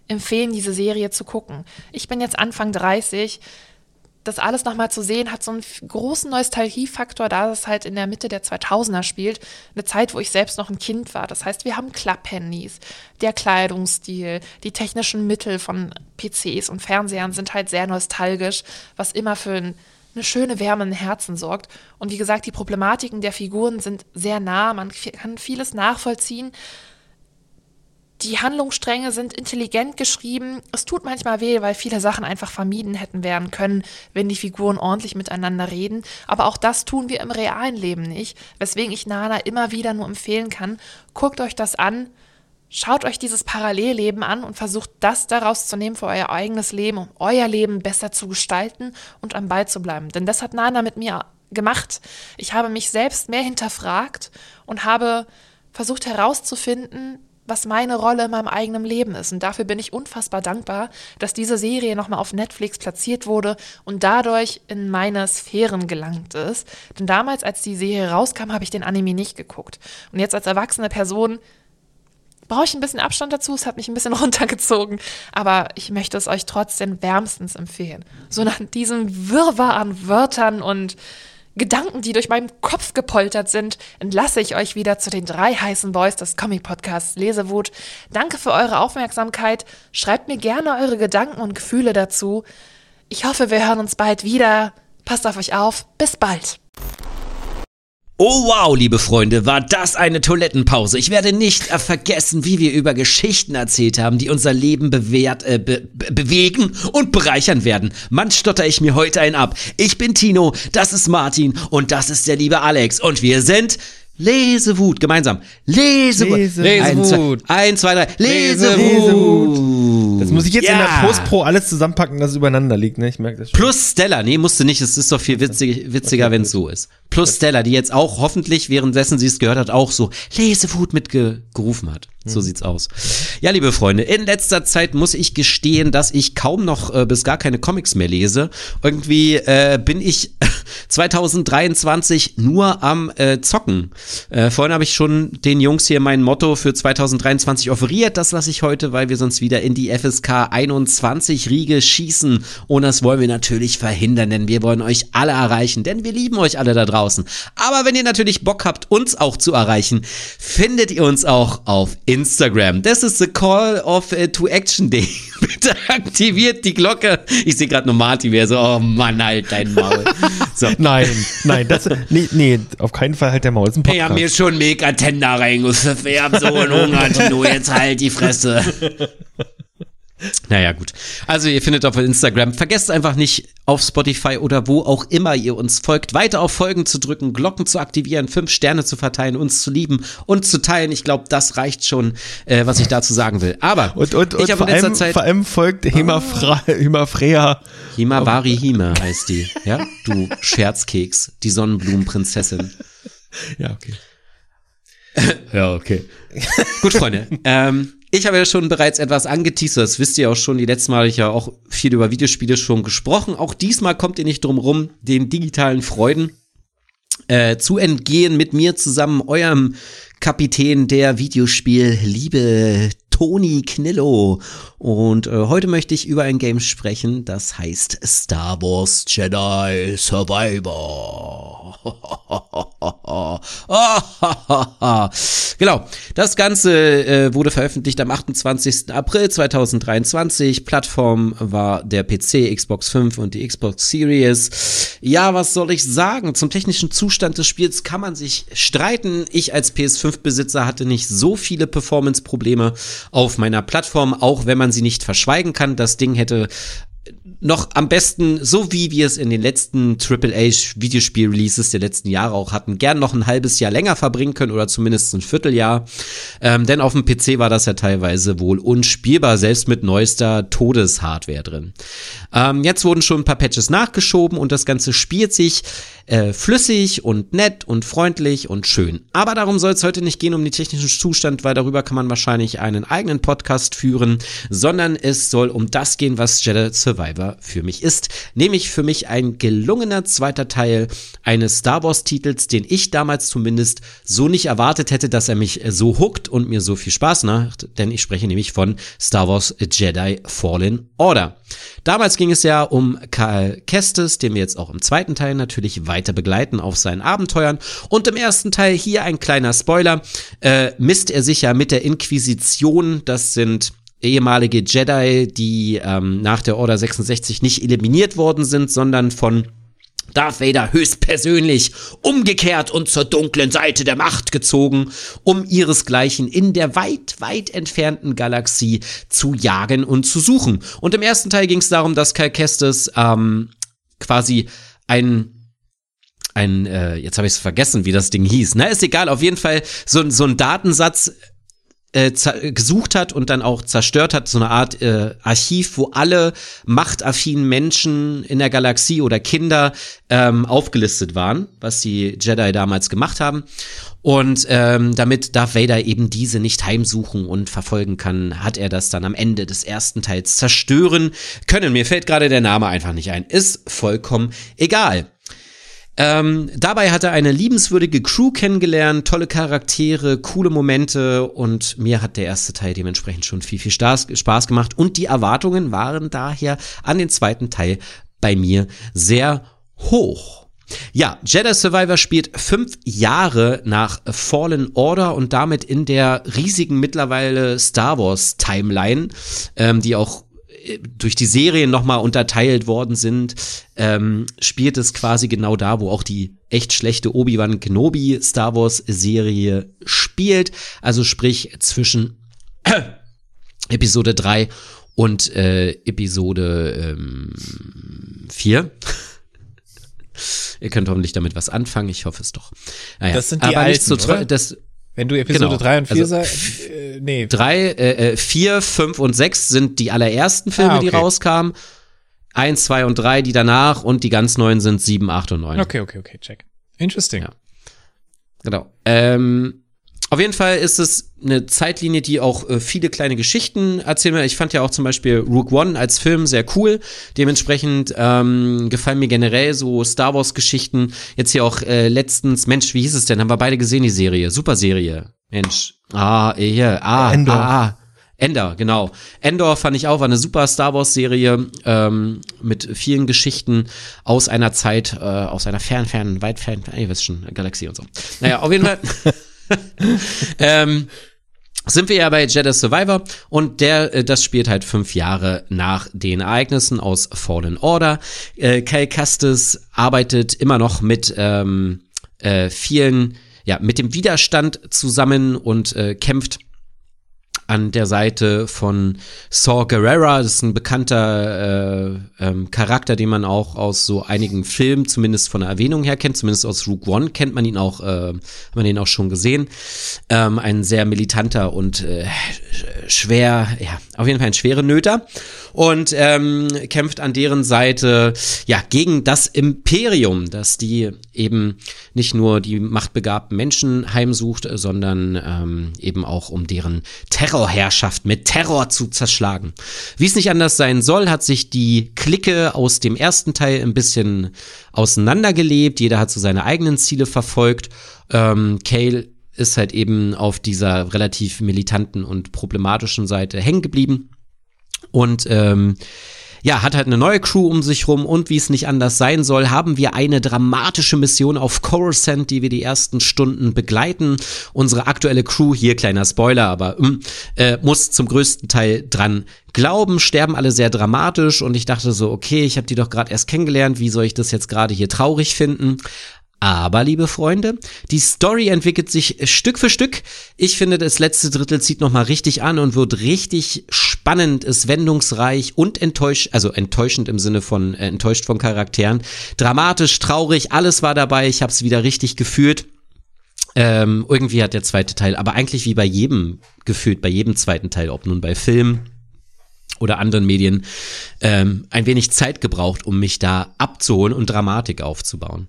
empfehlen, diese Serie zu gucken. Ich bin jetzt Anfang 30 das alles nochmal zu sehen, hat so einen großen Nostalgiefaktor, da es halt in der Mitte der 2000er spielt. Eine Zeit, wo ich selbst noch ein Kind war. Das heißt, wir haben Klapphandys, der Kleidungsstil, die technischen Mittel von PCs und Fernsehern sind halt sehr nostalgisch, was immer für ein, eine schöne Wärme im Herzen sorgt. Und wie gesagt, die Problematiken der Figuren sind sehr nah, man kann vieles nachvollziehen. Die Handlungsstränge sind intelligent geschrieben. Es tut manchmal weh, weil viele Sachen einfach vermieden hätten werden können, wenn die Figuren ordentlich miteinander reden. Aber auch das tun wir im realen Leben nicht, weswegen ich Nana immer wieder nur empfehlen kann. Guckt euch das an, schaut euch dieses Parallelleben an und versucht das daraus zu nehmen für euer eigenes Leben, um euer Leben besser zu gestalten und am Ball zu bleiben. Denn das hat Nana mit mir gemacht. Ich habe mich selbst mehr hinterfragt und habe versucht herauszufinden, was meine Rolle in meinem eigenen Leben ist. Und dafür bin ich unfassbar dankbar, dass diese Serie nochmal auf Netflix platziert wurde und dadurch in meine Sphären gelangt ist. Denn damals, als die Serie rauskam, habe ich den Anime nicht geguckt. Und jetzt als erwachsene Person brauche ich ein bisschen Abstand dazu. Es hat mich ein bisschen runtergezogen. Aber ich möchte es euch trotzdem wärmstens empfehlen. So nach diesem Wirrwarr an Wörtern und Gedanken, die durch meinen Kopf gepoltert sind, entlasse ich euch wieder zu den drei heißen Boys des Comic-Podcasts Lesewut. Danke für eure Aufmerksamkeit. Schreibt mir gerne eure Gedanken und Gefühle dazu. Ich hoffe, wir hören uns bald wieder. Passt auf euch auf. Bis bald. Oh wow, liebe Freunde, war das eine Toilettenpause. Ich werde nicht äh, vergessen, wie wir über Geschichten erzählt haben, die unser Leben bewährt, äh, be be bewegen und bereichern werden. Mann, stotter ich mir heute einen ab. Ich bin Tino, das ist Martin und das ist der liebe Alex und wir sind Lesewut, gemeinsam. Lesewut. Lese- Lesewut. Ein, zwei, drei. Lesewut. Lesewut. Das muss ich jetzt in Ja. der Post-Pro alles zusammenpacken, dass es übereinander liegt, ne? Ich merke das schon. Plus Stella, nee, musste nicht, es ist doch viel witzig, witziger, wenn es so ist. Plus Stella, die jetzt auch hoffentlich, währenddessen sie es gehört hat, auch so Lesewut mitgerufen hat. So sieht's aus. Ja, liebe Freunde, in letzter Zeit muss ich gestehen, dass ich kaum noch äh, bis gar keine Comics mehr lese. Irgendwie äh, bin ich 2023 nur am äh, Zocken. Äh, vorhin habe ich schon den Jungs hier mein Motto für 2023 offeriert. Das lasse ich heute, weil wir sonst wieder in die FSK 21 Riege schießen. Und das wollen wir natürlich verhindern, denn wir wollen euch alle erreichen, denn wir lieben euch alle da draußen. Aber wenn ihr natürlich Bock habt, uns auch zu erreichen, findet ihr uns auch auf Instagram. Das ist the Call of uh, to Action Day. Bitte aktiviert die Glocke. Ich sehe gerade nur Martin, wie er so, oh Mann, halt dein Maul. So. Nein, nein, das, nee, nee, auf keinen Fall halt der Maul. Das ist ein Ich hab mir Podcast. schon mega Tender reingepfiffen. Ich hab so einen Hunger, Tino. Jetzt halt die Fresse. Naja, gut. Also ihr findet auf Instagram. Vergesst einfach nicht auf Spotify oder wo auch immer ihr uns folgt, weiter auf Folgen zu drücken, Glocken zu aktivieren, fünf Sterne zu verteilen, uns zu lieben und zu teilen. Ich glaube, das reicht schon, äh, was ich dazu sagen will. Aber Und, und, und ich habe vor, in letzter allem, Zeit vor allem folgt Hema, Fra Hema Freya. Himawari Hime heißt die. Ja, du Scherzkeks, die Sonnenblumenprinzessin. Ja, okay. Ja, okay. Gut, Freunde. ähm, ich habe ja schon bereits etwas angeteasert. Das wisst ihr auch schon. Die letzten Mal habe ich ja auch viel über Videospiele schon gesprochen. Auch diesmal kommt ihr nicht drum rum, den digitalen Freuden äh, zu entgehen mit mir zusammen, eurem Kapitän der Videospiel-Liebe, Toni Knillo. Und äh, heute möchte ich über ein Game sprechen, das heißt Star Wars Jedi Survivor. genau, das Ganze äh, wurde veröffentlicht am 28. April 2023. Plattform war der PC, Xbox 5 und die Xbox Series. Ja, was soll ich sagen? Zum technischen Zustand des Spiels kann man sich streiten. Ich als PS5-Besitzer hatte nicht so viele Performance-Probleme auf meiner Plattform, auch wenn man sie nicht verschweigen kann. Das Ding hätte noch am besten, so wie wir es in den letzten AAA-Videospiel-Releases der letzten Jahre auch hatten, gern noch ein halbes Jahr länger verbringen können oder zumindest ein Vierteljahr. Ähm, denn auf dem PC war das ja teilweise wohl unspielbar, selbst mit neuester Todeshardware drin. Ähm, jetzt wurden schon ein paar Patches nachgeschoben und das Ganze spielt sich äh, flüssig und nett und freundlich und schön. Aber darum soll es heute nicht gehen um den technischen Zustand, weil darüber kann man wahrscheinlich einen eigenen Podcast führen, sondern es soll um das gehen, was Jedi Survivor für mich ist. Nämlich für mich ein gelungener zweiter Teil eines Star Wars Titels, den ich damals zumindest so nicht erwartet hätte, dass er mich äh, so hookt und mir so viel Spaß macht, denn ich spreche nämlich von Star Wars Jedi Fallen Order. Damals ging es ja um Karl Kestis, den wir jetzt auch im zweiten Teil natürlich weiter begleiten auf seinen Abenteuern. Und im ersten Teil hier ein kleiner Spoiler, äh, misst er sich ja mit der Inquisition. Das sind ehemalige Jedi, die ähm, nach der Order 66 nicht eliminiert worden sind, sondern von Darth Vader höchstpersönlich umgekehrt und zur dunklen Seite der Macht gezogen, um ihresgleichen in der weit, weit entfernten Galaxie zu jagen und zu suchen. Und im ersten Teil ging es darum, dass Cal Kestis ähm, quasi ein ein, äh, jetzt habe ich es vergessen, wie das Ding hieß. Na, ist egal, auf jeden Fall so, so ein Datensatz äh, gesucht hat und dann auch zerstört hat, so eine Art äh, Archiv, wo alle machtaffinen Menschen in der Galaxie oder Kinder ähm, aufgelistet waren, was die Jedi damals gemacht haben. Und ähm, damit Darth Vader eben diese nicht heimsuchen und verfolgen kann, hat er das dann am Ende des ersten Teils zerstören können. Mir fällt gerade der Name einfach nicht ein. Ist vollkommen egal. Ähm, dabei hat er eine liebenswürdige Crew kennengelernt, tolle Charaktere, coole Momente und mir hat der erste Teil dementsprechend schon viel, viel Spaß, gemacht und die Erwartungen waren daher an den zweiten Teil bei mir sehr hoch. Ja, Jedi Survivor spielt fünf Jahre nach Fallen Order und damit in der riesigen mittlerweile Star Wars Timeline, ähm, die auch durch die Serien nochmal unterteilt worden sind, ähm, spielt es quasi genau da, wo auch die echt schlechte Obi-Wan Kenobi Star Wars Serie spielt. Also sprich zwischen Episode 3 und äh, Episode ähm, 4. Ihr könnt hoffentlich damit was anfangen, ich hoffe es doch. Naja, Das sind die aber alten, das Wenn du Episode Genau. 3 und 4 Also, sagst, äh, nee. drei, äh, äh, vier, fünf und sechs sind die allerersten Filme, Ah, die okay. rauskamen. Eins, zwei und drei, die danach und die ganz neuen sind sieben, acht und neun. Okay, okay, okay, check. Interesting. Ja. Genau. Ähm, auf jeden Fall ist es eine Zeitlinie, die auch äh, viele kleine Geschichten erzählen will. Ich fand ja auch zum Beispiel Rogue One als Film sehr cool. Dementsprechend ähm, gefallen mir generell so Star Wars Geschichten. Jetzt hier auch äh, letztens, Mensch, wie hieß es denn? Haben wir beide gesehen, die Serie? Super Serie. Mensch. Ah, hier. Ah, Endor. ah, ah. Endor, genau. Endor fand ich auch, war eine super Star Wars-Serie ähm, mit vielen Geschichten aus einer Zeit, äh, aus einer fern, fern, weit fern, ihr wisst schon, Galaxie und so. Naja, auf jeden Fall ähm, sind wir ja bei Jedi Survivor und der, äh, das spielt halt fünf Jahre nach den Ereignissen aus Fallen Order. Äh, Kyle Kestis arbeitet immer noch mit ähm, äh, vielen, ja, mit dem Widerstand zusammen und äh, kämpft an der Seite von Saw Gerrera. Das ist ein bekannter äh, ähm, Charakter, den man auch aus so einigen Filmen, zumindest von der Erwähnung her kennt. Zumindest aus Rogue One kennt man ihn auch, äh, hat man ihn auch schon gesehen. Ähm, ein sehr militanter und äh, sch- schwer, ja, auf jeden Fall ein schwere Nöter. Und ähm, kämpft an deren Seite, ja, gegen das Imperium, das die eben nicht nur die machtbegabten Menschen heimsucht, sondern ähm, eben auch um deren Terrorherrschaft mit Terror zu zerschlagen. Wie es nicht anders sein soll, hat sich die Clique aus dem ersten Teil ein bisschen auseinandergelebt. Jeder hat so seine eigenen Ziele verfolgt. Ähm, Cale ist halt eben auf dieser relativ militanten und problematischen Seite hängen geblieben. Und ähm, ja, hat halt eine neue Crew um sich rum und wie es nicht anders sein soll, haben wir eine dramatische Mission auf Coruscant, die wir die ersten Stunden begleiten. Unsere aktuelle Crew, hier kleiner Spoiler, aber mm, äh, muss zum größten Teil dran glauben, sterben alle sehr dramatisch und ich dachte so, okay, ich habe die doch gerade erst kennengelernt, wie soll ich das jetzt gerade hier traurig finden? Aber, liebe Freunde, die Story entwickelt sich Stück für Stück. Ich finde, das letzte Drittel zieht nochmal richtig an und wird richtig spannend, ist wendungsreich und enttäuscht, also enttäuschend im Sinne von äh, enttäuscht von Charakteren. Dramatisch, traurig, alles war dabei. Ich habe es wieder richtig gefühlt. Ähm, irgendwie hat der zweite Teil, aber eigentlich wie bei jedem gefühlt, bei jedem zweiten Teil, ob nun bei Film oder anderen Medien ähm, ein wenig Zeit gebraucht, um mich da abzuholen und Dramatik aufzubauen.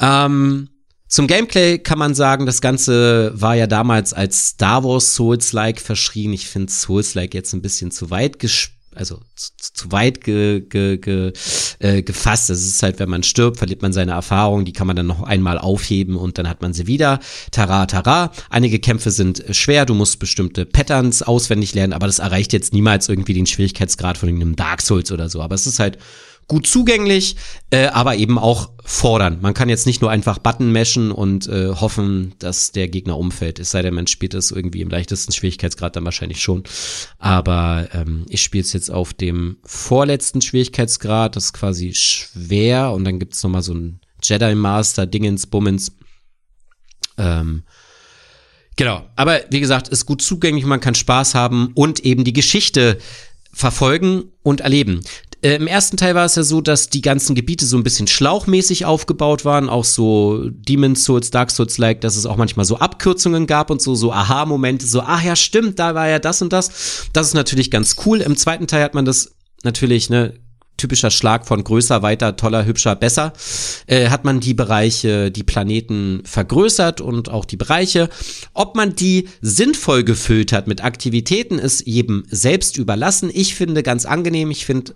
Ähm, zum Gameplay kann man sagen, das Ganze war ja damals als Star Wars Souls-like verschrien. Ich finde Souls-like jetzt ein bisschen zu weit ges also zu, zu weit ge, ge, ge, äh, gefasst. Es ist halt, wenn man stirbt, verliert man seine Erfahrung, die kann man dann noch einmal aufheben und dann hat man sie wieder. Tara, tara. Einige Kämpfe sind schwer, du musst bestimmte Patterns auswendig lernen, aber das erreicht jetzt niemals irgendwie den Schwierigkeitsgrad von einem Dark Souls oder so. Aber es ist halt gut zugänglich, äh, aber eben auch fordern. Man kann jetzt nicht nur einfach Button meshen und äh, hoffen, dass der Gegner umfällt. Es sei denn, man spielt es irgendwie im leichtesten Schwierigkeitsgrad dann wahrscheinlich schon. Aber ähm, ich spiele es jetzt auf dem vorletzten Schwierigkeitsgrad. Das ist quasi schwer und dann gibt's noch mal so ein Jedi Master Dingens Bummens. Ähm, Genau, aber wie gesagt, ist gut zugänglich, man kann Spaß haben und eben die Geschichte verfolgen und erleben. Äh, Im ersten Teil war es ja so, dass die ganzen Gebiete so ein bisschen schlauchmäßig aufgebaut waren, auch so Demon's Souls, Dark Souls-like, dass es auch manchmal so Abkürzungen gab und so, so Aha-Momente, so, ach ja, stimmt, da war ja das und das. Das ist natürlich ganz cool. Im zweiten Teil hat man das natürlich, ne, typischer Schlag von größer, weiter, toller, hübscher, besser, äh, hat man die Bereiche, die Planeten vergrößert und auch die Bereiche. Ob man die sinnvoll gefüllt hat mit Aktivitäten, ist jedem selbst überlassen. Ich finde ganz angenehm, ich finde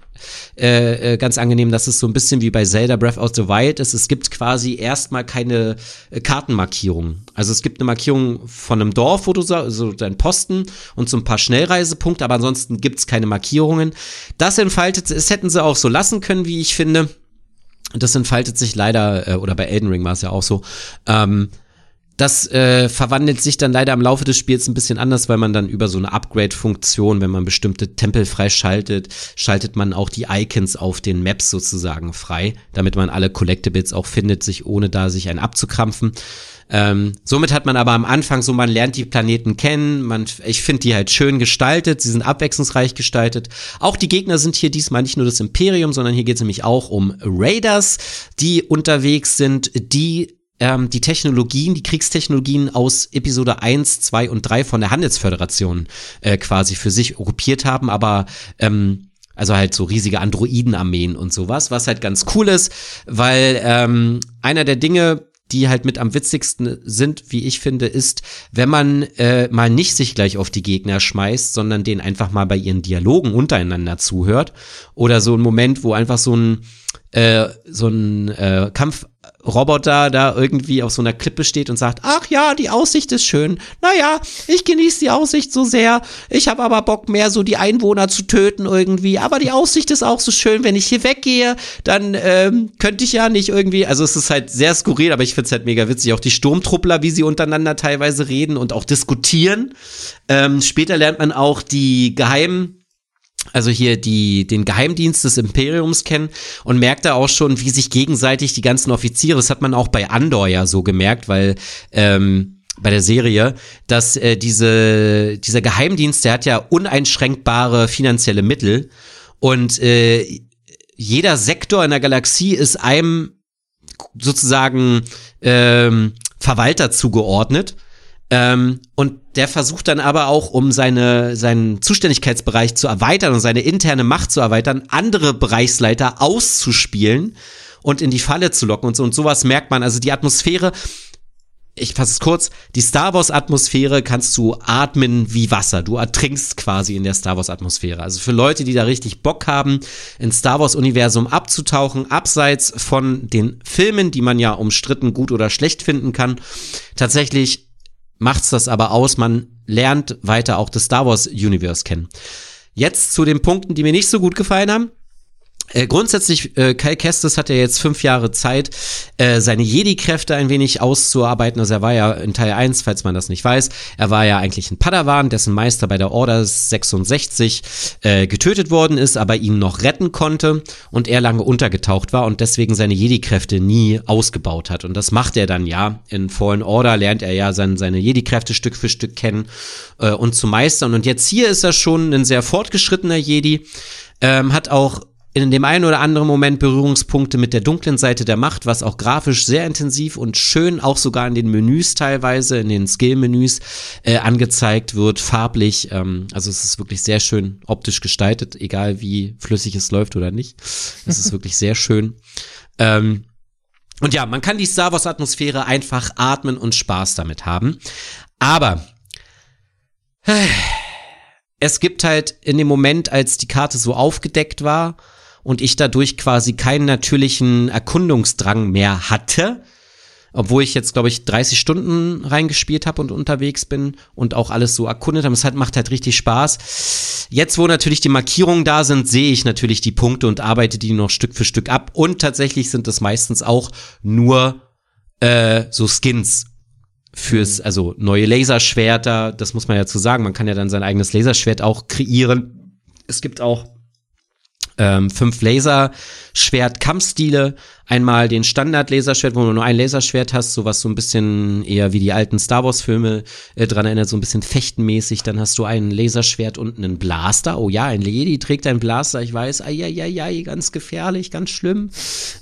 äh, äh, ganz angenehm, dass es so ein bisschen wie bei Zelda Breath of the Wild ist. Es gibt quasi erstmal keine äh, Kartenmarkierung. Also es gibt eine Markierung von einem Dorf, wo du so, also dein Posten und so ein paar Schnellreisepunkte, aber ansonsten gibt's keine Markierungen. Das entfaltet, es hätten sie auch so lassen können, wie ich finde. Das entfaltet sich leider, äh, oder bei Elden Ring war es ja auch so, ähm, das äh, verwandelt sich dann leider im Laufe des Spiels ein bisschen anders, weil man dann über so eine Upgrade-Funktion, wenn man bestimmte Tempel freischaltet, schaltet man auch die Icons auf den Maps sozusagen frei, damit man alle Collectibles auch findet, sich ohne da sich einen abzukrampfen. Ähm, somit hat man aber am Anfang so, man lernt die Planeten kennen, man, ich finde die halt schön gestaltet, sie sind abwechslungsreich gestaltet. Auch die Gegner sind hier diesmal nicht nur das Imperium, sondern hier geht es nämlich auch um Raiders, die unterwegs sind, die ähm, die Technologien, die Kriegstechnologien aus Episode 1, 2 und 3 von der Handelsföderation äh, quasi für sich okkupiert haben, aber ähm, also halt so riesige Androidenarmeen und sowas, was halt ganz cool ist, weil ähm, einer der Dinge, die halt mit am witzigsten sind, wie ich finde, ist, wenn man äh, mal nicht sich gleich auf die Gegner schmeißt, sondern denen einfach mal bei ihren Dialogen untereinander zuhört. Oder so ein Moment, wo einfach so ein, äh, so ein äh, Kampf Roboter da irgendwie auf so einer Klippe steht und sagt, ach ja, die Aussicht ist schön. Naja, ich genieße die Aussicht so sehr. Ich habe aber Bock mehr, so die Einwohner zu töten irgendwie. Aber die Aussicht ist auch so schön. Wenn ich hier weggehe, dann ähm, könnte ich ja nicht irgendwie. Also es ist halt sehr skurril, aber ich finde es halt mega witzig. Auch die Sturmtruppler, wie sie untereinander teilweise reden und auch diskutieren. Ähm, später lernt man auch die geheimen also hier die, den Geheimdienst des Imperiums kennen und merkt da auch schon, wie sich gegenseitig die ganzen Offiziere, das hat man auch bei Andor ja so gemerkt, weil ähm, bei der Serie, dass äh, diese, dieser Geheimdienst, der hat ja uneinschränkbare finanzielle Mittel und äh, jeder Sektor in der Galaxie ist einem sozusagen ähm, Verwalter zugeordnet. Ähm, und der versucht dann aber auch, um seine, seinen Zuständigkeitsbereich zu erweitern und seine interne Macht zu erweitern, andere Bereichsleiter auszuspielen und in die Falle zu locken und so. Und sowas merkt man. Also die Atmosphäre, ich fasse es kurz, die Star Wars Atmosphäre kannst du atmen wie Wasser. Du ertrinkst quasi in der Star Wars Atmosphäre. Also für Leute, die da richtig Bock haben, ins Star Wars Universum abzutauchen, abseits von den Filmen, die man ja umstritten gut oder schlecht finden kann, tatsächlich macht's das aber aus, man lernt weiter auch das Star Wars Universe kennen. Jetzt zu den Punkten, die mir nicht so gut gefallen haben. Äh, grundsätzlich, äh, Kai Kestis hat ja jetzt fünf Jahre Zeit, äh, seine Jedi-Kräfte ein wenig auszuarbeiten. Also er war ja in Teil 1, falls man das nicht weiß, er war ja eigentlich ein Padawan, dessen Meister bei der Order 66 äh, getötet worden ist, aber ihn noch retten konnte und er lange untergetaucht war und deswegen seine Jedi-Kräfte nie ausgebaut hat. Und das macht er dann ja. In Fallen Order lernt er ja sein, seine Jedi-Kräfte Stück für Stück kennen äh, und zu meistern. Und jetzt hier ist er schon ein sehr fortgeschrittener Jedi. Ähm, hat auch in dem einen oder anderen Moment Berührungspunkte mit der dunklen Seite der Macht, was auch grafisch sehr intensiv und schön auch sogar in den Menüs teilweise, in den Skill-Menüs äh, angezeigt wird, farblich. Ähm, also es ist wirklich sehr schön optisch gestaltet, egal wie flüssig es läuft oder nicht. Es ist wirklich sehr schön. Ähm, und ja, man kann die Star Wars Atmosphäre einfach atmen und Spaß damit haben. Aber äh, es gibt halt in dem Moment, als die Karte so aufgedeckt war, und ich dadurch quasi keinen natürlichen Erkundungsdrang mehr hatte. Obwohl ich jetzt, glaube ich, 30 Stunden reingespielt habe und unterwegs bin und auch alles so erkundet habe. Es hat, macht halt richtig Spaß. Jetzt, wo natürlich die Markierungen da sind, sehe ich natürlich die Punkte und arbeite die noch Stück für Stück ab. Und tatsächlich sind das meistens auch nur äh, so Skins fürs, also neue Laserschwerter. Das muss man ja zu sagen. Man kann ja dann sein eigenes Laserschwert auch kreieren. Es gibt auch ähm, fünf Laserschwert-Kampfstile. Einmal den Standard-Laserschwert, wo du nur ein Laserschwert hast, so was so ein bisschen eher wie die alten Star Wars-Filme äh, dran erinnert, so ein bisschen fechtenmäßig. Dann hast du ein Laserschwert und einen Blaster. Oh ja, ein Lady trägt ein Blaster, ich weiß, ai, ganz gefährlich, ganz schlimm.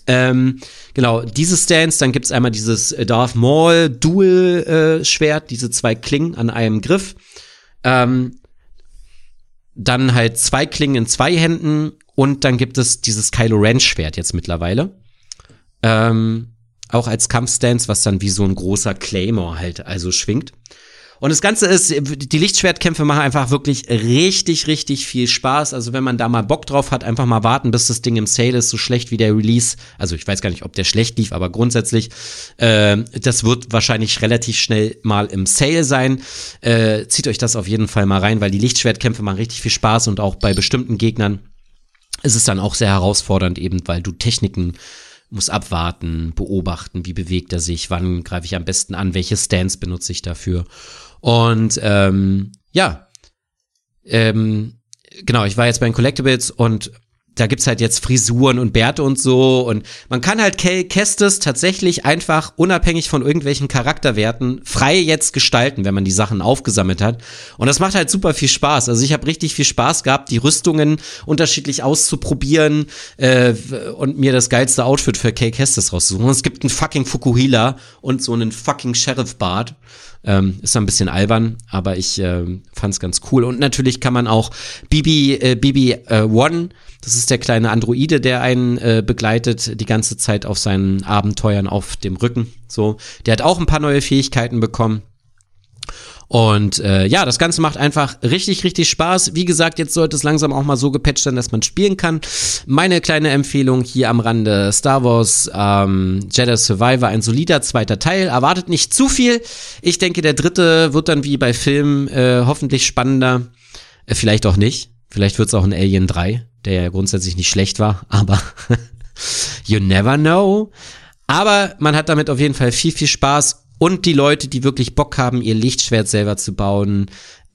Ähm, genau, diese Stance, dann gibt's einmal dieses Darth Maul Dual-Schwert, äh, diese zwei Klingen an einem Griff. Ähm, dann halt zwei Klingen in zwei Händen Und dann gibt es dieses Kylo Ren Schwert jetzt mittlerweile. Ähm, auch als Kampfstance, was dann wie so ein großer Claymore halt also schwingt. Und das Ganze ist, die Lichtschwertkämpfe machen einfach wirklich richtig, richtig viel Spaß. Also wenn man da mal Bock drauf hat, einfach mal warten, bis das Ding im Sale ist, so schlecht wie der Release. Also ich weiß gar nicht, ob der schlecht lief, aber grundsätzlich, äh, das wird wahrscheinlich relativ schnell mal im Sale sein. Äh, zieht euch das auf jeden Fall mal rein, weil die Lichtschwertkämpfe machen richtig viel Spaß und auch bei bestimmten Gegnern ist es dann auch sehr herausfordernd eben, weil du Techniken muss abwarten, beobachten, wie bewegt er sich, wann greife ich am besten an, welche Stance benutze ich dafür. Und ähm, ja, ähm, genau, ich war jetzt bei den Collectibles und da gibt's halt jetzt Frisuren und Bärte und so und man kann halt Kel Kestis tatsächlich einfach unabhängig von irgendwelchen Charakterwerten frei jetzt gestalten, wenn man die Sachen aufgesammelt hat und das macht halt super viel Spaß. Also ich habe richtig viel Spaß gehabt, die Rüstungen unterschiedlich auszuprobieren äh, und mir das geilste Outfit für Kel Kestis rauszusuchen. Und es gibt einen fucking Fukuhila und so einen fucking Sheriff Bart. Ähm, ist ein bisschen albern, aber ich äh, fand es ganz cool. Und natürlich kann man auch Bibi, äh, Bibi äh, One, das ist der kleine Androide, der einen äh, begleitet die ganze Zeit auf seinen Abenteuern auf dem Rücken. So, der hat auch ein paar neue Fähigkeiten bekommen. Und äh, ja, das Ganze macht einfach richtig, richtig Spaß. Wie gesagt, jetzt sollte es langsam auch mal so gepatcht sein, dass man spielen kann. Meine kleine Empfehlung hier am Rande: Star Wars ähm, Jedi Survivor, ein solider zweiter Teil. Erwartet nicht zu viel. Ich denke, der dritte wird dann wie bei Filmen äh, hoffentlich spannender. Äh, vielleicht auch nicht. Vielleicht wird es auch ein Alien 3, der ja grundsätzlich nicht schlecht war, aber you never know. Aber man hat damit auf jeden Fall viel, viel Spaß und die Leute, die wirklich Bock haben, ihr Lichtschwert selber zu bauen,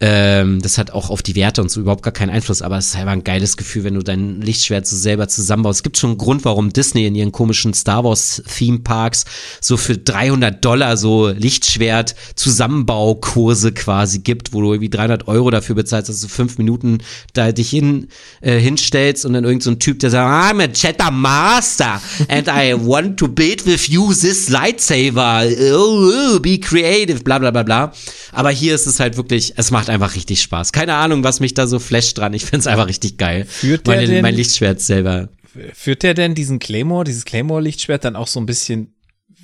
ähm, das hat auch auf die Werte und so überhaupt gar keinen Einfluss, aber es ist einfach ein geiles Gefühl, wenn du dein Lichtschwert so selber zusammenbaust. Es gibt schon einen Grund, warum Disney in ihren komischen Star Wars Theme Parks so für 300 Dollar so Lichtschwert Zusammenbaukurse quasi gibt, wo du irgendwie 300 Euro dafür bezahlst, dass du fünf Minuten da dich hin, äh, hinstellst und dann irgend so Typ, der sagt, I'm a Jedi Master and I want to build with you this lightsaber. Oh, oh, be creative, bla bla bla bla. Aber hier ist es halt wirklich, es macht einfach richtig Spaß. Keine Ahnung, was mich da so flasht dran. Ich find's einfach richtig geil. Führt der Meine, denn- mein Lichtschwert selber. Führt der denn diesen Claymore, dieses Claymore-Lichtschwert dann auch so ein bisschen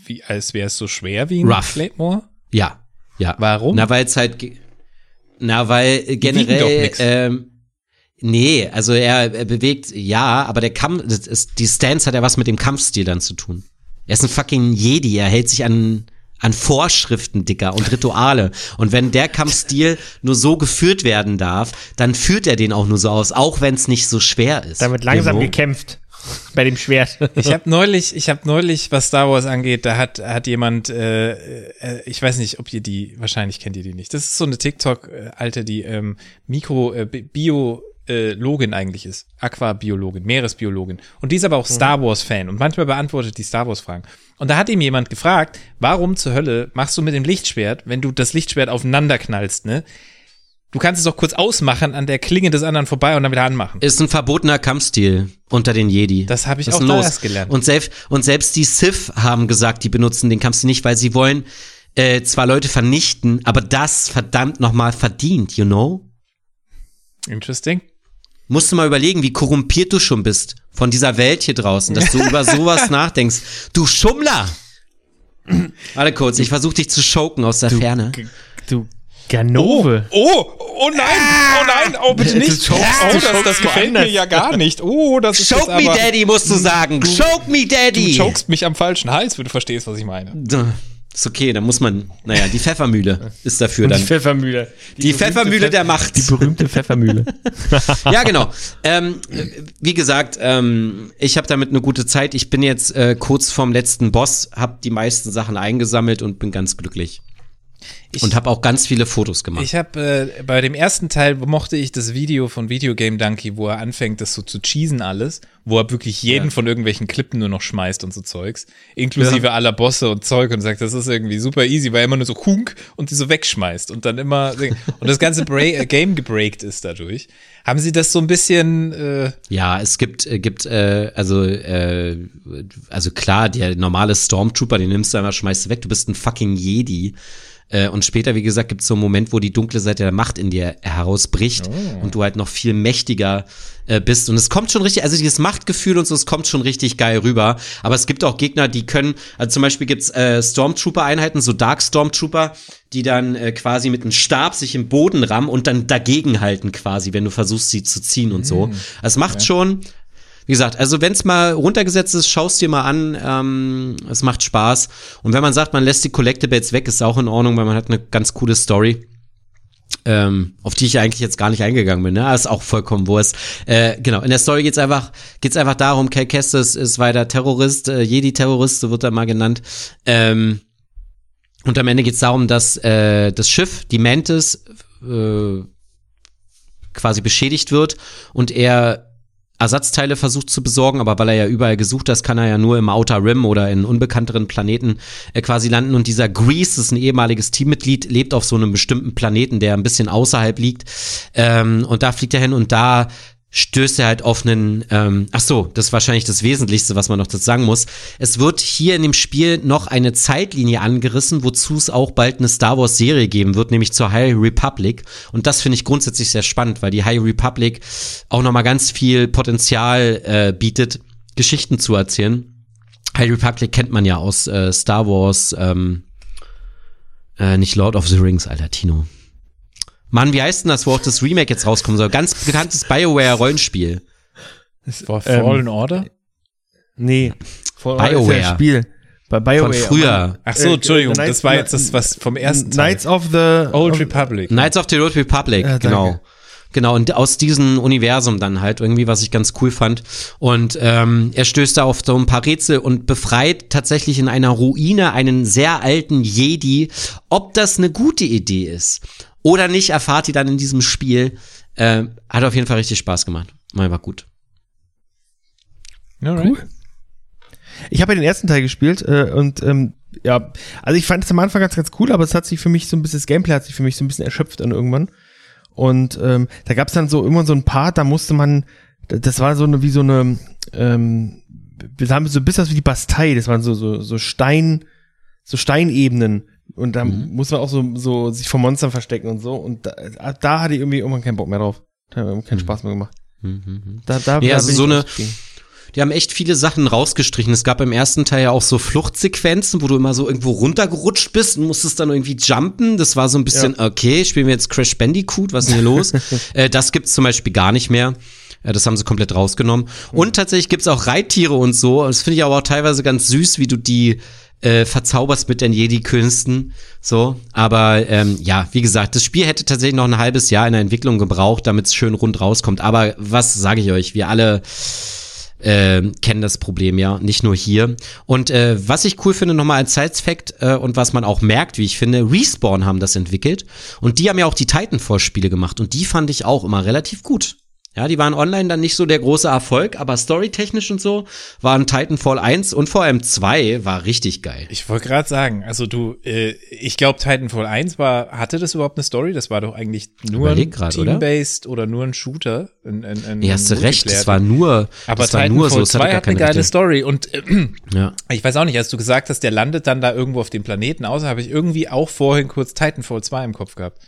wie, als wäre es so schwer wie ein Rough. Claymore? Ja, ja. Warum? Na, weil es halt, na, weil generell, ähm, nee, also er, er bewegt, ja, aber der Kampf, ist, die Stance hat ja was mit dem Kampfstil dann zu tun. Er ist ein fucking Jedi, er hält sich an, an Vorschriften, Dicker, und Rituale. Und wenn der Kampfstil nur so geführt werden darf, dann führt er den auch nur so aus, auch wenn es nicht so schwer ist. Da wird langsam Genau. gekämpft. Bei dem Schwert. Ich habe neulich, ich habe neulich, was Star Wars angeht, da hat hat jemand, äh, äh, ich weiß nicht, ob ihr die, wahrscheinlich kennt ihr die nicht. Das ist so eine TikTok-Alte, die ähm, Mikro äh, Bi- Biologin eigentlich ist, Aquabiologin, Meeresbiologin. Und die ist aber auch Star Wars Fan und manchmal beantwortet die Star Wars Fragen. Und da hat ihm jemand gefragt, warum zur Hölle machst du mit dem Lichtschwert, wenn du das Lichtschwert aufeinander knallst, ne? Du kannst es doch kurz ausmachen, an der Klinge des anderen vorbei und dann wieder anmachen. Ist ein verbotener Kampfstil unter den Jedi. Das habe ich Was auch los? gelernt. Und selbst, und selbst die Sith haben gesagt, die benutzen den Kampfstil nicht, weil sie wollen äh, zwar Leute vernichten, aber das verdammt nochmal verdient, you know? Interesting. Musst du mal überlegen, wie korrumpiert du schon bist von dieser Welt hier draußen, dass du über sowas nachdenkst. Du Schummler! Warte kurz, ich versuche dich zu schoken aus der Ferne. Du Ganove. Oh, oh nein, oh nein, oh bitte nicht. oh, du das, das gefällt mir ja gar nicht. Oh, das ist Choke me aber, Daddy, musst du sagen. Choke me Du Daddy! chokest mich am falschen Hals, wenn du verstehst, was ich meine. Ist okay, dann muss man, naja, die Pfeffermühle ist dafür Die dann. Pfeffermühle. Die berühmte Pfeffermühle Pfeff- der Macht. Die berühmte Pfeffermühle. ja, genau. Ähm, wie gesagt, ähm, ich habe damit eine gute Zeit. Ich bin jetzt äh, kurz vorm letzten Boss, habe die meisten Sachen eingesammelt und bin ganz glücklich. Ich- und habe auch ganz viele Fotos gemacht. Ich habe äh, bei dem ersten Teil mochte ich das Video von Video Game Donkey, wo er anfängt, das so zu cheesen alles, wo er wirklich jeden von irgendwelchen Klippen nur noch schmeißt und so Zeugs, inklusive aller Bosse und Zeug und sagt, das ist irgendwie super easy, weil er immer nur so hunk und die so wegschmeißt und dann immer und das ganze Bra äh, Game gebreakt ist dadurch. Haben Sie das so ein bisschen äh, ja, es gibt, äh, gibt äh, also, äh, also klar, der normale Stormtrooper, den nimmst du einmal, schmeißt du weg. Du bist ein fucking Jedi. Äh, und später, wie gesagt, gibt es so einen Moment, wo die dunkle Seite der Macht in dir herausbricht Oh. und du halt noch viel mächtiger äh, bist. Und es kommt schon richtig, also dieses Machtgefühl und so, es kommt schon richtig geil rüber. Aber es gibt auch Gegner, die können, also zum Beispiel gibt's äh, Stormtrooper-Einheiten, so Dark Stormtrooper, die dann äh, quasi mit einem Stab sich im Boden rammen und dann dagegen halten quasi, wenn du versuchst, sie zu ziehen und so. Also es macht schon, wie gesagt, also wenn es mal runtergesetzt ist, schaust dir mal an. Ähm, es macht Spaß. Und wenn man sagt, man lässt die Collectibles weg, ist auch in Ordnung, weil man hat eine ganz coole Story. Ähm, auf die ich eigentlich jetzt gar nicht eingegangen bin, ne? Aber ist auch vollkommen Wurst. Äh, genau, in der Story geht's einfach, geht's einfach darum, Cal Kestis ist weiter Terrorist, äh, Jedi-Terrorist, so wird er mal genannt. Ähm, und am Ende geht's darum, dass äh, das Schiff, die Mantis, äh, quasi beschädigt wird und er Ersatzteile versucht zu besorgen, aber weil er ja überall gesucht hat, kann er ja nur im Outer Rim oder in unbekannteren Planeten äh, quasi landen. Und dieser Grease, ist ein ehemaliges Teammitglied, lebt auf so einem bestimmten Planeten, der ein bisschen außerhalb liegt. Ähm, und da fliegt er hin und da stößt er halt auf einen, ähm, ach so, das ist wahrscheinlich das Wesentlichste, was man noch dazu sagen muss. Es wird hier in dem Spiel noch eine Zeitlinie angerissen, wozu es auch bald eine Star Wars Serie geben wird, nämlich zur High Republic. Und das finde ich grundsätzlich sehr spannend, weil die High Republic auch noch mal ganz viel Potenzial äh, bietet, Geschichten zu erzählen. High Republic kennt man ja aus äh, Star Wars, ähm, äh, nicht Lord of the Rings, alter Tino. Mann, wie heißt denn das, wo auch das Remake jetzt rauskommen soll? Ganz bekanntes BioWare-Rollenspiel. For Fallen Order? Nee. BioWare. ist ja ein Spiel. Bei BioWare. Von früher. Ach so, Äh, Entschuldigung, Knights- das war jetzt das, was vom ersten Teil. Knights of the Old Republic. Knights of the Old Republic, Ja, danke. genau. Genau, und aus diesem Universum dann halt irgendwie, was ich ganz cool fand. Und ähm, er stößt da auf so ein paar Rätsel und befreit tatsächlich in einer Ruine einen sehr alten Jedi. Ob das eine gute Idee ist oder nicht, erfahrt ihr dann in diesem Spiel. Äh, hat auf jeden Fall richtig Spaß gemacht. Mal war gut. Alright. Cool. Ich habe ja den ersten Teil gespielt äh, und ähm, ja, also ich fand es am Anfang ganz, ganz cool, aber es hat sich für mich so ein bisschen, das Gameplay hat sich für mich so ein bisschen erschöpft dann irgendwann. Und ähm, da gab es dann so immer so ein Part, da musste man, das war so eine, wie so eine, ähm, wir haben so bis das wie die Bastei, das waren so, so, so Stein, so Steinebenen. Und da muss man auch so, so sich vor Monstern verstecken und so. Und da, da hatte ich irgendwie irgendwann keinen Bock mehr drauf. Da hat keinen Spaß mehr gemacht. Da, da, Ja, da also so eine-. Die haben echt viele Sachen rausgestrichen. Es gab im ersten Teil ja auch so Fluchtsequenzen, wo du immer so irgendwo runtergerutscht bist und musstest dann irgendwie jumpen. Das war so ein bisschen, okay, spielen wir jetzt Crash Bandicoot, was ist denn hier los? äh, das gibt's zum Beispiel gar nicht mehr. Äh, Das haben sie komplett rausgenommen. Und tatsächlich gibt's auch Reittiere und so. Das finde ich aber auch teilweise ganz süß, wie du die äh, verzauberst mit den Jedi-Künsten. So, aber ähm, ja, wie gesagt, das Spiel hätte tatsächlich noch ein halbes Jahr in der Entwicklung gebraucht, damit es schön rund rauskommt. Aber was sage ich euch? Wir alle äh, kennen das Problem ja, nicht nur hier. Und äh, was ich cool finde, nochmal als Side-Fact äh, und was man auch merkt, wie ich finde, Respawn haben das entwickelt und die haben ja auch die Titanfall-Spiele gemacht und die fand ich auch immer relativ gut. Ja, die waren online dann nicht so der große Erfolg, aber storytechnisch und so waren Titanfall 1 und vor allem 2 war richtig geil. Ich wollte gerade sagen, also du, äh, ich glaube Titanfall 1 war, hatte das überhaupt eine Story? Das war doch eigentlich nur Überleg ein grad, oder? Team-based oder? nur ein Shooter. Ein, ein, ein Ja, hast du recht, das war nur, aber das war Titanfall nur so, es 2 hatte hat eine geile Rechte. Story und äh, Ja. ich weiß auch nicht, als du gesagt hast, der landet dann da irgendwo auf dem Planeten aus, habe ich irgendwie auch vorhin kurz Titanfall 2 im Kopf gehabt.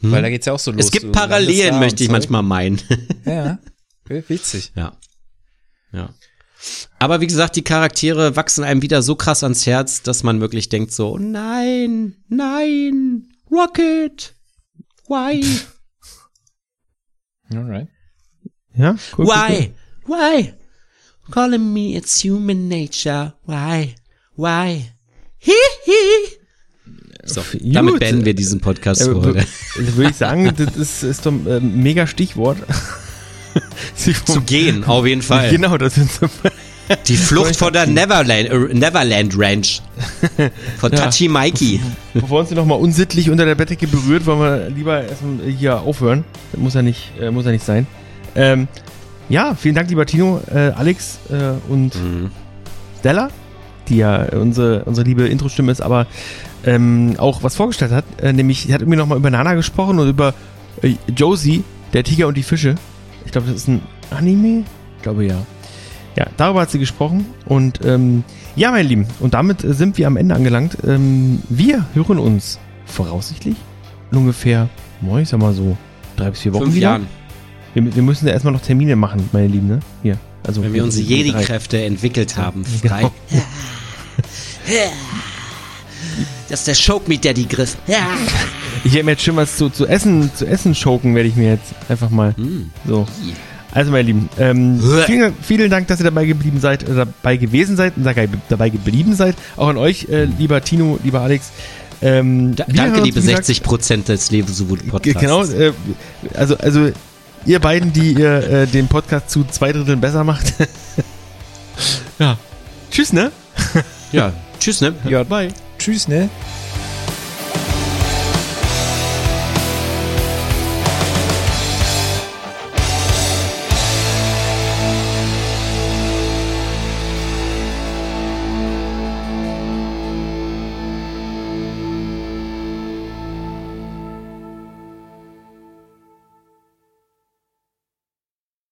Weil da geht's ja auch so los. Hm. Es gibt Parallelen, möchte ich Zeug. manchmal meinen. Ja, witzig. Ja. Ja. Aber wie gesagt, die Charaktere wachsen einem wieder so krass ans Herz, dass man wirklich denkt so, nein, nein, Rocket, why, Alright. Ja, cool. cool, why, why, calling me it's human nature, why, why, hi, hi. So, damit beenden wir diesen Podcast für Äh, heute. wür- Würde ich sagen, das ist, ist doch ein äh, mega Stichwort. Zu gehen, auf jeden Fall. Genau, das sind so. Die Flucht vor der Neverland, äh, Neverland Ranch. Von Ja. Tachi Mikey. Bevor uns hier nochmal unsittlich unter der Bettdecke berührt, wollen wir lieber erstmal hier aufhören. Das muss ja nicht, äh, muss ja nicht sein. Ähm, ja, vielen Dank, lieber Tino, äh, Alex und Mhm. Stella, die ja unsere, unsere liebe Intro-Stimme ist, aber ähm, auch was vorgestellt hat. Äh, nämlich, sie hat irgendwie nochmal über Nana gesprochen und über äh, Josie, der Tiger und die Fische. Ich glaube, das ist ein Anime. Ich glaube ja. Ja, darüber hat sie gesprochen. Und ähm, ja, meine Lieben, und damit äh, sind wir am Ende angelangt. Ähm, wir hören uns voraussichtlich in ungefähr, ich sag mal so, drei bis vier Wochen Fünf wieder. Jahren. Wir, wir müssen ja erstmal noch Termine machen, meine Lieben, ne? Hier. Also Wenn wir unsere. Jedi-Kräfte entwickelt haben. Frei. Genau. Das ist der Choke Meat Daddy Griff. Ich werde mir jetzt schon was zu, zu essen, zu essen choken, werde ich mir jetzt einfach mal. Mm. So. Also, meine Lieben, ähm, vielen, vielen Dank, dass ihr dabei geblieben seid, äh, dabei gewesen seid und dabei, dabei geblieben seid. Auch an euch, äh, lieber Tino, lieber Alex. Ähm, Da, danke, liebe wie gesagt, 60 Prozent des Lebenswut Ge- Podcasts. Genau, äh, also, also ihr beiden, die ihr äh, den Podcast zu zwei Dritteln besser macht. ja. Tschüss, ne? Ja, tschüss, ne? Ja, bye. Tschüss, ne?